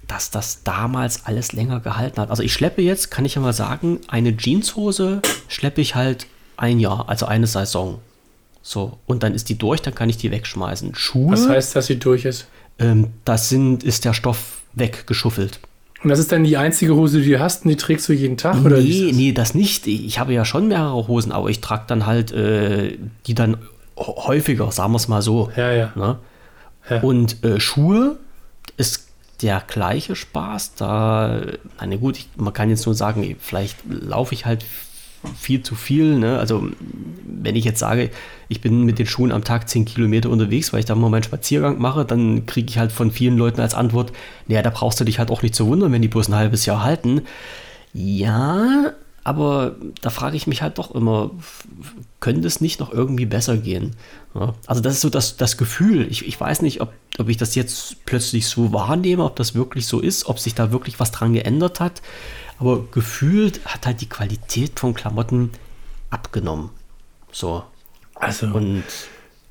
dass das damals alles länger gehalten hat. Also ich schleppe jetzt, kann ich ja mal sagen, eine Jeanshose schleppe ich halt ein Jahr, also eine Saison. So, und dann ist die durch, dann kann ich die wegschmeißen. Schuhe, Was heißt, dass sie durch ist? ähm, das sind, ist der Stoff weggeschuffelt. Und das ist dann die einzige Hose, die du hast und die trägst du jeden Tag? Oder wie nee, nee, das nicht. Ich habe ja schon mehrere Hosen, aber ich trage dann halt äh, die dann häufiger, sagen wir es mal so. Ja, ja. Ne? Ja. Und äh, Schuhe ist der gleiche Spaß. Da, na gut, ich, man kann jetzt nur sagen, vielleicht laufe ich halt viel zu viel. Ne? Also, wenn ich jetzt sage, ich bin mit den Schuhen am Tag 10 Kilometer unterwegs, weil ich da mal meinen Spaziergang mache, dann kriege ich halt von vielen Leuten als Antwort, naja, da brauchst du dich halt auch nicht zu wundern, wenn die bloß ein halbes Jahr halten. Ja, aber da frage ich mich halt doch immer, könnte es nicht noch irgendwie besser gehen? Ja, also das ist so das, das Gefühl. Ich, ich weiß nicht, ob, ob ich das jetzt plötzlich so wahrnehme, ob das wirklich so ist, ob sich da wirklich was dran geändert hat. Aber gefühlt hat halt die Qualität von Klamotten abgenommen. So. Also. Und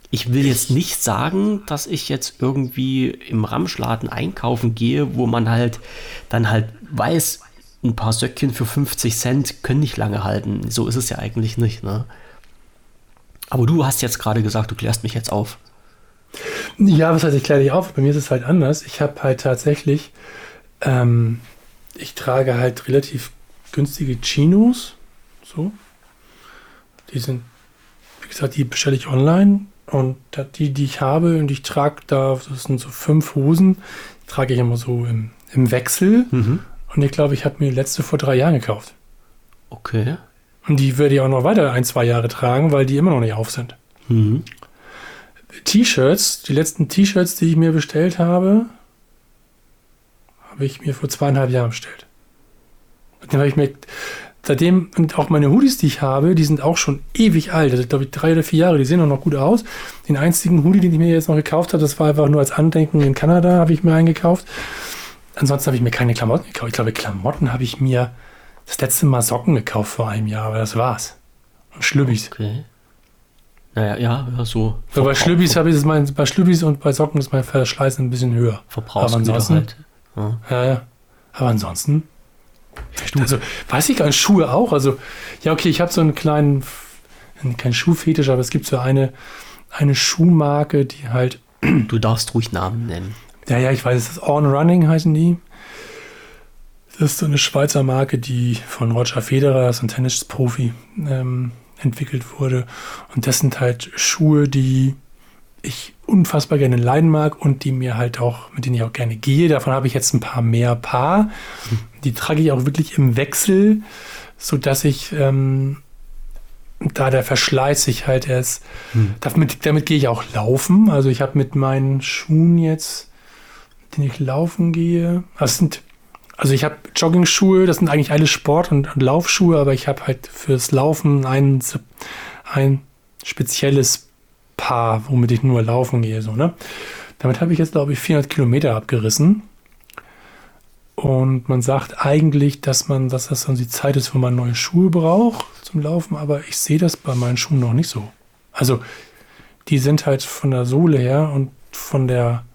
ich will jetzt nicht sagen, dass ich jetzt irgendwie im Ramschladen einkaufen gehe, wo man halt dann halt weiß, ein paar Söckchen für 50 Cent können nicht lange halten. So ist es ja eigentlich nicht. Ne? Aber du hast jetzt gerade gesagt, du klärst mich jetzt auf. Ja, was heißt, ich kläre dich auf? Bei mir ist es halt anders. Ich habe halt tatsächlich, ähm, ich trage halt relativ günstige Chinos. So. Die sind, wie gesagt, die bestelle ich online. Und die, die ich habe und ich trage da, das sind so fünf Hosen, trage ich immer so im, im Wechsel. Mhm. Und ich glaube, ich habe mir die letzte vor drei Jahren gekauft. Okay. Und die werde ich auch noch weiter ein, zwei Jahre tragen, weil die immer noch nicht auf sind. Mhm. T-Shirts, die letzten T-Shirts, die ich mir bestellt habe, habe ich mir vor zweieinhalb Jahren bestellt. Dann habe ich mir seitdem, und auch meine Hoodies, die ich habe, die sind auch schon ewig alt. Also, glaube ich, drei oder vier Jahre, die sehen auch noch gut aus. Den einzigen Hoodie, den ich mir jetzt noch gekauft habe, das war einfach nur als Andenken in Kanada, habe ich mir eingekauft. Ansonsten habe ich mir keine Klamotten gekauft. Ich glaube, Klamotten habe ich mir das letzte Mal Socken gekauft vor einem Jahr, aber das war's. Und Schlübbis. Okay. Naja, ja, ja, so. so bei Schlübbis habe ich es mein, bei Schlübbis und bei Socken ist mein Verschleiß ein bisschen höher. Verbrauchsgüter halt. Ja. ja, ja. Aber ansonsten also, weiß ich gar nicht, Schuhe auch. Also, ja, okay, ich habe so einen kleinen, kein Schuhfetisch, aber es gibt so eine, eine Schuhmarke, die halt. Du darfst ruhig Namen nennen. Ja, ja, ich weiß, es ist On Running heißen die. Das ist so eine Schweizer Marke, die von Roger Federer, so ein Tennisprofi, ähm, entwickelt wurde. Und das sind halt Schuhe, die ich unfassbar gerne leiden mag und die mir halt auch, mit denen ich auch gerne gehe. Davon habe ich jetzt ein paar mehr Paar. Die trage ich auch wirklich im Wechsel, sodass ich ähm, da der Verschleiß sich halt erst. Hm. Damit, damit gehe ich auch laufen. Also ich habe mit meinen Schuhen jetzt, mit denen ich laufen gehe. Das sind, also ich habe Jogging-Schuhe, das sind eigentlich alle Sport- und, und Laufschuhe, aber ich habe halt fürs Laufen ein, ein spezielles Paar, womit ich nur laufen gehe. So, ne? Damit habe ich jetzt, glaube ich, 400 Kilometer abgerissen. Und man sagt eigentlich, dass man, dass das dann die Zeit ist, wo man neue Schuhe braucht zum Laufen, aber ich sehe das bei meinen Schuhen noch nicht so. Also die sind halt von der Sohle her und von der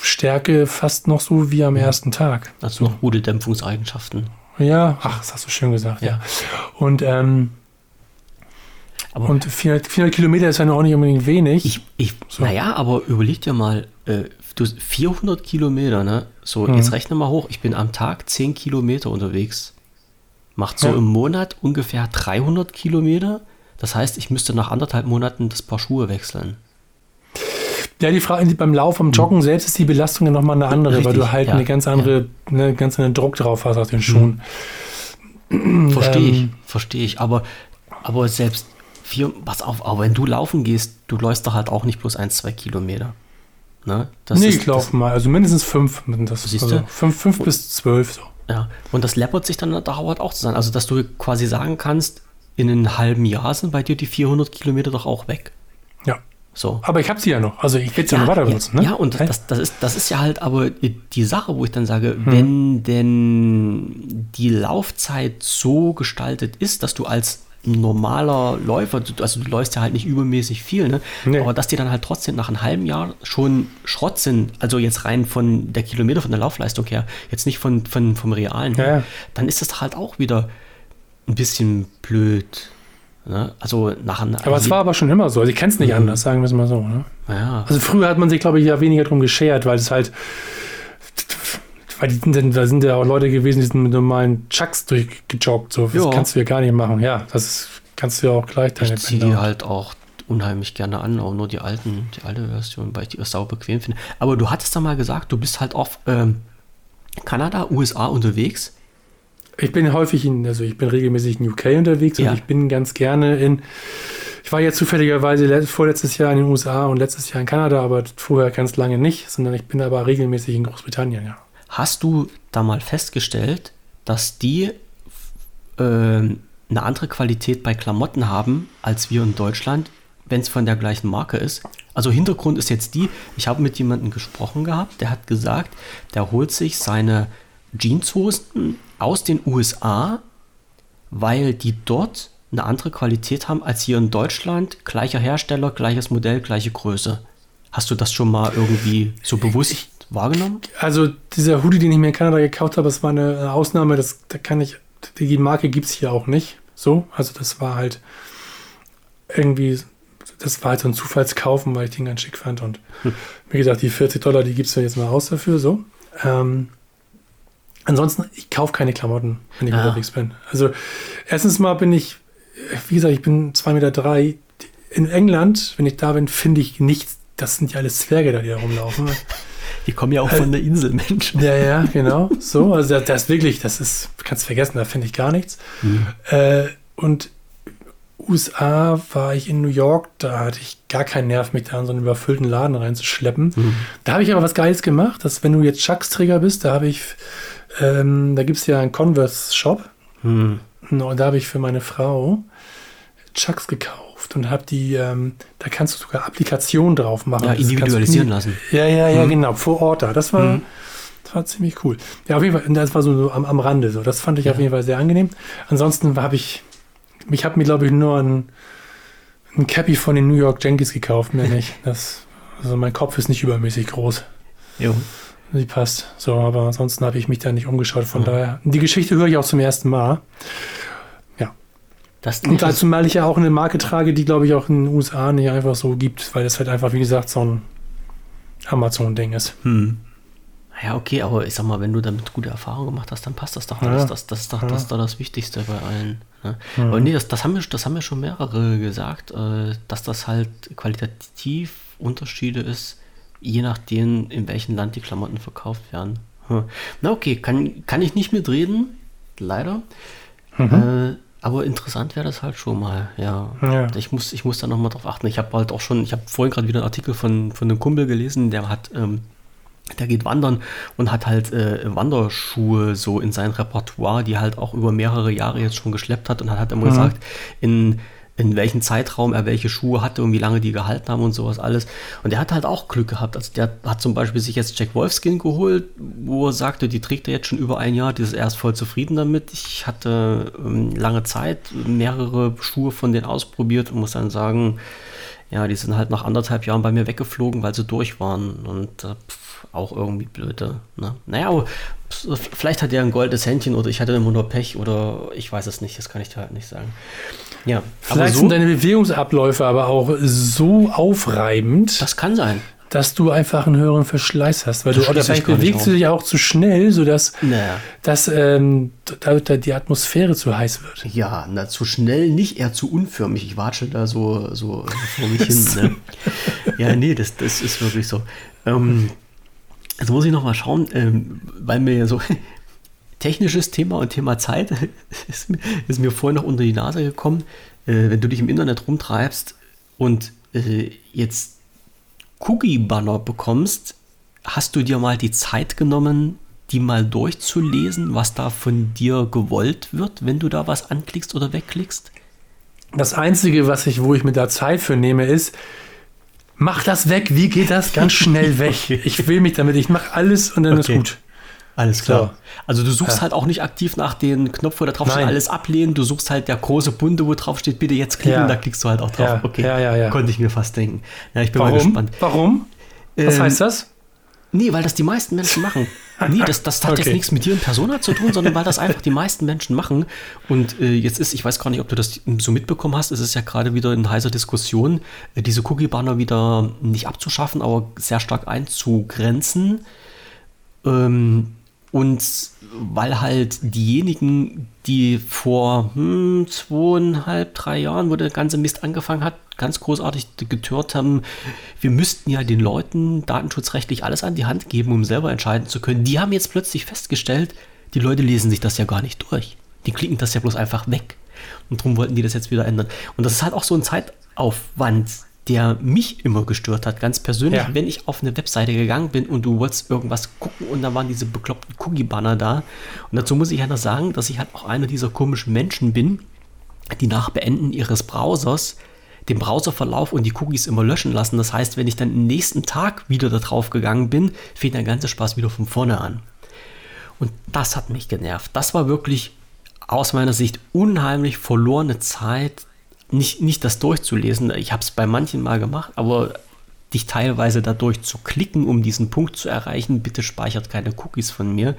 Abstoßstärke fast noch so wie am ersten Tag. Also noch gute Dämpfungseigenschaften. Ja, ach, das hast du schön gesagt, ja. ja. Und ähm, aber und 400, 400, Kilometer ist ja noch nicht unbedingt wenig. Ich, ich, so. Naja, aber überleg dir mal, äh, du 400 Kilometer, ne? So, mhm. jetzt rechne mal hoch. Ich bin am Tag 10 Kilometer unterwegs. Macht so ja. im Monat ungefähr 300 Kilometer. Das heißt, ich müsste nach anderthalb Monaten das Paar Schuhe wechseln. Ja, die Frage beim Lauf, am Joggen mhm. selbst ist die Belastung ja nochmal eine andere, Richtig, weil du halt ja. eine ganz andere, ja. ne, ganz anderen Druck drauf hast auf den Schuhen. Mhm. Verstehe ähm, ich, verstehe ich. Aber, aber selbst vier, pass auf, aber wenn du laufen gehst, du läufst doch halt auch nicht bloß ein, zwei Kilometer. Ne? Das nee, ist, ich laufe mal, also mindestens fünf. Das, siehst also du? Fünf, fünf bis zwölf so. Ja, und das läppert sich dann dauert auch zusammen. Also, dass du quasi sagen kannst, in einem halben Jahr sind bei dir die 400 Kilometer doch auch weg. Ja. So. Aber ich habe sie ja noch. Also ich werde sie ja, noch weiter benutzen. Ne? Ja, und okay. das, das, ist, das ist ja halt aber die Sache, wo ich dann sage, hm. wenn denn die Laufzeit so gestaltet ist, dass du als normaler Läufer, also du läufst ja halt nicht übermäßig viel, ne? Nee. aber dass die dann halt trotzdem nach einem halben Jahr schon Schrott sind, also jetzt rein von der Kilometer, von der Laufleistung her, jetzt nicht von, von vom Realen, ja. dann ist das halt auch wieder ein bisschen blöd. Ne? Also nach Aber es war aber schon immer so. Also ich kenne es nicht mhm. anders, sagen wir es mal so. Ne? Ja. Also früher hat man sich, glaube ich, ja weniger drum geschert, weil es halt weil die sind, da sind ja auch Leute gewesen, die sind mit normalen Chucks durchgejoggt. So, das jo. kannst du ja gar nicht machen. Ja, das kannst du ja auch gleich deine Ich ziehe die halt auch unheimlich gerne an, auch nur die alten, die alte Version, weil ich die sau bequem finde. Aber du hattest da mal gesagt, du bist halt auf ähm, Kanada, USA unterwegs. Ich bin häufig in, also ich bin regelmäßig in UK unterwegs ja. und ich bin ganz gerne in, ich war ja zufälligerweise vorletztes Jahr in den USA und letztes Jahr in Kanada, aber vorher ganz lange nicht, sondern ich bin aber regelmäßig in Großbritannien, ja. Hast du da mal festgestellt, dass die äh, eine andere Qualität bei Klamotten haben als wir in Deutschland, wenn es von der gleichen Marke ist. Also Hintergrund ist jetzt die, ich habe mit jemandem gesprochen gehabt, der hat gesagt, der holt sich seine Jeanshosen aus den USA, weil die dort eine andere Qualität haben als hier in Deutschland. Gleicher Hersteller, gleiches Modell, gleiche Größe. Hast du das schon mal irgendwie so bewusst wahrgenommen? Also dieser Hoodie, den ich mir in Kanada gekauft habe, das war eine Ausnahme. Das, da kann ich, die Marke gibt es hier auch nicht. So, also das war halt irgendwie, das war halt so ein Zufallskaufen, weil ich den ganz schick fand. Und hm. wie gesagt, die 40 Dollar, die gibst du jetzt mal aus dafür. So. Ähm, ansonsten, ich kaufe keine Klamotten, wenn ich ah. unterwegs bin. Also erstens mal bin ich, wie gesagt, ich bin 2,3 Meter. Drei. In England, wenn ich da bin, finde ich nichts das sind ja alles Zwerge da, die da rumlaufen. [laughs] Die kommen ja auch von der Insel, Mensch. Ja, ja, genau. So, also das, das wirklich, das ist, kannst vergessen, da finde ich gar nichts. Mhm. Äh, und USA war ich in New York, da hatte ich gar keinen Nerv, mich da in so einen überfüllten Laden reinzuschleppen. Mhm. Da habe ich aber was Geiles gemacht, dass wenn du jetzt Chucks-Träger bist, da habe ich, ähm, da gibt es ja einen Converse-Shop. Mhm. Und da habe ich für meine Frau Chucks gekauft und habe die, ähm, da kannst du sogar Applikationen drauf machen. Ja, individualisieren lassen. Ja, ja, ja, mhm. genau, vor Ort da. Das war, mhm. das war ziemlich cool. Ja, auf jeden Fall, das war so, so am, am Rande so. Das fand ich ja. auf jeden Fall sehr angenehm. Ansonsten habe ich, ich habe mir, glaube ich, nur ein, ein Cappy von den New York Yankees gekauft, mehr nicht. [laughs] Das, also mein Kopf ist nicht übermäßig groß. Jo. Die passt. So, aber ansonsten habe ich mich da nicht umgeschaut. Von mhm. daher, die Geschichte höre ich auch zum ersten Mal. Das und dazu mal ich ja auch eine Marke trage, die glaube ich auch in den USA nicht einfach so gibt, weil das halt einfach, wie gesagt, so ein Amazon-Ding ist. Hm. Ja, okay, aber ich sag mal, wenn du damit gute Erfahrungen gemacht hast, dann passt das doch. Ja. Das, das, das ist doch ja. das, das Wichtigste bei allen. Ne? Mhm. Aber nee, das, das, haben wir, das haben wir schon mehrere gesagt, äh, dass das halt qualitativ Unterschiede ist, je nachdem, in welchem Land die Klamotten verkauft werden. Hm. Na okay, kann, kann ich nicht mitreden, leider. Mhm. Äh, aber interessant wäre das halt schon mal, ja. ja. Ich, muss, ich muss da nochmal drauf achten. Ich habe halt auch schon, ich habe vorhin gerade wieder einen Artikel von, von einem Kumpel gelesen, der hat, ähm, der geht wandern und hat halt äh, Wanderschuhe so in sein Repertoire, die halt auch über mehrere Jahre jetzt schon geschleppt hat und hat halt immer mhm. gesagt, in in welchem Zeitraum er welche Schuhe hatte und wie lange die gehalten haben und sowas alles. Und er hat halt auch Glück gehabt. Also der hat zum Beispiel sich jetzt Jack Wolfskin geholt, wo er sagte, die trägt er jetzt schon über ein Jahr, die ist erst voll zufrieden damit. Ich hatte ähm, lange Zeit mehrere Schuhe von denen ausprobiert und muss dann sagen, ja, die sind halt nach anderthalb Jahren bei mir weggeflogen, weil sie durch waren. Und äh, pf, auch irgendwie blöde. Ne? Naja, aber vielleicht hat er ein goldenes Händchen oder ich hatte immer nur Pech oder ich weiß es nicht, das kann ich dir halt nicht sagen. Ja, vielleicht so, sind deine Bewegungsabläufe aber auch so aufreibend. Das kann sein. Dass du einfach einen höheren Verschleiß hast, weil das du oder vielleicht bewegst du dich auch zu schnell, sodass naja. dass, ähm, dadurch die Atmosphäre zu heiß wird. Ja, na, zu schnell nicht, eher zu unförmig. Ich watsche da so, so vor mich hin. Ne? [laughs] Ja, nee, das, das ist wirklich so. Ähm, Jetzt muss ich noch mal schauen, ähm, weil mir ja so [laughs] technisches Thema und Thema Zeit [laughs] ist, ist, mir vorhin noch unter die Nase gekommen. Äh, wenn du dich im Internet rumtreibst und äh, jetzt Cookie-Banner bekommst, hast du dir mal die Zeit genommen, die mal durchzulesen, was da von dir gewollt wird, wenn du da was anklickst oder wegklickst? Das Einzige, was ich, wo ich mir da Zeit für nehme, ist, mach das weg, wie geht das ganz schnell weg? [laughs] Ich will mich damit, ich mache alles und dann okay. ist gut. Alles klar. So. Also du suchst ja. halt auch nicht aktiv nach dem Knopf, wo da drauf Nein. steht, alles ablehnen. Du suchst halt der große Bunde, wo drauf steht, bitte jetzt klicken, ja. da klickst du halt auch drauf. Ja. Okay, ja, ja, ja. konnte ich mir fast denken. Ja, ich bin Warum? mal gespannt. Warum? Was ähm, heißt das? Nee, weil das die meisten Menschen machen. Nee, das, das hat [laughs] okay. jetzt nichts mit dir in Persona zu tun, sondern weil das einfach die meisten Menschen machen. Und äh, jetzt ist, ich weiß gar nicht, ob du das so mitbekommen hast, es ist ja gerade wieder in heißer Diskussion, äh, diese Cookie-Banner wieder nicht abzuschaffen, aber sehr stark einzugrenzen. Ähm, und weil halt diejenigen, die vor hm, zweieinhalb, drei Jahren, wo der ganze Mist angefangen hat, ganz großartig getört haben, wir müssten ja den Leuten datenschutzrechtlich alles an die Hand geben, um selber entscheiden zu können. Die haben jetzt plötzlich festgestellt, die Leute lesen sich das ja gar nicht durch. Die klicken das ja bloß einfach weg. Und darum wollten die das jetzt wieder ändern. Und das ist halt auch so ein Zeitaufwand, der mich immer gestört hat, ganz persönlich, Ja. wenn ich auf eine Webseite gegangen bin und du wolltest irgendwas gucken und da waren diese bekloppten Cookie-Banner da. Und dazu muss ich ja noch sagen, dass ich halt auch einer dieser komischen Menschen bin, die nach Beenden ihres Browsers den Browserverlauf und die Cookies immer löschen lassen. Das heißt, wenn ich dann am nächsten Tag wieder da drauf gegangen bin, fängt der ganze Spaß wieder von vorne an. Und das hat mich genervt. Das war wirklich aus meiner Sicht unheimlich verlorene Zeit, nicht, nicht das durchzulesen. Ich habe es bei manchen mal gemacht, aber dich teilweise dadurch zu klicken, um diesen Punkt zu erreichen, bitte speichert keine Cookies von mir.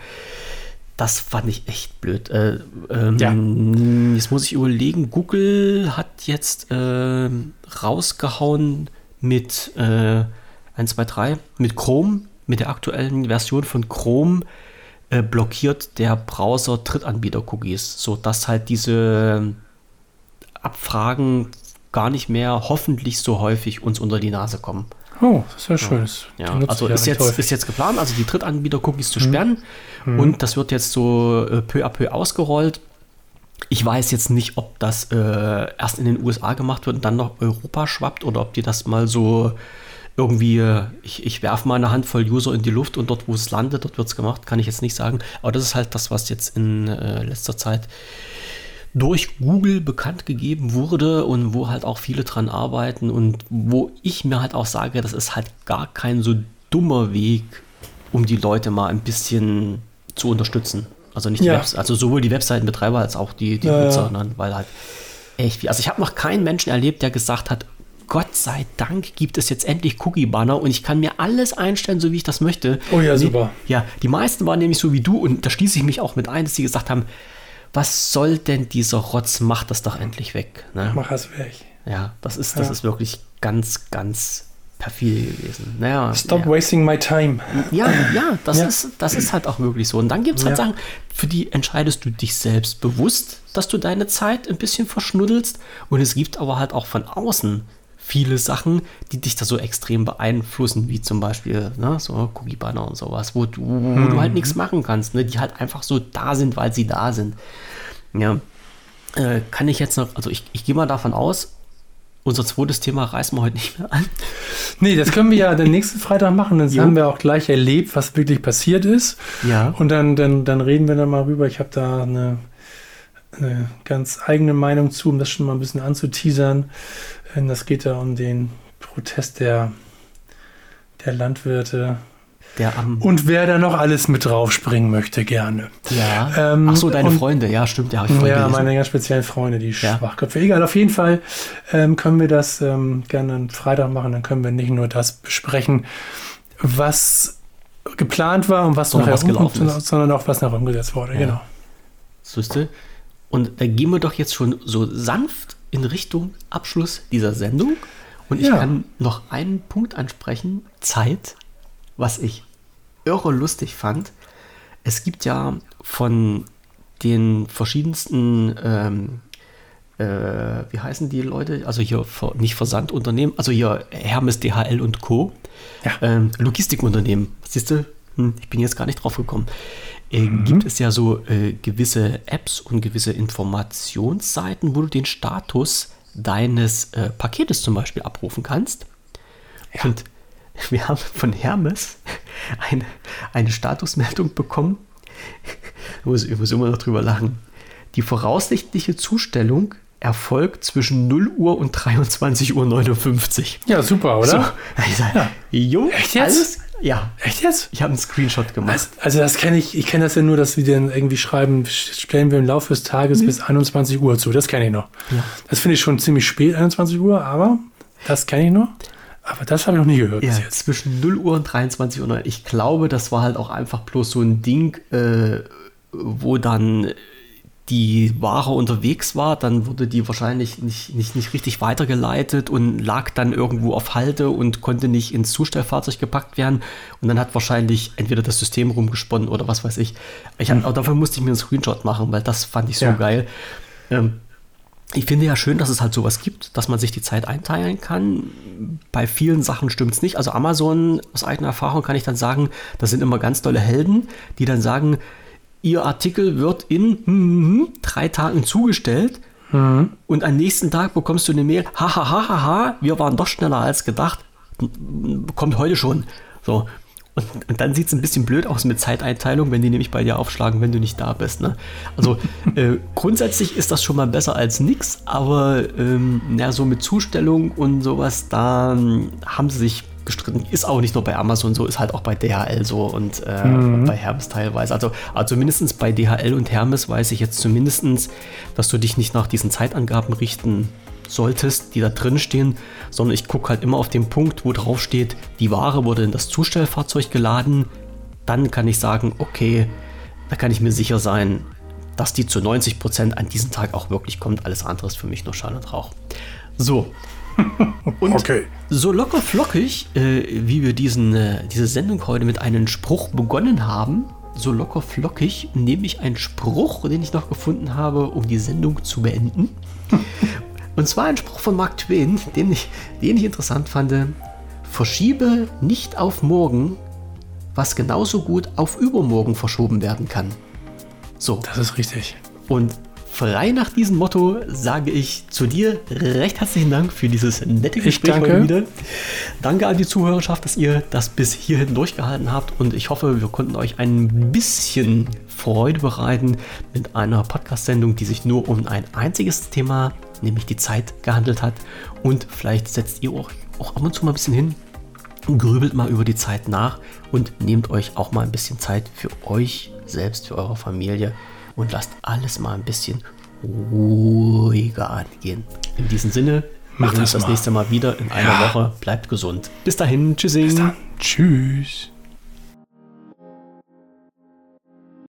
Das fand ich echt blöd. Äh, ähm, Jetzt muss ich überlegen, Google hat jetzt ähm, rausgehauen mit äh, 1, 2, 3, mit Chrome, mit der aktuellen Version von Chrome äh, blockiert der Browser Drittanbieter-Cookies, sodass halt diese Abfragen gar nicht mehr hoffentlich so häufig uns unter die Nase kommen. Oh, das ist ja schön. Ja, also ist jetzt, häufig. ist jetzt geplant, also die Drittanbieter-Cookies zu sperren und das wird jetzt so äh, peu à peu ausgerollt. Ich weiß jetzt nicht, ob das äh, erst in den USA gemacht wird und dann noch Europa schwappt oder ob die das mal so irgendwie, äh, ich, ich werfe mal eine Handvoll User in die Luft und dort, wo es landet, dort wird es gemacht, kann ich jetzt nicht sagen. Aber das ist halt das, was jetzt in äh, letzter Zeit durch Google bekannt gegeben wurde und wo halt auch viele dran arbeiten und wo ich mir halt auch sage, das ist halt gar kein so dummer Weg, um die Leute mal ein bisschen zu unterstützen. Also nicht die Ja. Also sowohl die Webseitenbetreiber als auch die, die Ja, ja. Nutzer, ne? weil halt echt viel. Also ich habe noch keinen Menschen erlebt, der gesagt hat, Gott sei Dank gibt es jetzt endlich Cookie-Banner und ich kann mir alles einstellen, so wie ich das möchte. Oh ja, super. Ja, die meisten waren nämlich so wie du und da schließe ich mich auch mit ein, dass sie gesagt haben, was soll denn dieser Rotz, mach das doch endlich weg. Ne? Mach es weg. Ja, das ist, das Ja. ist wirklich ganz, ganz perfide gewesen. Naja, Stop ja. wasting my time. Ja, ja, das, Ja. Ist, das ist halt auch wirklich so. Und dann gibt es halt. Sachen, für die entscheidest du dich selbst bewusst, dass du deine Zeit ein bisschen verschnuddelst. Und es gibt aber halt auch von außen viele Sachen, die dich da so extrem beeinflussen, wie zum Beispiel ne, so Cookie-Banner und sowas, wo du, wo du halt nichts machen kannst, ne, die halt einfach so da sind, weil sie da sind. Ja, äh, kann ich jetzt noch, also ich, ich gehe mal davon aus, unser zweites Thema reißen wir heute nicht mehr an. Nee, das können wir ja den nächsten Freitag machen. Jo. haben wir auch gleich erlebt, was wirklich passiert ist. Ja. Und dann, dann, dann reden wir da mal rüber. Ich habe da eine, eine ganz eigene Meinung zu, um das schon mal ein bisschen anzuteasern. Das geht da um den Protest der, der Landwirte. Der. Und wer da noch alles mit draufspringen möchte, gerne. Ja. Ähm, Ach so, deine und- Freunde, ja, stimmt, ja, Ja, meine ganz speziellen Freunde, die Ja. Schwachköpfe. Egal, auf jeden Fall ähm, können wir das ähm, gerne am Freitag machen. Dann können wir nicht nur das besprechen, was geplant war und was nachher was gelaufen ist. sondern auch was nachher umgesetzt wurde. Ja. Genau. Siehste? Und da gehen wir doch jetzt schon so sanft in Richtung Abschluss dieser Sendung. Und ich Ja. kann noch einen Punkt ansprechen: Zeit, was ich irre lustig fand. Es gibt ja von den verschiedensten, ähm, äh, wie heißen die Leute? Also hier Ver- nicht Versandunternehmen, also hier Hermes, DHL und Co. Ja. Ähm, Logistikunternehmen. Siehst du? Hm, ich bin jetzt gar nicht drauf gekommen. Äh, Gibt es ja so äh, gewisse Apps und gewisse Informationsseiten, wo du den Status deines äh, Paketes zum Beispiel abrufen kannst. Und wir haben von Hermes eine, eine Statusmeldung bekommen. Ich muss, ich muss immer noch drüber lachen. Die voraussichtliche Zustellung erfolgt zwischen 0 Uhr und 23.59 Uhr. Ja, super, oder? So, ich sag, Ja. Jo, Echt jetzt? Alles, ja, Echt jetzt? ich habe einen Screenshot gemacht. Also, also das kenne ich, ich kenne das ja nur, dass wir dann irgendwie schreiben, stellen wir im Laufe des Tages bis 21 Uhr zu. Das kenne ich noch. Mhm. Ja. Das finde ich schon ziemlich spät, 21 Uhr, aber das kenne ich noch. Aber das habe ich noch nie gehört Ja, zwischen 0 Uhr und 23 Uhr. Ich glaube, das war halt auch einfach bloß so ein Ding, äh, wo dann die Ware unterwegs war, dann wurde die wahrscheinlich nicht, nicht, nicht richtig weitergeleitet und lag dann irgendwo auf Halte und konnte nicht ins Zustellfahrzeug gepackt werden. Und dann hat wahrscheinlich entweder das System rumgesponnen oder was weiß ich. ich hab, auch dafür musste ich mir einen Screenshot machen, weil das fand ich so Ja. geil. Ähm, ich finde ja schön, dass es halt sowas gibt, dass man sich die Zeit einteilen kann. Bei vielen Sachen stimmt es nicht. Also Amazon, aus eigener Erfahrung kann ich dann sagen, das sind immer ganz tolle Helden, die dann sagen, ihr Artikel wird in hm, drei Tagen zugestellt. Mhm. Und am nächsten Tag bekommst du eine Mail, hahaha, ha, ha, ha, wir waren doch schneller als gedacht. Kommt heute schon. So. Und, und dann sieht es ein bisschen blöd aus mit Zeiteinteilung, wenn die nämlich bei dir aufschlagen, wenn du nicht da bist. Ne? Also [laughs] äh, grundsätzlich ist das schon mal besser als nichts, aber ähm, ja, so mit Zustellung und sowas, da haben sie sich gestritten. Ist auch nicht nur bei Amazon so, ist halt auch bei DHL so und äh, mhm. bei Hermes teilweise. Also, also mindestens bei DHL und Hermes weiß ich jetzt zumindest, dass du dich nicht nach diesen Zeitangaben richten solltest, die da drin stehen, sondern ich gucke halt immer auf den Punkt, wo drauf steht, die Ware wurde in das Zustellfahrzeug geladen. Dann kann ich sagen, okay, da kann ich mir sicher sein, dass die zu 90 Prozent an diesem Tag auch wirklich kommt. Alles andere ist für mich nur Schall und Rauch. So, [laughs] und okay. so locker flockig, äh, wie wir diesen, äh, diese Sendung heute mit einem Spruch begonnen haben, so locker flockig nehme ich einen Spruch, den ich noch gefunden habe, um die Sendung zu beenden. [laughs] Und zwar ein Spruch von Mark Twain, den ich, den ich interessant fand. Verschiebe nicht auf morgen, was genauso gut auf übermorgen verschoben werden kann. So. Das ist richtig. Und frei nach diesem Motto sage ich zu dir recht herzlichen Dank für dieses nette Gespräch heute wieder. Danke an die Zuhörerschaft, dass ihr das bis hierhin durchgehalten habt und ich hoffe, wir konnten euch ein bisschen Freude bereiten mit einer Podcast-Sendung, die sich nur um ein einziges Thema, nämlich die Zeit, gehandelt hat. Und vielleicht setzt ihr auch, auch ab und zu mal ein bisschen hin grübelt mal über die Zeit nach und nehmt euch auch mal ein bisschen Zeit für euch selbst, für eure Familie und lasst alles mal ein bisschen ruhiger angehen. In diesem Sinne, wir sehen uns das nächste Mal wieder in einer ja. Woche. Bleibt gesund. Bis dahin, tschüssing. Bis dann. Tschüss.